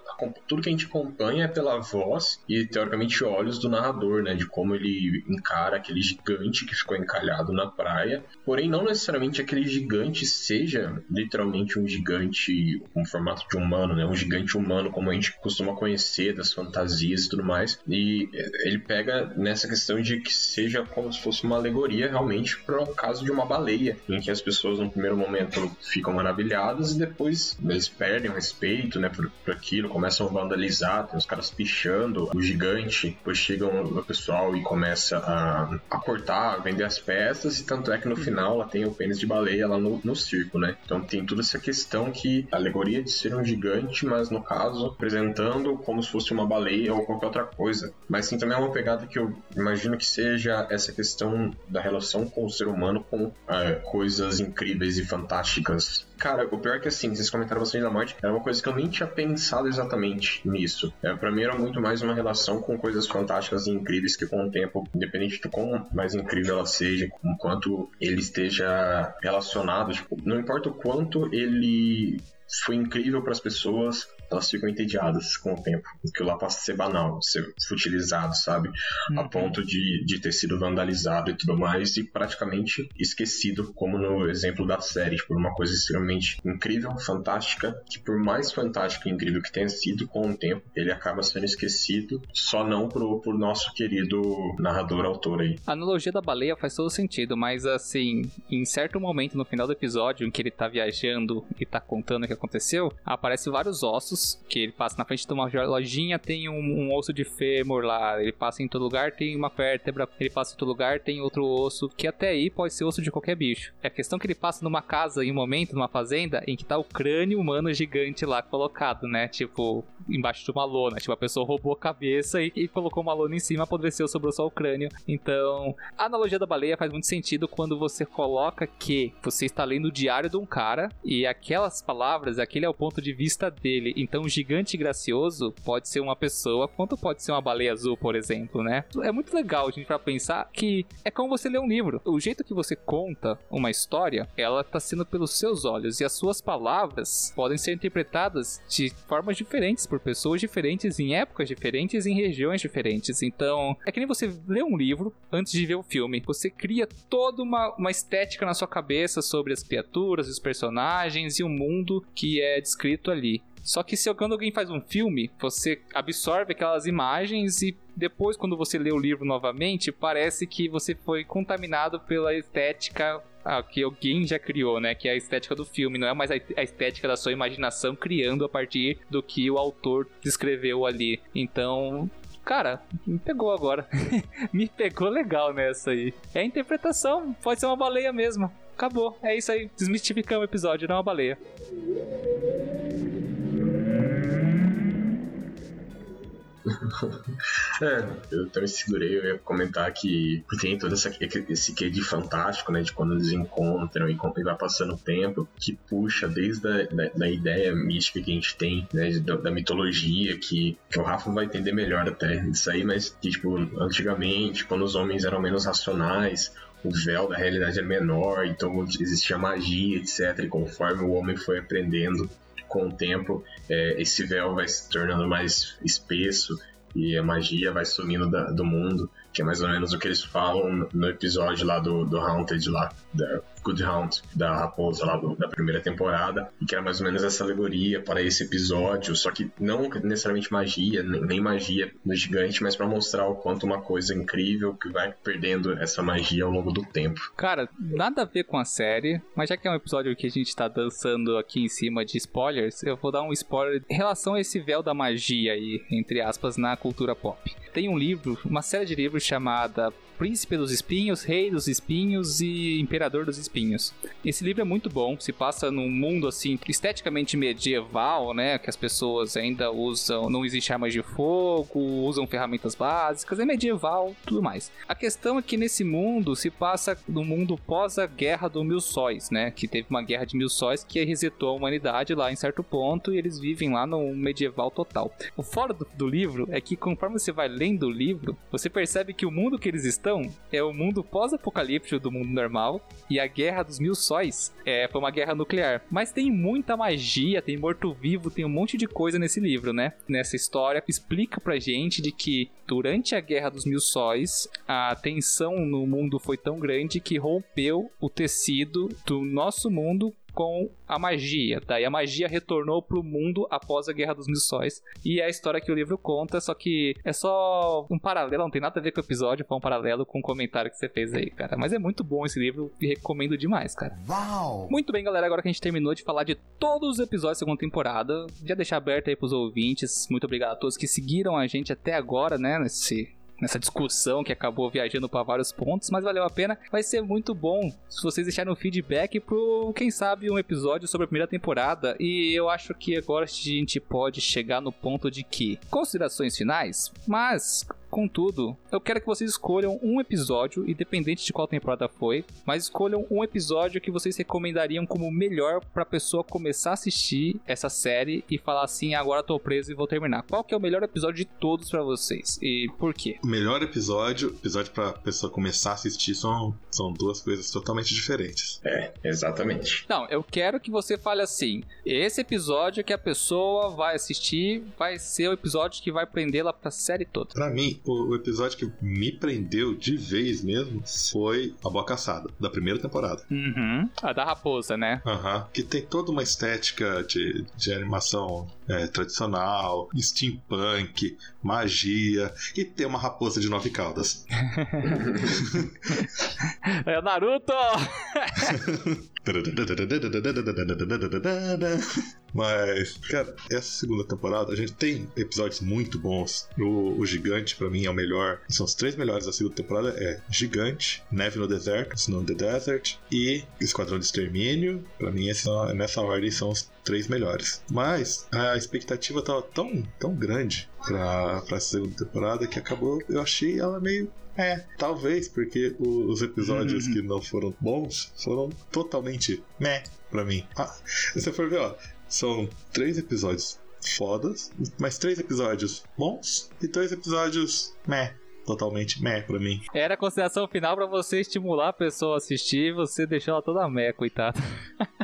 tudo que a gente acompanha é pela voz e teoricamente olhos do narrador, né, de como ele encara aquele gigante que ficou encalhado na praia. Porém, não necessariamente aquele gigante seja literalmente um gigante com formato de humano, né, um gigante humano como a gente costuma conhecer das fantasias e tudo mais. E ele pega nessa questão de que seja como se fosse uma alegoria realmente para o caso de uma baleia, em que as pessoas no primeiro momento ficam maravilhadas e depois eles perdem o respeito, né, por, por aquilo, começam começam a vandalizar, tem os caras pichando o gigante, depois chegam o pessoal e começa a, a cortar, a vender as peças, e tanto é que no final ela tem o pênis de baleia lá no, no circo, né? Então tem toda essa questão que a alegoria de ser um gigante, mas no caso apresentando como se fosse uma baleia ou qualquer outra coisa. Mas sim também é uma pegada que eu imagino que seja essa questão da relação com o ser humano com é, coisas incríveis e fantásticas. Cara, o pior é que assim, vocês comentaram bastante da morte, era uma coisa que eu nem tinha pensado exatamente nisso. É, para mim era muito mais uma relação com coisas fantásticas e incríveis que com o tempo, independente do quão mais incrível ela seja, com quanto ele esteja relacionado, tipo, não importa o quanto ele foi incrível para as pessoas, elas ficam entediadas com o tempo. Porque lá passa a ser banal, ser futilizado, sabe? Uhum. A ponto de, de ter sido vandalizado e tudo mais, e praticamente esquecido, como no exemplo da série, por uma coisa extremamente incrível, fantástica, que por mais fantástico e incrível que tenha sido, com o tempo, ele acaba sendo esquecido, só não pro, pro nosso querido narrador, autor aí. A analogia da baleia faz todo sentido, mas assim, em certo momento no final do episódio, em que ele tá viajando e tá contando o que aconteceu, aparecem vários ossos que ele passa na frente de uma lojinha, tem um, um, osso de fêmur lá, ele passa em todo lugar, tem uma vértebra, ele passa em todo lugar, tem outro osso, que até aí pode ser osso de qualquer bicho. É a questão que ele passa numa casa, em um momento, numa fazenda, em que tá o crânio humano gigante lá colocado, né? Tipo, embaixo de uma lona. Tipo, a pessoa roubou a cabeça e, e colocou uma lona em cima, apodreceu, sobrou só o crânio. Então, a analogia da baleia faz muito sentido quando você coloca que você está lendo o diário de um cara e aquelas palavras, aquele é o ponto de vista dele. Então, gigante gracioso pode ser uma pessoa, quanto pode ser uma baleia azul, por exemplo, né? É muito legal a gente para pensar que é como você lê um livro. O jeito que você conta uma história, ela está sendo pelos seus olhos e as suas palavras podem ser interpretadas de formas diferentes por pessoas diferentes, em épocas diferentes, em regiões diferentes. Então, é que nem você lê um livro antes de ver o filme. Você cria toda uma, uma estética na sua cabeça sobre as criaturas, os personagens e o mundo que é descrito ali. Só que se quando alguém faz um filme, você absorve aquelas imagens e depois, quando você lê o livro novamente, parece que você foi contaminado pela estética ah, que alguém já criou, né? Que é a estética do filme, não é mais a estética da sua imaginação criando a partir do que o autor descreveu ali. Então, cara, me pegou agora. (laughs) me pegou legal nessa aí. É a interpretação, pode ser uma baleia mesmo. Acabou, é isso aí. Desmistificamos o episódio, não é uma baleia. (laughs) é, eu também segurei, eu ia comentar que tem todo essa, esse quê de fantástico, né? De quando eles encontram e, e vai passando o tempo, que puxa desde a da, da ideia mística que a gente tem, né? Da, da, mitologia, que, que o Rafa vai entender melhor até isso aí, mas que, tipo, antigamente, quando os homens eram menos racionais, o véu da realidade era menor, então existia magia, etc. E conforme o homem foi aprendendo com o tempo, é, esse véu vai se tornando mais espesso e a magia vai sumindo da, do mundo, que é mais ou menos o que eles falam no episódio lá do, do Haunted lá, da Good Hunt, da raposa lá do, da primeira temporada, e que era mais ou menos essa alegoria para esse episódio, só que não necessariamente magia, nem, nem magia no gigante, mas para mostrar o quanto uma coisa incrível que vai perdendo essa magia ao longo do tempo. Cara, nada a ver com a série, mas já que é um episódio que a gente tá dançando aqui em cima de spoilers, eu vou dar um spoiler em relação a esse véu da magia aí, entre aspas, na cultura pop. Tem um livro, uma série de livros chamada Príncipe dos Espinhos, Rei dos Espinhos e Imperador dos Espinhos. Esse livro é muito bom, se passa num mundo assim esteticamente medieval, né, que as pessoas ainda usam, não existe armas de fogo, usam ferramentas básicas, é medieval, tudo mais. A questão é que nesse mundo se passa no mundo pós a Guerra do Mil Sóis, né, que teve uma guerra de mil sóis que resetou a humanidade lá em certo ponto e eles vivem lá no medieval total. O fora do, do livro é que conforme você vai lendo o livro, você percebe que o mundo que eles estão é o mundo pós-apocalíptico do mundo normal e a Guerra dos Mil Sóis é, foi uma guerra nuclear. Mas tem muita magia, tem morto-vivo, tem um monte de coisa nesse livro, né? Nessa história explica pra gente de que durante a Guerra dos Mil Sóis a tensão no mundo foi tão grande que rompeu o tecido do nosso mundo com a magia. Daí a magia retornou pro mundo após a Guerra dos Mil Sóis. E é a história que o livro conta, só que é só um paralelo, não tem nada a ver com o episódio, foi um paralelo com o comentário que você fez aí, cara. Mas é muito bom esse livro e recomendo demais, cara. Uau! Muito bem, galera, agora que a gente terminou de falar de todos os episódios da segunda temporada, já deixar aberto aí pros ouvintes. Muito obrigado a todos que seguiram a gente até agora, né, nesse nessa discussão que acabou viajando para vários pontos, mas valeu a pena. Vai ser muito bom se vocês deixarem um feedback pro, quem sabe, um episódio sobre a primeira temporada. E eu acho que agora a gente pode chegar no ponto de que considerações finais, mas Contudo, eu quero que vocês escolham um episódio, independente de qual temporada foi, mas escolham um episódio que vocês recomendariam como melhor pra pessoa começar a assistir essa série e falar assim: agora tô preso e vou terminar. Qual que é o melhor episódio de todos para vocês e por quê? O melhor episódio, episódio pra pessoa começar a assistir, são, são duas coisas totalmente diferentes. É, exatamente. Não, eu quero que você fale assim: esse episódio que a pessoa vai assistir vai ser o episódio que vai prendê-la pra série toda. Pra mim, o, o episódio que me prendeu de vez mesmo foi A Boa Caçada, da primeira temporada. Uhum. A da raposa, né? Aham. Que tem toda uma estética de, de animação é, tradicional, steampunk, magia e tem uma raposa de nove caudas. (laughs) É o Naruto! (laughs) Mas, cara, essa segunda temporada a gente tem episódios muito bons. O, o Gigante, pra mim, é o melhor. São os três melhores da segunda temporada: é Gigante, Neve no Deserto, Snow in the Desert e Esquadrão de Extermínio. Pra mim, essa, nessa ordem são os três melhores. Mas a expectativa tava tão, tão grande pra, pra segunda temporada que acabou. Eu achei ela meio é, talvez, porque o- os episódios que não foram bons foram totalmente meh pra mim. Ah, se você for ver, ó, são três episódios fodas, mas três episódios bons e dois episódios meh. Totalmente meh pra mim. Era a consideração final pra você estimular a pessoa a assistir e você deixou ela toda meia, coitada.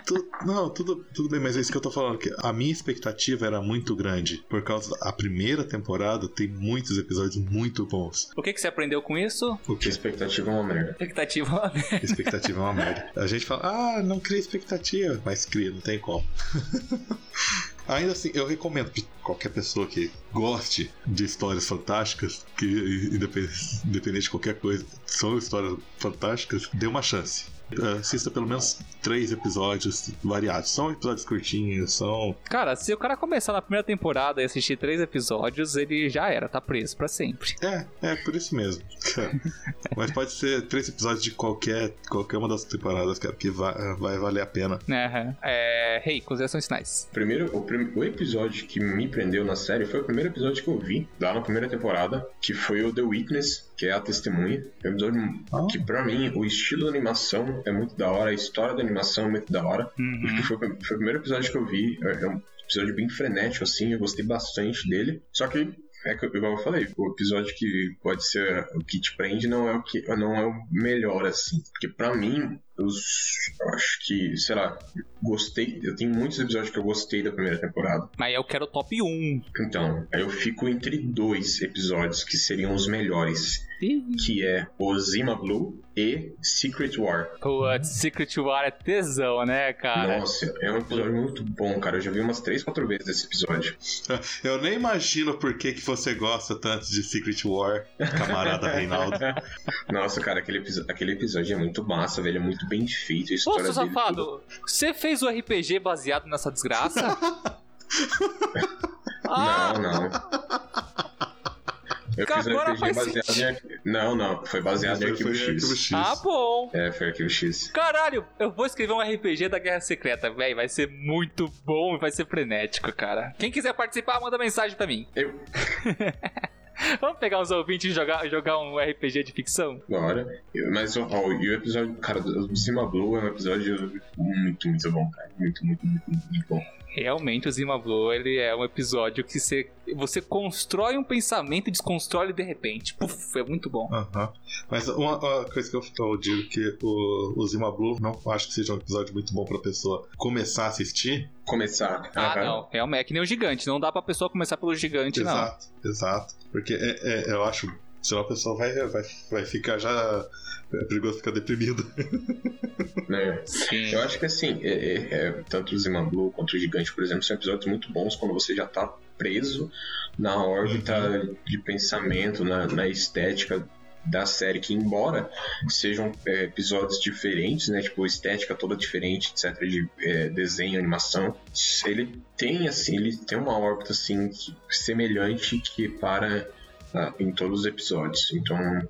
Tu- não, tudo, tudo bem, mas é isso que eu tô falando. Que a minha expectativa era muito grande. Por causa da primeira temporada tem muitos episódios muito bons. O que, que você aprendeu com isso? O Que expectativa é uma merda. Expectativa. Expectativa é uma merda. A gente fala, ah, não cria expectativa, mas cria, não tem como. (laughs) Ainda assim, eu recomendo que qualquer pessoa que goste de histórias fantásticas, que independente, independente de qualquer coisa, são histórias fantásticas, dê uma chance. Uh, Assista pelo menos três episódios variados. São episódios curtinhos, são. Cara, se o cara começar na primeira temporada e assistir três episódios, ele já era, tá preso pra sempre. É, é por isso mesmo. (laughs) Mas pode ser três episódios de qualquer, qualquer uma das temporadas, cara, que vai, vai valer a pena. Aham. É. Rei, considerações finais. Primeiro, o, prim- o episódio que me prendeu na série foi o primeiro episódio que eu vi, lá na primeira temporada, que foi o The Witness, que é a testemunha. É um episódio que, pra mim, o estilo da animação é muito da hora, a história da animação é muito da hora. Acho que foi, foi o primeiro episódio que eu vi. É, é um episódio bem frenético, assim, eu gostei bastante dele. Só que É que, igual eu falei, o episódio que pode ser o que te prende não é o que não é o melhor assim, porque para mim eu acho que, sei lá, gostei. Eu tenho muitos episódios que eu gostei da primeira temporada. Mas eu quero o top 1. Então, aí eu fico entre dois episódios que seriam os melhores. Que é Ozima Blue e Secret War. Putz, Secret War é tesão, né, cara? Nossa, é um episódio muito bom, cara. Eu já vi umas 3, 4 vezes esse episódio. (laughs) Eu nem imagino por que, que você gosta tanto de Secret War, camarada Reinaldo. (laughs) Nossa, cara, aquele, aquele episódio é muito massa, velho. É muito bem feito. A história Ô, seu dele, safado, tudo- você fez o RPG baseado nessa desgraça? (laughs) Ah, Não, não. Eu Cara, fiz um agora RPG faz baseado em. arqui- Não, não. Foi baseado em Arquivo foi X. Arquivo X. ah, bom. É, foi Arquivo X. Caralho, eu vou escrever um RPG da Guerra Secreta, velho. Vai ser muito bom e vai ser frenético, cara. Quem quiser participar, manda mensagem pra mim. Eu. (laughs) Vamos pegar uns ouvintes e jogar, jogar um RPG de ficção? Agora. Eu- Mas ó, ó, e o episódio. Cara, do Cima Blue é um episódio muito, muito bom, cara. Muito, muito, muito, muito, muito bom. Realmente, o Zima Blue, ele é um episódio que você, você constrói um pensamento e desconstrói ele de repente. Puf, é muito bom. Mas uma, uma coisa que eu, eu digo que o, o Zima Blue não acho que seja um episódio muito bom pra pessoa começar a assistir. Começar. Ah, não. Realmente, é que nem o gigante. Não dá pra pessoa começar pelo gigante, não. Exato, exato. Porque é, é- eu acho. Senão a pessoa vai, vai, vai ficar já. É perigoso ficar deprimido. Né? (laughs) Sim. Eu acho que assim, é, é- é, tanto o Zima Blue quanto o Gigante, por exemplo, são episódios muito bons quando você já tá preso na órbita de pensamento, na, na estética da série, que embora sejam é, episódios diferentes, né, tipo estética toda diferente, etc, de é, desenho, animação, ele tem assim, ele tem uma órbita assim que- semelhante que para ah, em todos os episódios. Então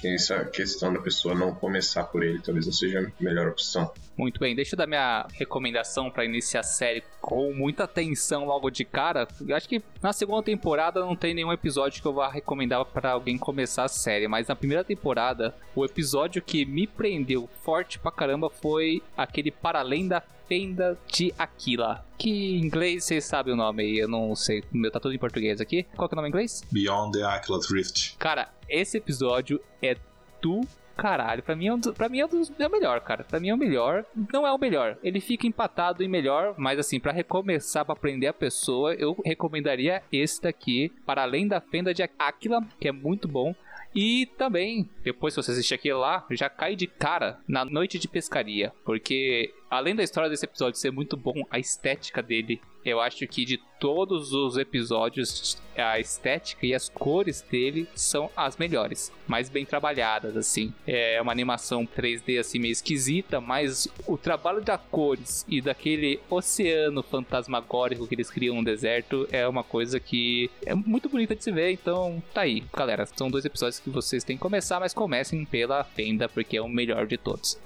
tem essa questão da pessoa não começar por ele, talvez não seja a melhor opção. Muito bem, deixa eu dar minha recomendação pra iniciar a série com muita atenção logo de cara. Eu acho que na segunda temporada não tem nenhum episódio que eu vá recomendar pra alguém começar a série, mas na primeira temporada, o episódio que me prendeu forte pra caramba foi aquele Para Além da Fenda de Aquila. Que em inglês vocês sabem o nome aí, eu não sei, o meu tá tudo em português aqui. Qual que é o nome em inglês? Beyond the Aquilus Rift. Cara, esse episódio é do caralho. Pra mim é, um pra mim é, um dos- é o melhor, cara. Pra mim é o melhor. Não é o melhor. Ele fica empatado em melhor, mas assim, pra recomeçar, pra aprender a pessoa, eu recomendaria esse daqui, para além da fenda de Aquila, que é muito bom. E também, depois que você assistir aquilo lá, já cai de cara na noite de pescaria. Porque, além da história desse episódio ser muito bom, a estética dele, eu acho que de todos os episódios, a estética e as cores dele são as melhores. Mais bem trabalhadas, assim. É uma animação 3D, assim, meio esquisita, mas o trabalho das cores e daquele oceano fantasmagórico que eles criam no deserto é uma coisa que é muito bonita de se ver. Então, tá aí, galera. São dois episódios que vocês têm que começar, mas comecem pela Fenda, porque é o melhor de todos.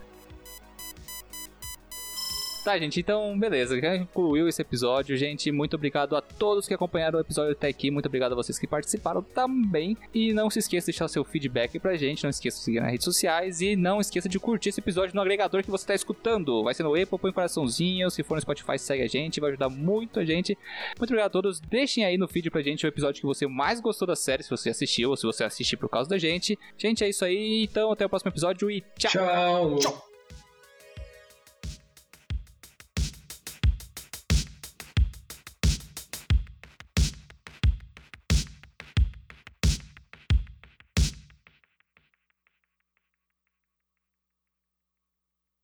Tá, gente, então, beleza. Já concluiu esse episódio, gente. Muito obrigado a todos que acompanharam o episódio até aqui. Muito obrigado a vocês que participaram também. E não se esqueça de deixar seu feedback pra gente. Não esqueça de seguir nas redes sociais. E não esqueça de curtir esse episódio no agregador que você tá escutando. Vai ser no Apple, põe um coraçãozinho. Se for no Spotify, segue a gente. Vai ajudar muito a gente. Muito obrigado a todos. Deixem aí no feed pra gente o episódio que você mais gostou da série, se você assistiu ou se você assistiu por causa da gente. Gente, é isso aí. Então, até o próximo episódio e tchau. Tchau! Tchau.